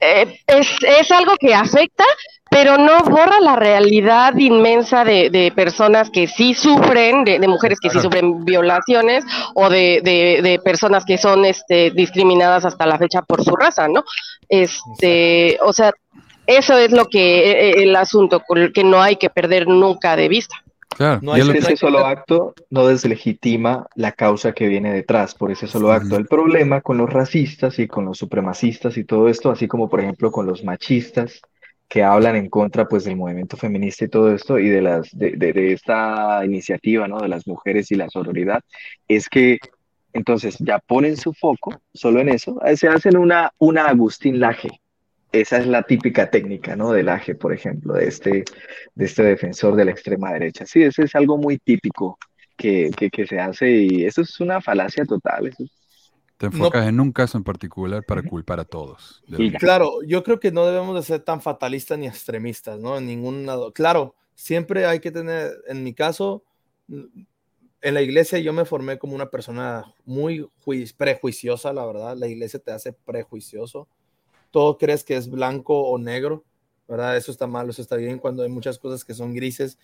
eh, es, es algo que afecta, pero no borra la realidad inmensa de, personas que sí sufren, de, mujeres que sí sufren violaciones o de, personas que son este, discriminadas hasta la fecha por su raza, ¿no? Este, o sea, eso es lo que e, e, el asunto que no hay que perder nunca de vista. Claro. No ese solo acto no deslegitima la causa que viene detrás por ese solo acto. El problema con los racistas y con los supremacistas y todo esto, así como por ejemplo con los machistas, que hablan en contra pues del movimiento feminista y todo esto y de las de, de, esta iniciativa no de las mujeres y la sororidad es que entonces ya ponen su foco solo en eso se hacen una una Agustín Laje esa es la típica técnica no del Laje por ejemplo de este de este defensor de la extrema derecha sí eso es algo muy típico que, que, que se hace y eso es una falacia total eso te enfocas en un caso en particular para culpar a todos. Y claro, yo creo que no debemos de ser tan fatalistas ni extremistas, ¿no? En ningún lado. Claro, siempre hay que tener, en mi caso, en la iglesia yo me formé como una persona muy prejuiciosa, la verdad. La iglesia te hace prejuicioso. Todo crees que es blanco o negro, ¿verdad? Eso está mal, eso está bien cuando hay muchas cosas que son grises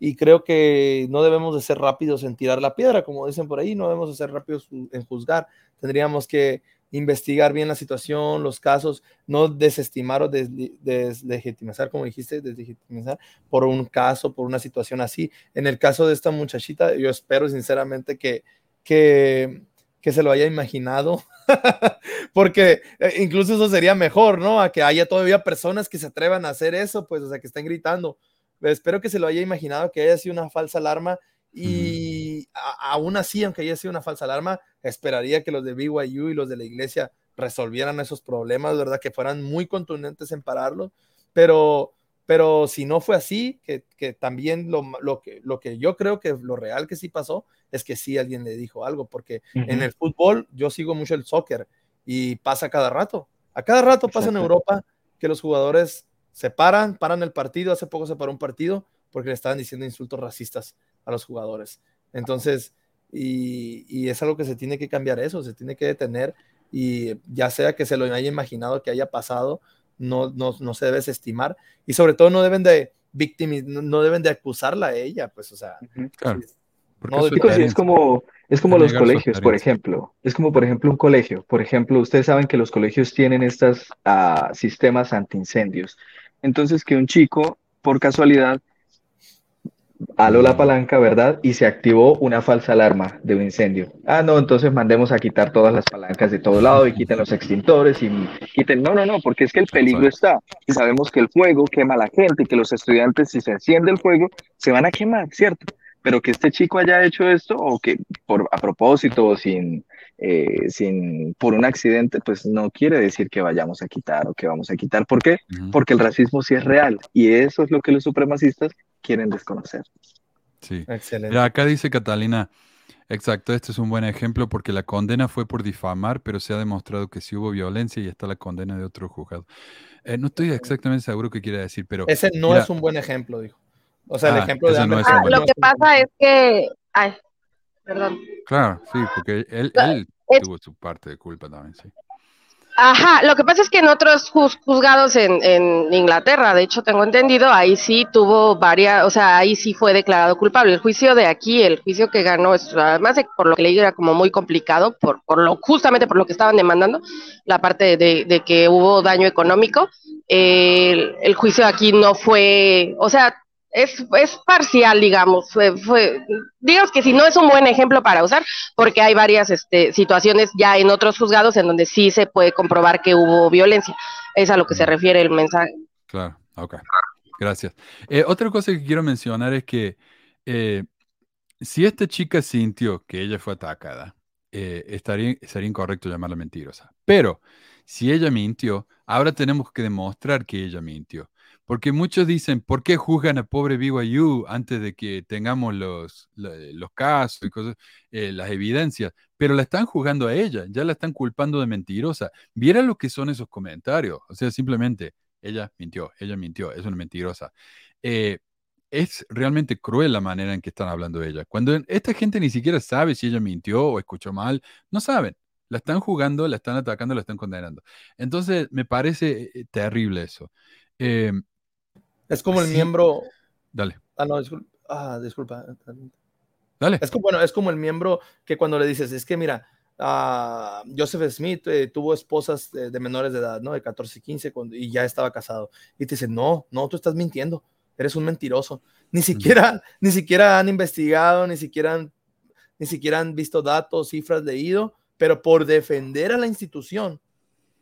y creo que no debemos de ser rápidos en tirar la piedra, como dicen por ahí, no debemos de ser rápidos en juzgar, tendríamos que investigar bien la situación, los casos, no desestimar o deslegitimizar, como dijiste, deslegitimizar por un caso, por una situación así. En el caso de esta muchachita, yo espero sinceramente que, que, que se lo haya imaginado, porque eh, incluso eso sería mejor, ¿no? A que haya todavía personas que se atrevan a hacer eso, pues, o sea, que estén gritando espero que se lo haya imaginado que haya sido una falsa alarma y aún así, aunque haya sido una falsa alarma, esperaría que los de BYU y los de la iglesia resolvieran esos problemas, ¿verdad? Que fueran muy contundentes en pararlo, pero, pero si no fue así, que, que también lo, lo, que, lo que yo creo que lo real que sí pasó es que sí alguien le dijo algo, porque en el fútbol yo sigo mucho el soccer y pasa cada rato, a cada rato pasa en Europa que los jugadores se paran, paran el partido, hace poco se paró un partido porque le estaban diciendo insultos racistas a los jugadores. Entonces, y, es algo que se tiene que cambiar eso, se tiene que detener y ya sea que se lo haya imaginado que haya pasado, no, no, se debe desestimar y sobre todo no deben de no deben de acusarla a ella, pues, o sea. es como, es como los colegios, por ejemplo. Es como, por ejemplo, un colegio. Por ejemplo, ustedes saben que los colegios tienen estos ah, sistemas antiincendios. Entonces, que un chico, por casualidad, Aló la palanca, ¿verdad? Y se activó una falsa alarma de un incendio. Ah, no, entonces mandemos a quitar todas las palancas de todo lado y quiten los extintores y quiten. No, no, no, porque es que el peligro está. Y sabemos que el fuego quema a la gente, que los estudiantes, si se enciende el fuego, se van a quemar, ¿cierto? Pero que este chico haya hecho esto o que por a propósito o sin, eh, sin por un accidente, pues no quiere decir que vayamos a quitar o que vamos a quitar. ¿Por qué? Porque el racismo sí es real y eso es lo que los supremacistas quieren desconocer. Sí. Excelente. Mira, acá dice Catalina, exacto, este es un buen ejemplo porque la condena fue por difamar, pero se ha demostrado que sí hubo violencia y está la condena de otro juzgado. Eh, no estoy exactamente seguro qué quiere decir, pero... Ese no mira, es un buen ejemplo, dijo. O sea, el Ah, ejemplo de no Ah, lo que pasa es que. Ay, perdón. Claro, sí, porque él, él es- tuvo su parte de culpa también, sí. Ajá, lo que pasa es que en otros juz- juzgados en, Inglaterra, de hecho tengo entendido, ahí sí tuvo varias, o sea, ahí sí fue declarado culpable. El juicio de aquí, el juicio que ganó, además de por lo que leí era como muy complicado, por, por lo, justamente por lo que estaban demandando, la parte de, de que hubo daño económico. El, el juicio aquí no fue, o sea, es, es parcial, digamos, fue, fue, digamos que si no es un buen ejemplo para usar, porque hay varias este, situaciones ya en otros juzgados en donde sí se puede comprobar que hubo violencia. Es a lo que se refiere el mensaje. Claro, ok. Gracias. Eh, otra cosa que quiero mencionar es que eh, si esta chica sintió que ella fue atacada, eh, estaría, sería incorrecto llamarla mentirosa. Pero si ella mintió, ahora tenemos que demostrar que ella mintió. Porque muchos dicen, ¿por qué juzgan a pobre BYU antes de que tengamos los, lo- los casos y cosas, eh, las evidencias? Pero la están juzgando a ella, ya la están culpando de mentirosa. Viera lo que son esos comentarios. O sea, simplemente, ella mintió, ella mintió, es una mentirosa. Eh, es realmente cruel la manera en que están hablando de ella. Cuando esta gente ni siquiera sabe si ella mintió o escuchó mal, no saben. La están jugando, la están atacando, la están condenando. Entonces, me parece eh, terrible eso. Eh, Es como el Sí. miembro. dale, Ah, no, disculpa. Ah, disculpa. dale. Es como, bueno, es como el miembro que cuando le dices, es que mira, ah, Joseph Smith eh, tuvo esposas de, de menores de edad, ¿no? De 14 y 15 cuando- y ya estaba casado. Y te dicen, no, no, tú estás mintiendo, eres un mentiroso. Ni siquiera, ni siquiera han investigado, ni siquiera han, ni siquiera han visto datos, cifras, leído, pero por defender a la institución,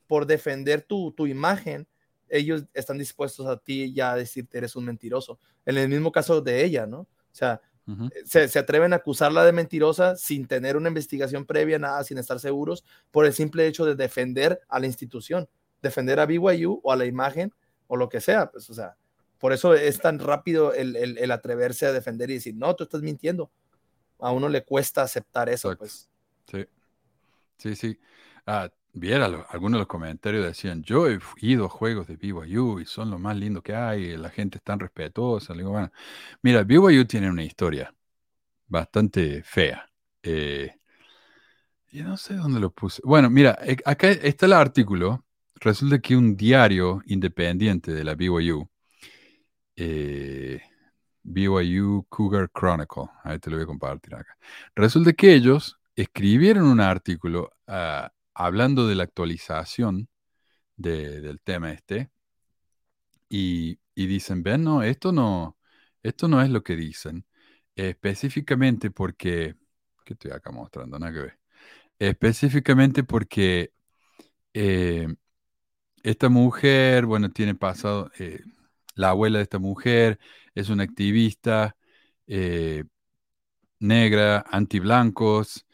por defender tu, tu imagen, ellos están dispuestos a ti ya a decirte eres un mentiroso. En el mismo caso de ella, ¿no? O sea, Ujú. se, se atreven a acusarla de mentirosa sin tener una investigación previa, nada, sin estar seguros, por el simple hecho de defender a la institución, defender a BYU o a la imagen o lo que sea. Pues, o sea, por eso es tan rápido el, el- el atreverse a defender y decir, no, tú estás mintiendo. A uno le cuesta aceptar eso, Exacto. pues. Sí, sí, sí. Ah, viera, algunos de los comentarios decían, yo he ido a juegos de BYU y son lo más lindo que hay, la gente es tan respetuosa. Le digo, bueno, mira, BYU tiene una historia bastante fea. Eh, y no sé dónde lo puse. Bueno, mira, eh, acá está el artículo. Resulta que un diario independiente de la BYU, eh, BYU Cougar Chronicle, ahí te lo voy a compartir acá. Resulta que ellos escribieron un artículo ah, hablando de la actualización de- del tema este y, dicen, ven, no, esto no, esto no es lo que dicen. Específicamente porque, ¿qué estoy acá mostrando? Nada que ver. Específicamente porque eh, esta mujer, bueno, tiene pasado, eh, la abuela de esta mujer es una activista eh, negra, anti-blancos.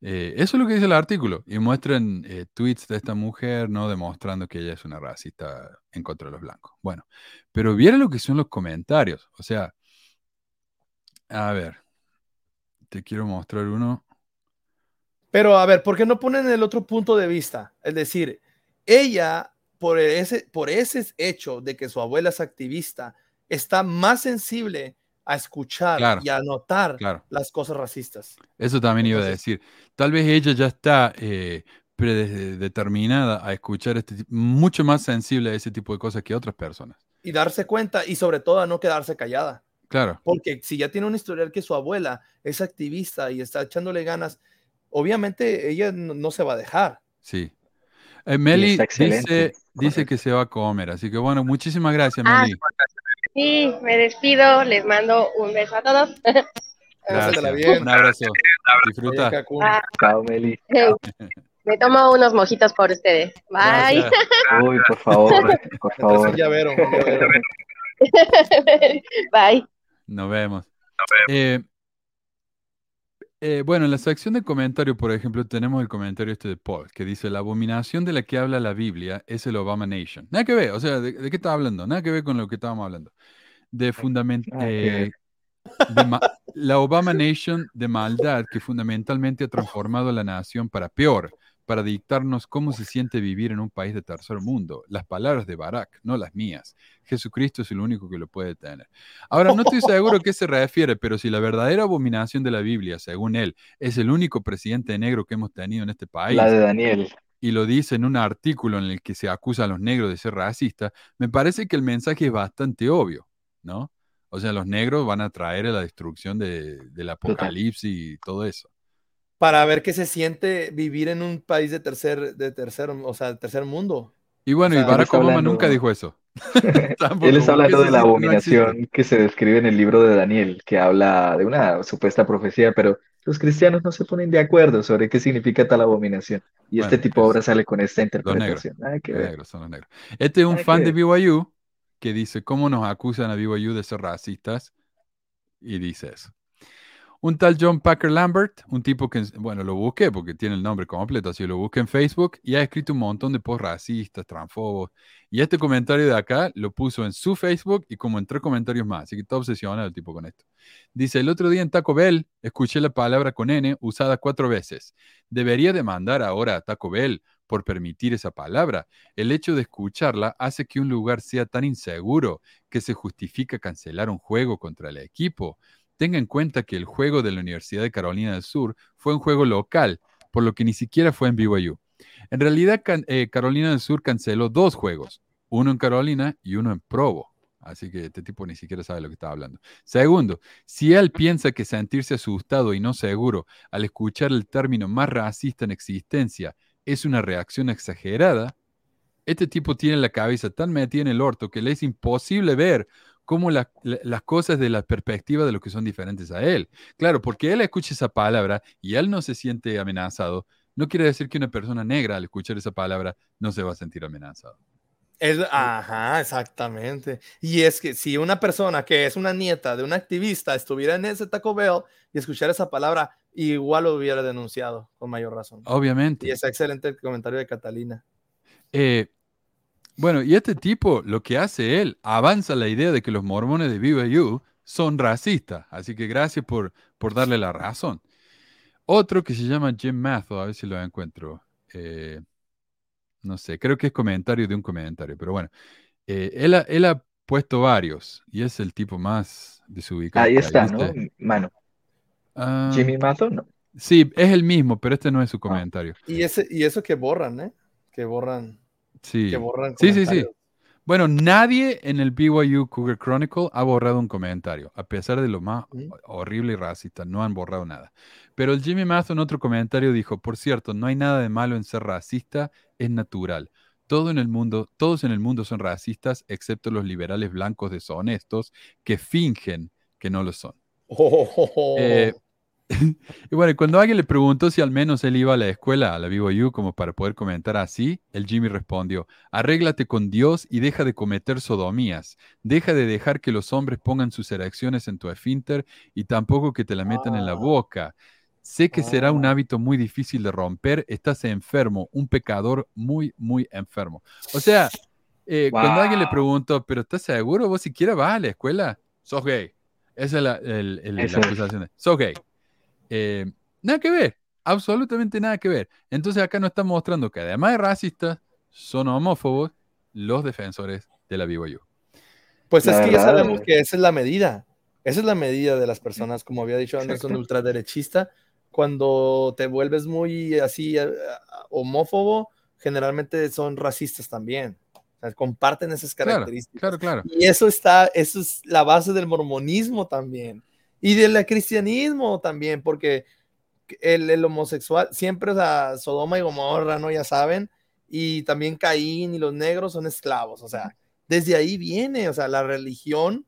Eh, eso es lo que dice el artículo. Y muestran eh, tweets de esta mujer, ¿no? Demostrando que ella es una racista en contra de los blancos. Bueno, pero vieron lo que son los comentarios. O sea, a ver, te quiero mostrar uno. Pero a ver, ¿por qué no ponen el otro punto de vista? Es decir, ella, por ese, por ese hecho de que su abuela es activista, está más sensible a escuchar Claro, y a notar claro. las cosas racistas. Eso también iba a Entonces- decir. Tal vez ella ya está eh, predeterminada a escuchar este mucho más sensible a ese tipo de cosas que otras personas. Y darse cuenta y sobre todo a no quedarse callada. Claro, Porque si ya tiene un historial que su abuela es activista y está echándole ganas, obviamente ella no, no se va a dejar. sí. Eh, Meli dice, dice que se va a comer, así que bueno, muchísimas gracias, Ah, Meli. Sí, me despido, les mando un beso a todos. Gracias. bien. Un abrazo. Disfruta. Ah, Chao, Meli. me tomo unos mojitos por ustedes. Bye. Gracias. Uy, por favor, por favor. un llavero, un llavero. Bye. Nos vemos. Eh, eh, bueno, en la sección de comentarios, por ejemplo, tenemos el comentario este de Paul, que dice, la abominación de la que habla la Biblia es el Obama Nation. Nada que ver, o sea, ¿de, de qué está hablando? Nada que ver con lo que estábamos hablando. De fundament Nada que ver. eh, la Obama Nation de maldad que fundamentalmente ha transformado a la nación para peor, para dictarnos cómo se siente vivir en un país de tercer mundo. Las palabras de Barack, no las mías. Jesucristo es el único que lo puede tener. Ahora, no estoy seguro a qué se refiere, pero si la verdadera abominación de la Biblia, según él, es el único presidente negro que hemos tenido en este país, La de Daniel. y lo dice en un artículo en el que se acusa a los negros de ser racistas, me parece que el mensaje es bastante obvio, ¿no? O sea, los negros van a traer a la destrucción de- del apocalipsis y todo eso. Para ver qué se siente vivir en un país de tercer, de tercer, o sea, de tercer mundo. Y bueno, O y sea, Barack está Obama hablando- nunca dijo eso. Él hablando eso de la sí no abominación que se describe en el libro de Daniel, que habla de una supuesta profecía, pero los cristianos no se ponen de acuerdo sobre qué significa tal abominación. Y este Bueno, tipo es- ahora sale con esta Los negros. interpretación. Nada que Los ver. negros son los negros. Este es un Nada fan que de BYU que dice, ¿cómo nos acusan a BYU de ser racistas? Y dice eso. Un tal John Packer Lambert, un tipo que, bueno, lo busqué porque tiene el nombre completo, así lo busqué en Facebook y ha escrito un montón de posts racistas, transfobos. Y este comentario de acá lo puso en su Facebook y como en tres comentarios más, así que está obsesionado el tipo con esto. Dice, el otro día en Taco Bell escuché la palabra con N usada cuatro veces. Debería demandar ahora a Taco Bell por permitir esa palabra. El hecho de escucharla hace que un lugar sea tan inseguro que se justifica cancelar un juego contra el equipo. Tenga en cuenta que el juego de la Universidad de Carolina del Sur fue un juego local, por lo que ni siquiera fue en BYU. En realidad, eh, Carolina del Sur canceló dos juegos, uno en Carolina y uno en Provo. Así que este tipo ni siquiera sabe lo que está hablando. Segundo, si él piensa que sentirse asustado y no seguro al escuchar el término más racista en existencia es una reacción exagerada, este tipo tiene la cabeza tan metida en el orto que le es imposible ver cómo la- la- las cosas de la perspectiva de los que son diferentes a él. Claro, porque él escucha esa palabra y él no se siente amenazado, no quiere decir que una persona negra al escuchar esa palabra no se va a sentir amenazado. Es, ajá, exactamente. Y es que si una persona que es una nieta de un activista estuviera en ese Taco Bell y escuchara esa palabra, igual lo hubiera denunciado con mayor razón. Obviamente. Y es excelente el comentario de Catalina. Eh, bueno, y este tipo, lo que hace él, avanza la idea de que los mormones de BYU son racistas. Así que gracias por, por darle la razón. Otro que se llama Jim Matho, a ver si lo encuentro. Eh, no sé, creo que es comentario de un comentario, pero bueno. Eh, él, ha, él ha puesto varios y es el tipo más desubicado. Ahí está, ¿no? Mano. Ah, Jimmy Mazo, no. sí, es el mismo, pero este no es su comentario. Y, ese, y eso que borran, ¿eh? Que borran, Sí. que borran Sí, sí. Bueno, nadie en el BYU Cougar Chronicle ha borrado un comentario, a pesar de lo más ¿Mm? horrible y racista, no han borrado nada. Pero el Jimmy Mazo en otro comentario dijo, por cierto, no hay nada de malo en ser racista, es natural. Todo en el mundo, todos en el mundo son racistas, excepto los liberales blancos deshonestos que fingen que no lo son. Oh, Eh, y bueno, cuando alguien le preguntó si al menos él iba a la escuela, a la BYU, como para poder comentar así, el Jimmy respondió, arréglate con Dios y deja de cometer sodomías, deja de dejar que los hombres pongan sus erecciones en tu esfínter y tampoco que te la metan en la Ah. boca. Sé que será un Ah. hábito muy difícil de romper, estás enfermo, un pecador muy, muy enfermo. O sea, eh, cuando alguien le preguntó, pero ¿estás seguro? ¿Vos siquiera vas a la escuela? Sos gay. Esa es la, el- el- la acusación. Sos gay. Eh, nada que ver, absolutamente nada que ver. Entonces acá nos están mostrando que además de racistas, son homófobos los defensores de la BYU. Pues La es que ya sabemos eh. que esa es la medida. Esa es la medida de las personas, como había dicho Anderson, Exacto. ultraderechista. Cuando te vuelves muy así eh, homófobo, generalmente son racistas también. O sea, comparten esas Claro, características. claro, claro. Y eso está, eso es la base del mormonismo también. Y del cristianismo también, porque el, el homosexual, siempre, o sea, Sodoma y Gomorra, ¿no? Ya saben. Y también Caín y los negros son esclavos, o sea, desde ahí viene, o sea, la religión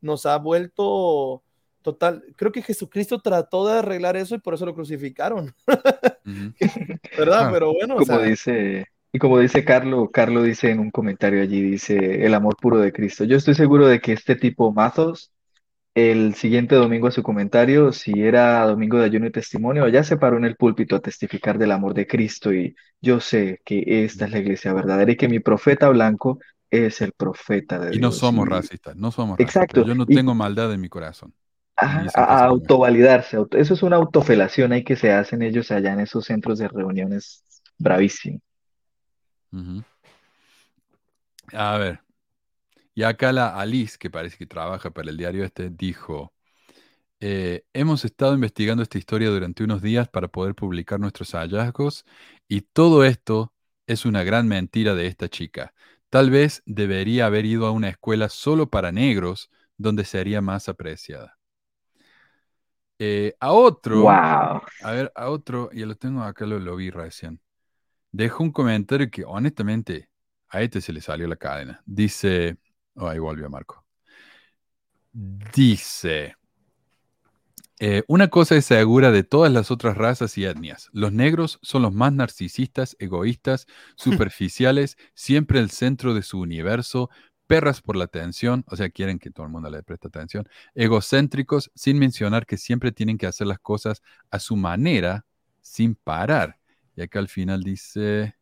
nos ha vuelto total. Creo que Jesucristo trató de arreglar eso y por eso lo crucificaron. ¿Verdad? Ah, Pero bueno, o Como sea, dice, y como dice Carlo, Carlo dice en un comentario allí, dice el amor puro de Cristo. Yo estoy seguro de que este tipo Mazos, el siguiente domingo a su comentario, si era domingo de ayuno y testimonio, ya se paró en el púlpito a testificar del amor de Cristo y yo sé que esta es la iglesia verdadera y que mi profeta blanco es el profeta de Y no Dios. somos Y- racistas, no somos racistas. Exacto. Yo no Y- tengo maldad en mi corazón. Esa a, no autovalidarse. auto- Eso es una autofelación ahí que se hacen ellos allá en esos centros de reuniones bravísimo. A ver. Y acá la Alice, que parece que trabaja para el diario este, dijo, eh, hemos estado investigando esta historia durante unos días para poder publicar nuestros hallazgos y todo esto es una gran mentira de esta chica. Tal vez debería haber ido a una escuela solo para negros donde sería más apreciada. Eh, a otro, Wow. a ver, a otro, y lo tengo acá, lo, lo vi recién. Dejo un comentario que honestamente a este se le salió la cadena. Dice, oh, ahí volvió Marco. Dice, eh, una cosa es segura de todas las otras razas y etnias. Los negros son los más narcisistas, egoístas, superficiales, siempre el centro de su universo, perras por la atención, o sea, quieren que todo el mundo le preste atención, egocéntricos, sin mencionar que siempre tienen que hacer las cosas a su manera, sin parar. Y acá al final dice,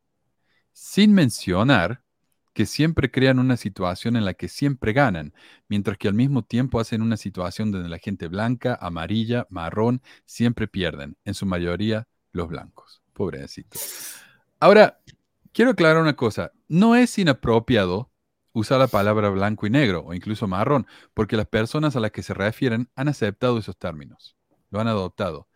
sin mencionar que siempre crean una situación en la que siempre ganan, mientras que al mismo tiempo hacen una situación donde la gente blanca, amarilla, marrón, siempre pierden, en su mayoría los blancos. Pobrecito. Ahora, quiero aclarar una cosa, no es inapropiado usar la palabra blanco y negro o incluso marrón, porque las personas a las que se refieren han aceptado esos términos, lo han adoptado.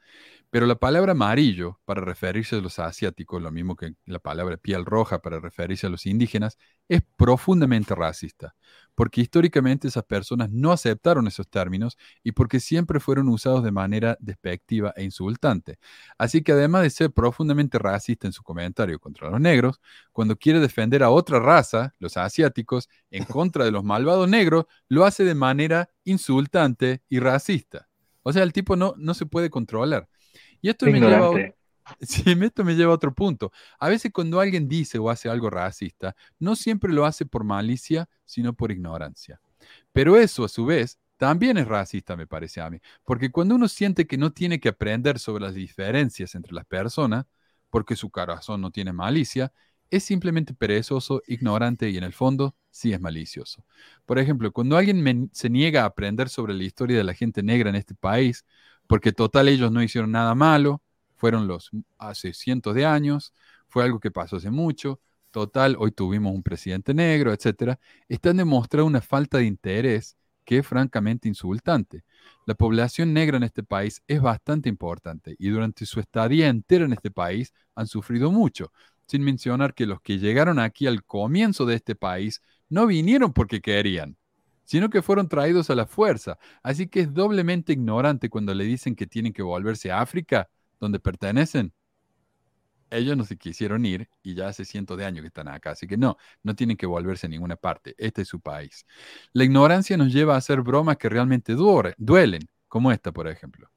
Pero la palabra amarillo para referirse a los asiáticos, lo mismo que la palabra piel roja para referirse a los indígenas, es profundamente racista, porque históricamente esas personas no aceptaron esos términos y porque siempre fueron usados de manera despectiva e insultante. Así que además de ser profundamente racista en su comentario contra los negros, cuando quiere defender a otra raza, los asiáticos, en contra de los malvados negros, lo hace de manera insultante y racista. O sea, el tipo no, no se puede controlar. Y esto me lleva, a, sí, esto me lleva a otro punto. A veces cuando alguien dice o hace algo racista, no siempre lo hace por malicia, sino por ignorancia. Pero eso, a su vez, también es racista, me parece a mí. Porque cuando uno siente que no tiene que aprender sobre las diferencias entre las personas, porque su corazón no tiene malicia, es simplemente perezoso, ignorante y en el fondo sí es malicioso. Por ejemplo, cuando alguien me- se niega a aprender sobre la historia de la gente negra en este país, porque total ellos no hicieron nada malo, fueron los hace cientos de años, fue algo que pasó hace mucho, total, hoy tuvimos un presidente negro, etcétera, están demostrando una falta de interés que es francamente insultante. La población negra en este país es bastante importante y durante su estadía entera en este país han sufrido mucho, sin mencionar que los que llegaron aquí al comienzo de este país no vinieron porque querían, sino que fueron traídos a la fuerza. Así que es doblemente ignorante cuando le dicen que tienen que volverse a África, donde pertenecen. Ellos no se quisieron ir y ya hace cientos de años que están acá, así que no, no tienen que volverse a ninguna parte. Este es su país. La ignorancia nos lleva a hacer bromas que realmente duelen, como esta, por ejemplo.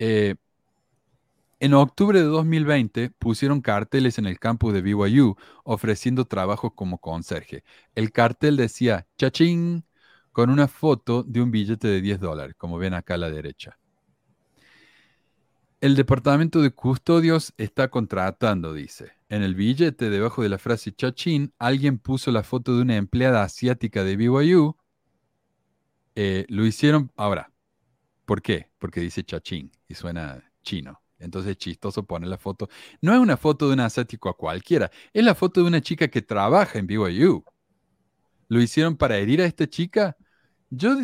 Eh, en octubre de 2020 pusieron carteles en el campus de BYU ofreciendo trabajos como conserje. El cartel decía chachín con una foto de un billete de 10 dólares, como ven acá a la derecha. El departamento de custodios está contratando, dice. En el billete, debajo de la frase chachín, alguien puso la foto de una empleada asiática de BYU. Eh, lo hicieron ahora. ¿Por qué? Porque dice chachín y suena chino. Entonces es chistoso poner la foto. No es una foto de un asiático a cualquiera, es la foto de una chica que trabaja en BYU. ¿Lo hicieron para herir a esta chica? Yo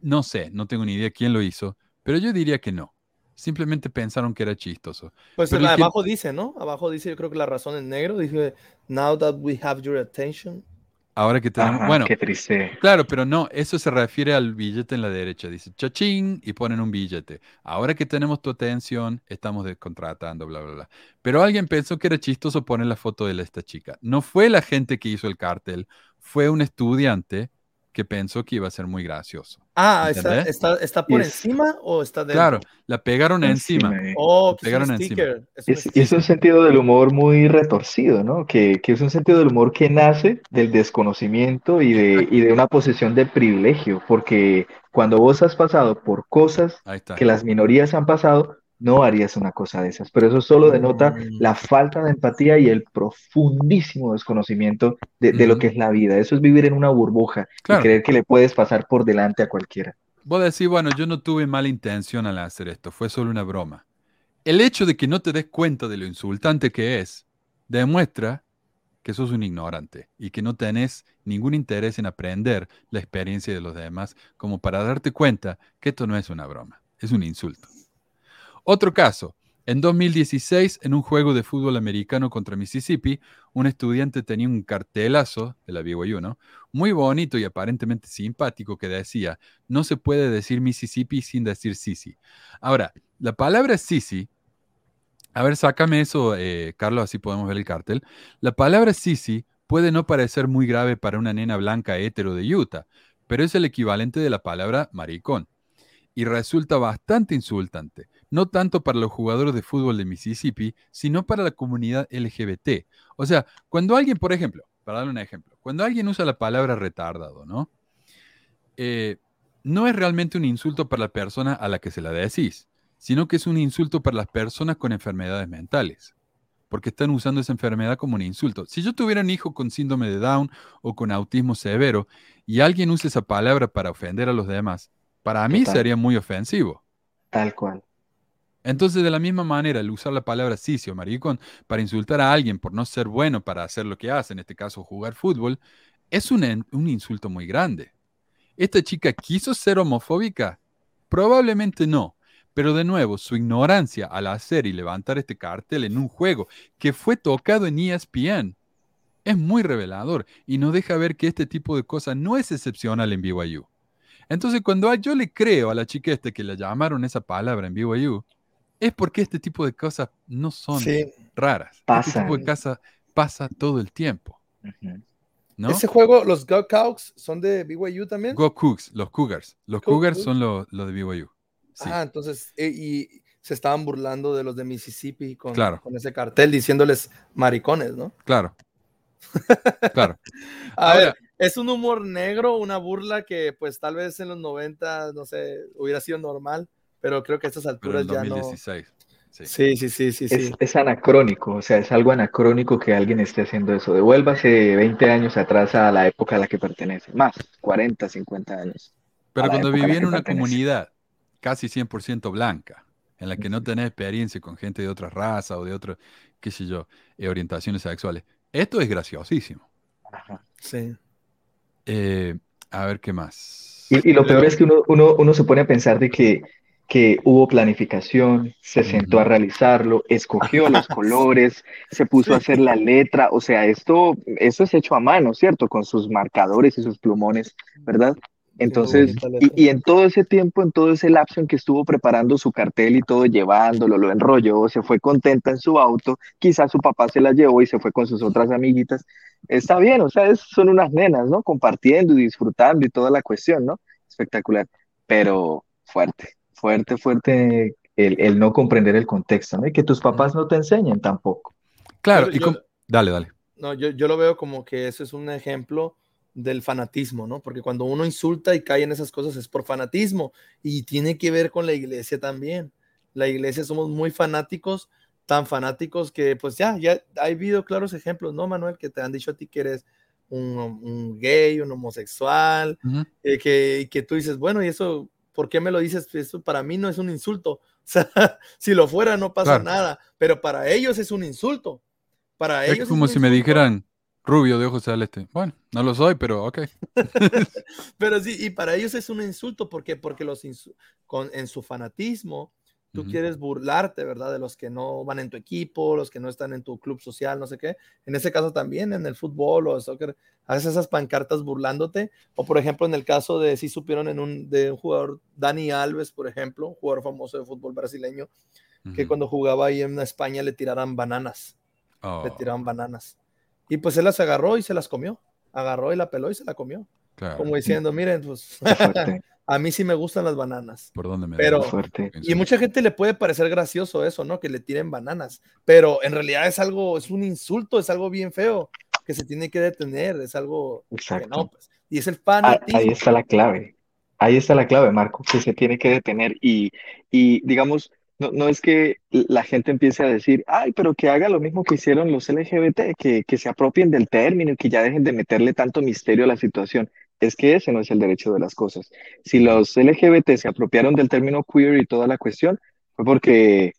no sé, no tengo ni idea quién lo hizo, pero yo diría que no. Simplemente pensaron que era chistoso. Pues Pero el que- abajo dice, ¿no? Abajo dice, yo creo que la razón en negro, dice, now that we have your attention. Ahora que tenemos, Ajá, bueno, qué triste. claro, pero no, eso se refiere al billete en la derecha. Dice chachín y ponen un billete. Ahora que tenemos tu atención, estamos descontratando, bla, bla, bla. Pero alguien pensó que era chistoso poner la foto de esta chica. No fue la gente que hizo el cartel, fue un estudiante que pensó que iba a ser muy gracioso. Ah, ¿está, está, está por encima o está dentro? Claro, la pegaron encima. Encima, eh. Oh, Le que es un pegaron encima. Es un Es, un sentido del humor muy retorcido, ¿no? Que, que es un sentido del humor que nace del desconocimiento y de, y de una posición de privilegio, porque cuando vos has pasado por cosas que las minorías han pasado, no harías una cosa de esas. Pero eso solo denota Mm. la falta de empatía y el profundísimo desconocimiento de, de lo que es la vida. Eso es vivir en una burbuja Claro. y creer que le puedes pasar por delante a cualquiera. Vos decís, bueno, yo no tuve mala intención al hacer esto, fue solo una broma. El hecho de que no te des cuenta de lo insultante que es, demuestra que sos un ignorante y que no tenés ningún interés en aprender la experiencia de los demás como para darte cuenta que esto no es una broma, es un insulto. Otro caso, en 2016, en un juego de fútbol americano contra Mississippi, un estudiante tenía un cartelazo de la BYU, ¿no? Muy bonito y aparentemente simpático que decía, no se puede decir Mississippi sin decir Sisi. Ahora, la palabra Sisi, a ver, sácame eso, eh, Carlos, así podemos ver el cartel. La palabra Sisi puede no parecer muy grave para una nena blanca hetero de Utah, pero es el equivalente de la palabra maricón. Y resulta bastante insultante, no tanto para los jugadores de fútbol de Mississippi, sino para la comunidad LGBT. O sea, cuando alguien, por ejemplo, para darle un ejemplo, cuando alguien usa la palabra retardado, ¿no? Eh, no es realmente un insulto para la persona a la que se la decís, sino que es un insulto para las personas con enfermedades mentales, porque están usando esa enfermedad como un insulto. Si yo tuviera un hijo con síndrome de Down o con autismo severo y alguien usa esa palabra para ofender a los demás, para mí sería muy ofensivo. Tal cual. Entonces, de la misma manera, el usar la palabra sisio, maricón, para insultar a alguien por no ser bueno para hacer lo que hace, en este caso jugar fútbol, es un, insulto muy grande. ¿Esta chica quiso ser homofóbica? Probablemente no. Pero de nuevo, su ignorancia al hacer y levantar este cartel en un juego que fue tocado en ESPN es muy revelador y nos deja ver que este tipo de cosas no es excepcional en BYU. Entonces, cuando yo le creo a la chica que le llamaron esa palabra en BYU, es porque este tipo de cosas no son Sí. raras. Este tipo de cosas pasa todo el tiempo. ¿no? Ese juego, los Go Cowks, son de BYU también. Go Cougs, los Cougars. Los Go Cougars son los de BYU. Sí. Ah, entonces, eh, y se estaban burlando de los de Mississippi con, Claro. con ese cartel, diciéndoles maricones, ¿no? Claro. Claro. A Ahora- ver, es un humor negro, una burla que pues tal vez en los 90, no sé, hubiera sido normal, pero creo que a estas Pero alturas ya no. 2016. Sí. Sí, sí, sí, sí, Es, sí. es anacrónico, o sea, es algo anacrónico que alguien esté haciendo eso. Devuélvase 20 años atrás a la época a la que pertenece, más, 40, 50 años. Pero cuando viví en una pertenece. comunidad casi 100% blanca, en la que no tenés experiencia con gente de otra raza o de otras, qué sé yo, eh, orientaciones sexuales, esto es graciosísimo. Ajá. Sí. Eh, a ver qué más. Y, y lo peor es que uno, uno, uno se pone a pensar de que, que hubo planificación, se sentó a realizarlo, escogió los colores, se puso a hacer la letra, o sea, esto, esto es hecho a mano, ¿cierto? Con sus marcadores y sus plumones, ¿verdad? Entonces, y, y en todo ese tiempo, en todo ese lapso en que estuvo preparando su cartel y todo, llevándolo, lo enrolló, se fue contenta en su auto, quizás su papá se la llevó y se fue con sus otras amiguitas. Está bien, o sea, es- son unas nenas, ¿no? Compartiendo y disfrutando y toda la cuestión, ¿no? Espectacular, pero fuerte, fuerte, fuerte el, el no comprender el contexto, ¿no? Y que tus papás no te enseñen tampoco. Claro, Yo- y yo- dale, dale. No, yo, yo lo veo como que eso es un ejemplo del fanatismo, ¿no? Porque cuando uno insulta y cae en esas cosas es por fanatismo y tiene que ver con la iglesia también. La iglesia somos muy fanáticos, tan fanáticos que pues ya, ya ha habido claros ejemplos, ¿no, Manuel? Que te han dicho a ti que eres un, un gay, un homosexual, eh, que, y que tú dices, bueno, ¿y eso por qué me lo dices? Eso para mí no es un insulto. O sea, si lo fuera no pasa Claro. nada, pero para ellos es un insulto. Para Es ellos como si me dijeran rubio de ojos celeste. Bueno, no lo soy, pero ok. Pero sí, y para ellos es un insulto, ¿por qué? Porque los con, en su fanatismo tú Ujú. quieres burlarte, ¿verdad? De los que no van en tu equipo, los que no están en tu club social, no sé qué. En ese caso también, en el fútbol o el soccer, haces esas pancartas burlándote. O por ejemplo, en el caso de, si supieron en un, de un jugador, Dani Alves, por ejemplo, un jugador famoso de fútbol brasileño, que Ujú. cuando jugaba ahí en España le tiraran bananas, Oh, le tiraban bananas. Y pues él las agarró y se las comió. Agarró y la peló y se la comió. claro. Como diciendo, miren, pues a mí sí me gustan las bananas. ¿Por dónde me Pero- fuerte. Y mucha gente le puede parecer gracioso eso, ¿no? Que le tiren bananas, pero en realidad es algo, es un insulto, es algo bien feo que se tiene que detener, es algo que Exacto. no, pues, y es el Ah, fanatismo. Ahí está la clave. Ahí está la clave, Marco, que se tiene que detener y, y digamos, no, no es que la gente empiece a decir, ay, pero que haga lo mismo que hicieron los LGBT, que, que se apropien del término y que ya dejen de meterle tanto misterio a la situación. Es que ese no es el derecho de las cosas. Si los LGBT se apropiaron del término queer y toda la cuestión, fue porque,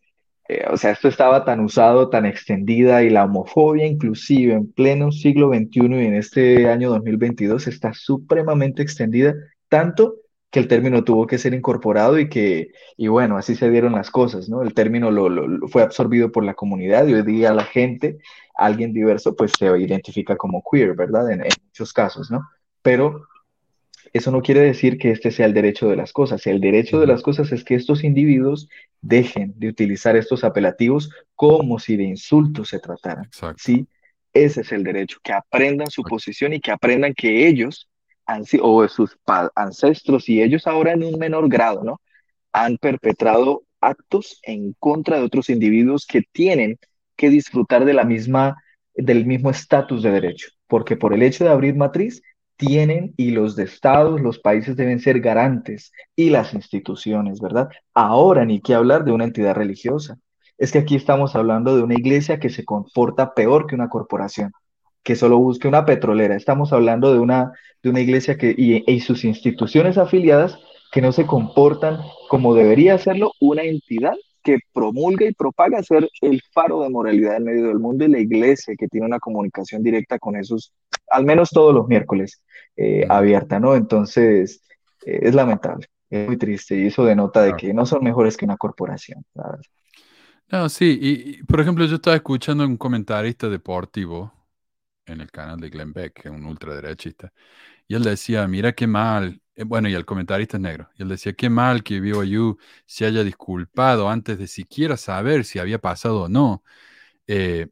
eh, o sea, esto estaba tan usado, tan extendida y la homofobia inclusive en pleno siglo XXI y en este año 2022 está supremamente extendida, tanto que el término tuvo que ser incorporado y que, y bueno, así se dieron las cosas, ¿no? El término lo, fue absorbido por la comunidad y hoy día la gente, alguien diverso, pues se identifica como queer, ¿verdad? En, en muchos casos, ¿no? Pero eso no quiere decir que este sea el derecho de las cosas. El derecho de las cosas es que estos individuos dejen de utilizar estos apelativos como si de insultos se trataran. Exacto. Sí, ese es el derecho, que aprendan su posición y que aprendan que ellos, han o sus ancestros y ellos ahora en un menor grado, ¿no? Han perpetrado actos en contra de otros individuos que tienen que disfrutar de la misma, del mismo estatus de derecho, porque por el hecho de abrir matriz, tienen y los de estados, los países deben ser garantes y las instituciones, ¿verdad? Ahora ni qué hablar de una entidad religiosa. Es que aquí estamos hablando de una iglesia que se comporta peor que una corporación, que solo busque una petrolera. Estamos hablando de una, de una iglesia que, y, y sus instituciones afiliadas que no se comportan como debería hacerlo una entidad que promulga y propaga ser el faro de moralidad en medio del mundo y la iglesia que tiene una comunicación directa con esos, al menos todos los miércoles, eh, abierta, ¿no? Entonces, eh, es lamentable, es muy triste y eso denota de que no son mejores que una corporación, la verdad. No, sí, y, y, por ejemplo, yo estaba escuchando un comentarista deportivo en el canal de Glenn Beck, que es un ultraderechista, y él decía, mira qué mal, eh, bueno, y el comentarista es negro, y él decía, qué mal que BYU se haya disculpado antes de siquiera saber si había pasado o no. Eh,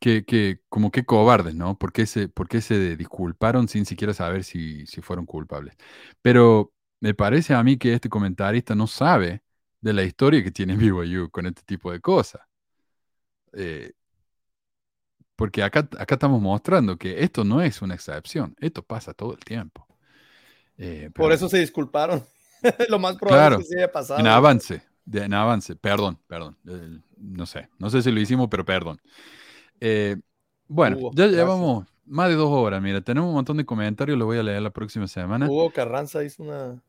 que, que, como que cobardes, ¿no? ¿Por qué se, se disculparon sin siquiera saber si, si fueron culpables? Pero me parece a mí que este comentarista no sabe de la historia que tiene BYU con este tipo de cosas. Eh, porque acá, acá estamos mostrando que esto no es una excepción, esto pasa todo el tiempo. Eh, Por eso se disculparon. Lo más probable Claro, es que se haya pasado. en avance, de- en avance, perdón, perdón, eh, no sé, no sé si lo hicimos, pero perdón. Eh, bueno, Hugo, ya gracias. llevamos más de dos horas, mira, tenemos un montón de comentarios, los voy a leer la próxima semana. Hugo Carranza hizo una.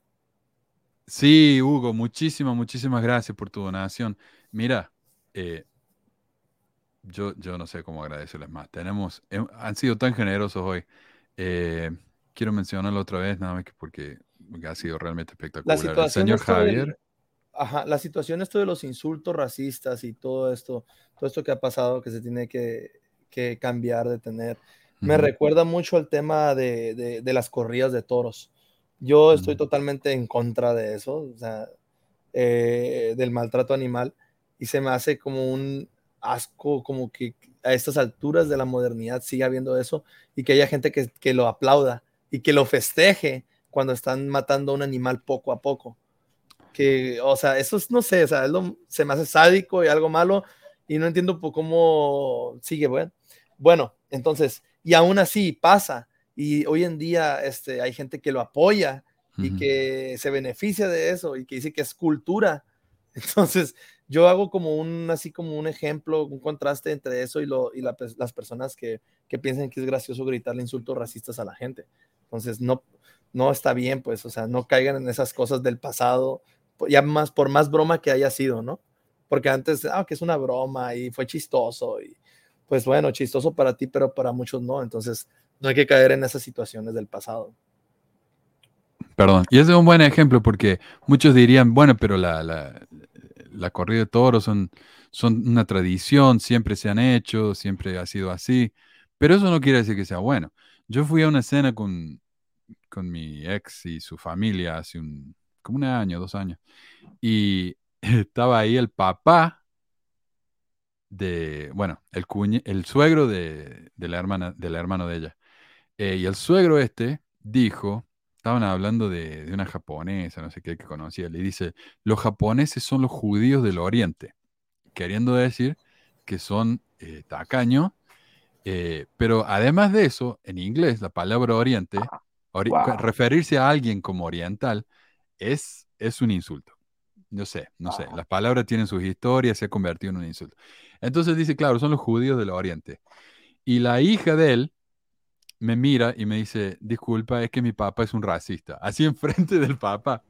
Sí, Hugo, muchísimas, muchísimas gracias por tu donación. Mira, eh, yo, yo no sé cómo agradecerles más. Tenemos, hem- han sido tan generosos hoy. Eh, quiero mencionarlo otra vez, nada más que porque ha sido realmente La espectacular. El situación señor esto del- Javier, Ajá, la situación esto de los insultos racistas y todo esto, todo esto que ha pasado que se tiene que, que cambiar, de tener. Me Ujú. recuerda mucho al tema de, de- de las corridas de toros. Yo estoy Ujú. totalmente en contra de eso, o sea, eh, del maltrato animal, y se me hace como un asco, como que a estas alturas de la modernidad siga habiendo eso y que haya gente que, que lo aplauda y que lo festeje cuando están matando a un animal poco a poco. Que, o sea, eso es, no sé, o sea, es lo- se me hace sádico y algo malo y no entiendo por cómo sigue, bueno. Bueno, entonces, y aún así pasa y hoy en día este, hay gente que lo apoya y que se beneficia de eso y que dice que es cultura. Entonces, yo hago como un, así como un ejemplo, un contraste entre eso y, lo, y las personas que, que piensan que es gracioso gritarle insultos racistas a la gente. Entonces, no, no está bien, pues, o sea, no caigan en esas cosas del pasado, ya más, por más broma que haya sido, ¿no? Porque antes, ah, que es una broma y fue chistoso y pues bueno, chistoso para ti, pero para muchos no. Entonces, no hay que caer en esas situaciones del pasado. Perdón. Y es un buen ejemplo porque muchos dirían, bueno, pero la, la corrida de toros son, son una tradición, siempre se han hecho, siempre ha sido así, pero eso no quiere decir que sea bueno. Yo fui a una cena con, con mi ex y su familia hace un, como un año, dos años, y estaba ahí el papá de, bueno, el, el suegro de, de, la hermana, de ella. Eh, y el suegro este dijo, estaban hablando de, de, una japonesa, no sé qué, que conocía, le dice, los japoneses son los judíos del oriente, queriendo decir que son eh, tacaños, eh, pero además de eso, en inglés, la palabra oriente, ori wow. referirse a alguien como oriental, es, es un insulto. No sé, no sé. Las palabras tienen sus historias, se ha convertido en un insulto. Entonces dice, claro, son los judíos del Oriente. Y la hija de él me mira y me dice, disculpa, es que mi papá es un racista. Así enfrente del papá.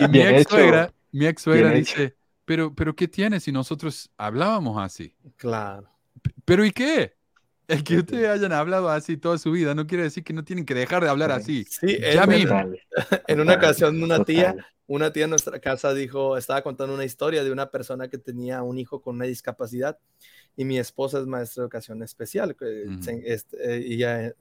y, y mi ex suegra, mi ex suegra dice, pero, pero ¿qué tiene si nosotros hablábamos así? Claro. ¿Pero y qué? El que ustedes hayan hablado así toda su vida no quiere decir que no tienen que dejar de hablar así. Sí, ya mismo. En una ocasión una tía, una tía en nuestra casa dijo, estaba contando una historia de una persona que tenía un hijo con una discapacidad y mi esposa es maestra de educación especial, que uh -huh. este, ella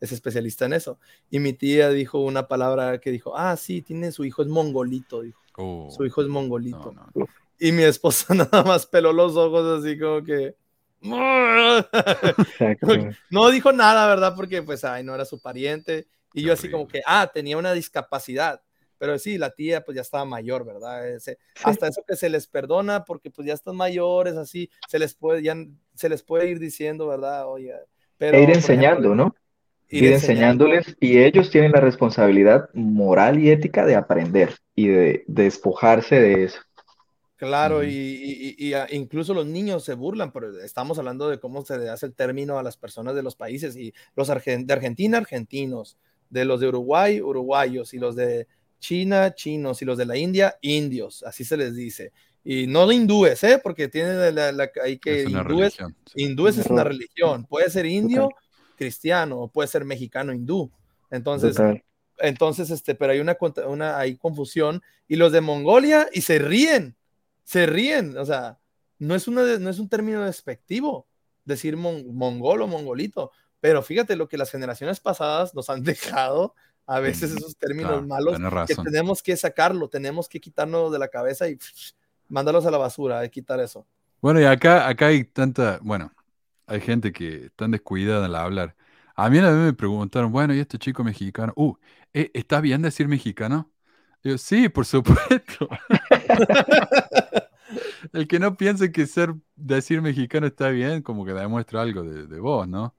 es especialista en eso. Y mi tía dijo una palabra que dijo, ah, sí, tiene su hijo es mongolito, dijo. Oh, su hijo es mongolito. No, no. Y mi esposa nada más peló los ojos así como que... no dijo nada, ¿verdad? Porque pues, ay, no era su pariente. Y yo así como que, ah, tenía una discapacidad. Pero sí, la tía pues ya estaba mayor, ¿verdad? Ese, hasta eso que se les perdona porque pues ya están mayores, así, se les puede, ya, se les puede ir diciendo, ¿verdad? Oye, pero, e ir enseñando, ejemplo, ¿no? Ir, ir enseñándoles enseñando. y ellos tienen la responsabilidad moral y ética de aprender y de, de despojarse de eso. Claro, uh -huh. y, y, y, incluso los niños se burlan, pero estamos hablando de cómo se le hace el término a las personas de los países y los argent de Argentina, argentinos, de los de Uruguay, uruguayos y los de China, chinos y los de la India, indios, así se les dice. Y no hindúes, ¿eh? Porque tienen la, la, ahí que es hindúes, hindúes es una religión, puede ser indio, okay. cristiano, o puede ser mexicano, hindú. Entonces, okay. entonces este, pero hay una, una hay confusión y los de Mongolia y se ríen, se ríen, o sea, no es, una, no es un término despectivo decir mon, mongol o mongolito, pero fíjate lo que las generaciones pasadas nos han dejado a veces esos términos claro, malos que tenemos que sacarlo, tenemos que quitarnos de la cabeza y pff, mandarlos a la basura, hay que quitar eso. Bueno, y acá, acá hay tanta, bueno, hay gente que está descuidada al hablar. A mí una vez me preguntaron, bueno, ¿y este chico mexicano? Uh, ¿está bien decir mexicano? yo, sí, por supuesto. El que no piense que ser decir mexicano está bien, como que demuestra algo de, de vos, ¿no?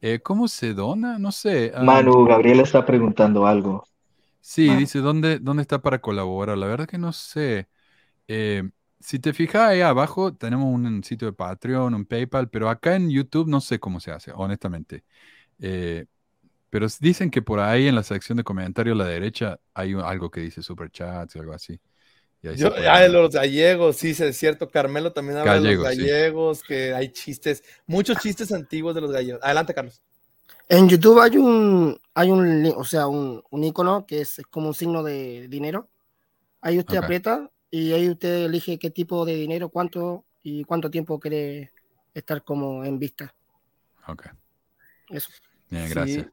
Eh, ¿Cómo se dona? No sé. Um, Manu, Gabriel está preguntando algo. Sí, Manu. dice, ¿dónde, ¿dónde está para colaborar? La verdad que no sé. Eh, si te fijas ahí abajo, tenemos un sitio de Patreon, un PayPal, pero acá en YouTube no sé cómo se hace, honestamente. Eh, pero dicen que por ahí en la sección de comentarios a la derecha hay algo que dice superchats o algo así. Yo, ah, los gallegos, sí, es cierto. Carmelo también habla gallegos, de los gallegos, sí. que hay chistes, muchos chistes antiguos de los gallegos. Adelante, Carlos. En YouTube hay un, hay un, o sea, un, un icono que es como un signo de dinero. Ahí usted okay. aprieta y ahí usted elige qué tipo de dinero, cuánto y cuánto tiempo quiere estar como en vista. Ok. Eso. Bien, gracias. Sí.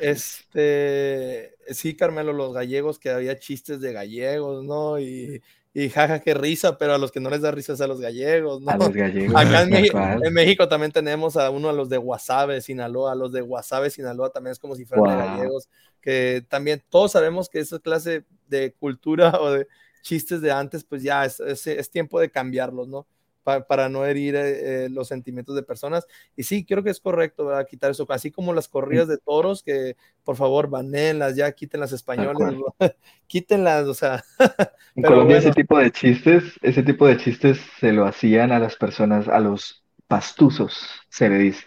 Este, sí, Carmelo, los gallegos, que había chistes de gallegos, ¿no? Y, y jaja, qué risa, pero a los que no les da risa es a los gallegos, ¿no? A los gallegos. Acá en, México, en México también tenemos a uno a los de Guasave, Sinaloa, a los de Guasave, Sinaloa también es como si fueran wow. de gallegos, que también todos sabemos que esa clase de cultura o de chistes de antes, pues ya es, es, es tiempo de cambiarlos, ¿no? Para, para no herir eh, los sentimientos de personas. Y sí, creo que es correcto ¿verdad? quitar eso, así como las corridas de toros, que por favor banenlas, ya quiten las españolas, quítenlas, o sea. en Colombia bueno. ese tipo de chistes, ese tipo de chistes se lo hacían a las personas, a los pastuzos, se le dice.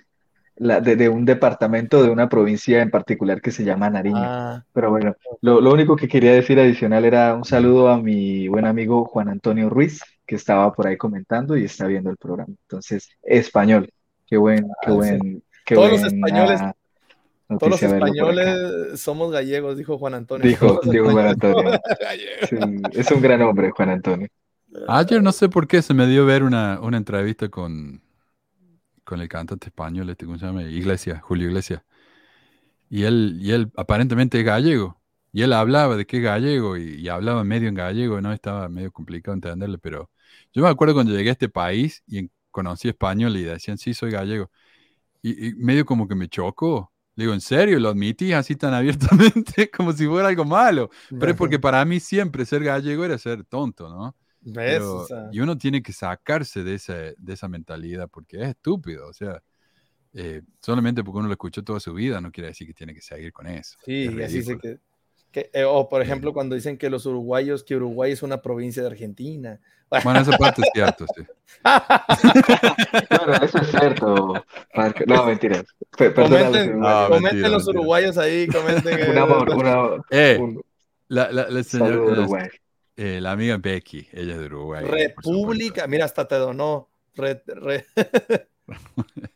La, de, de, un departamento de una provincia en particular que se llama Nariño. Ah, Pero bueno, lo, lo, único que quería decir adicional era un saludo a mi buen amigo Juan Antonio Ruiz, que estaba por ahí comentando y está viendo el programa. Entonces, español, qué buen, qué buen, qué Todos buen, los españoles. Todos los españoles somos gallegos, dijo Juan Antonio. Dijo, dijo Juan Antonio. Es un, es un gran hombre, Juan Antonio. Ayer no sé por qué se me dio ver una, una entrevista con, con el cantante español, este, ¿cómo se llama? Iglesias, Julio Iglesias. Y él, y él aparentemente es gallego. Y él hablaba de que es gallego y, y hablaba medio en gallego, ¿no? Estaba medio complicado entenderle, pero yo me acuerdo cuando llegué a este país y conocí español y decían, sí, soy gallego. Y, y medio como que me chocó. Le digo, ¿en serio? ¿Lo admitís así tan abiertamente? como si fuera algo malo. Pero es porque para mí siempre ser gallego era ser tonto, ¿no? ¿Ves? Pero- O sea, y uno tiene que sacarse de, ese, de esa mentalidad porque es estúpido. O sea, eh, solamente porque uno lo escuchó toda su vida no quiere decir que tiene que seguir con eso. sí, Es y así se que, que- eh, o por ejemplo, cuando dicen que los uruguayos, que Uruguay es una provincia de Argentina. Bueno, esa parte es cierto, sí. Claro, eso es cierto. Marco. No, mentiras. Comenten, No, uruguayos. comenten mentira, los mentira. uruguayos ahí, comenten. Un amor, una- Eh, un la, la, la saludo señora, la, Uruguay. eh, la amiga Becky, ella es de Uruguay. República, mira, hasta te donó. Re- re-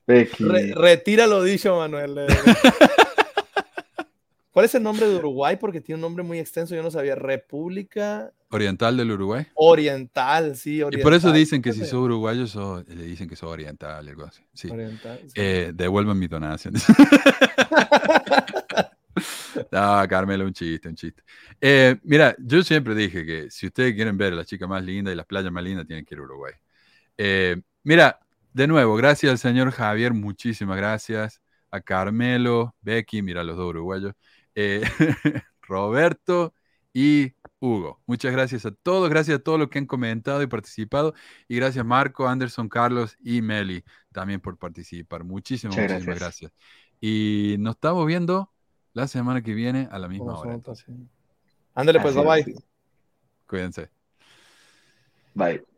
Becky. re- retira lo dicho, Manuel. ¿Cuál es el nombre de Uruguay? Porque tiene un nombre muy extenso, yo no sabía. República Oriental del Uruguay. Oriental, sí, Y oriental. por eso dicen que si sos uruguayo, sos- le dicen que sos oriental, algo así. Sí. Oriental, sí. Eh, devuelvan mi donación. no, Carmelo, un chiste, un chiste. Eh, mira, yo siempre dije que si ustedes quieren ver a las chicas más lindas y las playas más lindas, tienen que ir a Uruguay. Eh, mira, de nuevo, gracias al señor Javier, muchísimas gracias. A Carmelo, Becky, mira los dos uruguayos. Eh, Roberto y Hugo. Muchas gracias a todos, gracias a todos los que han comentado y participado. Y gracias Marco, Anderson, Carlos y Meli también por participar. Muchísimas, muchísimas gracias. gracias. Y nos estamos viendo la semana que viene a la misma Como hora. pues. Ándale, pues, bye bye. Cuídense. Bye.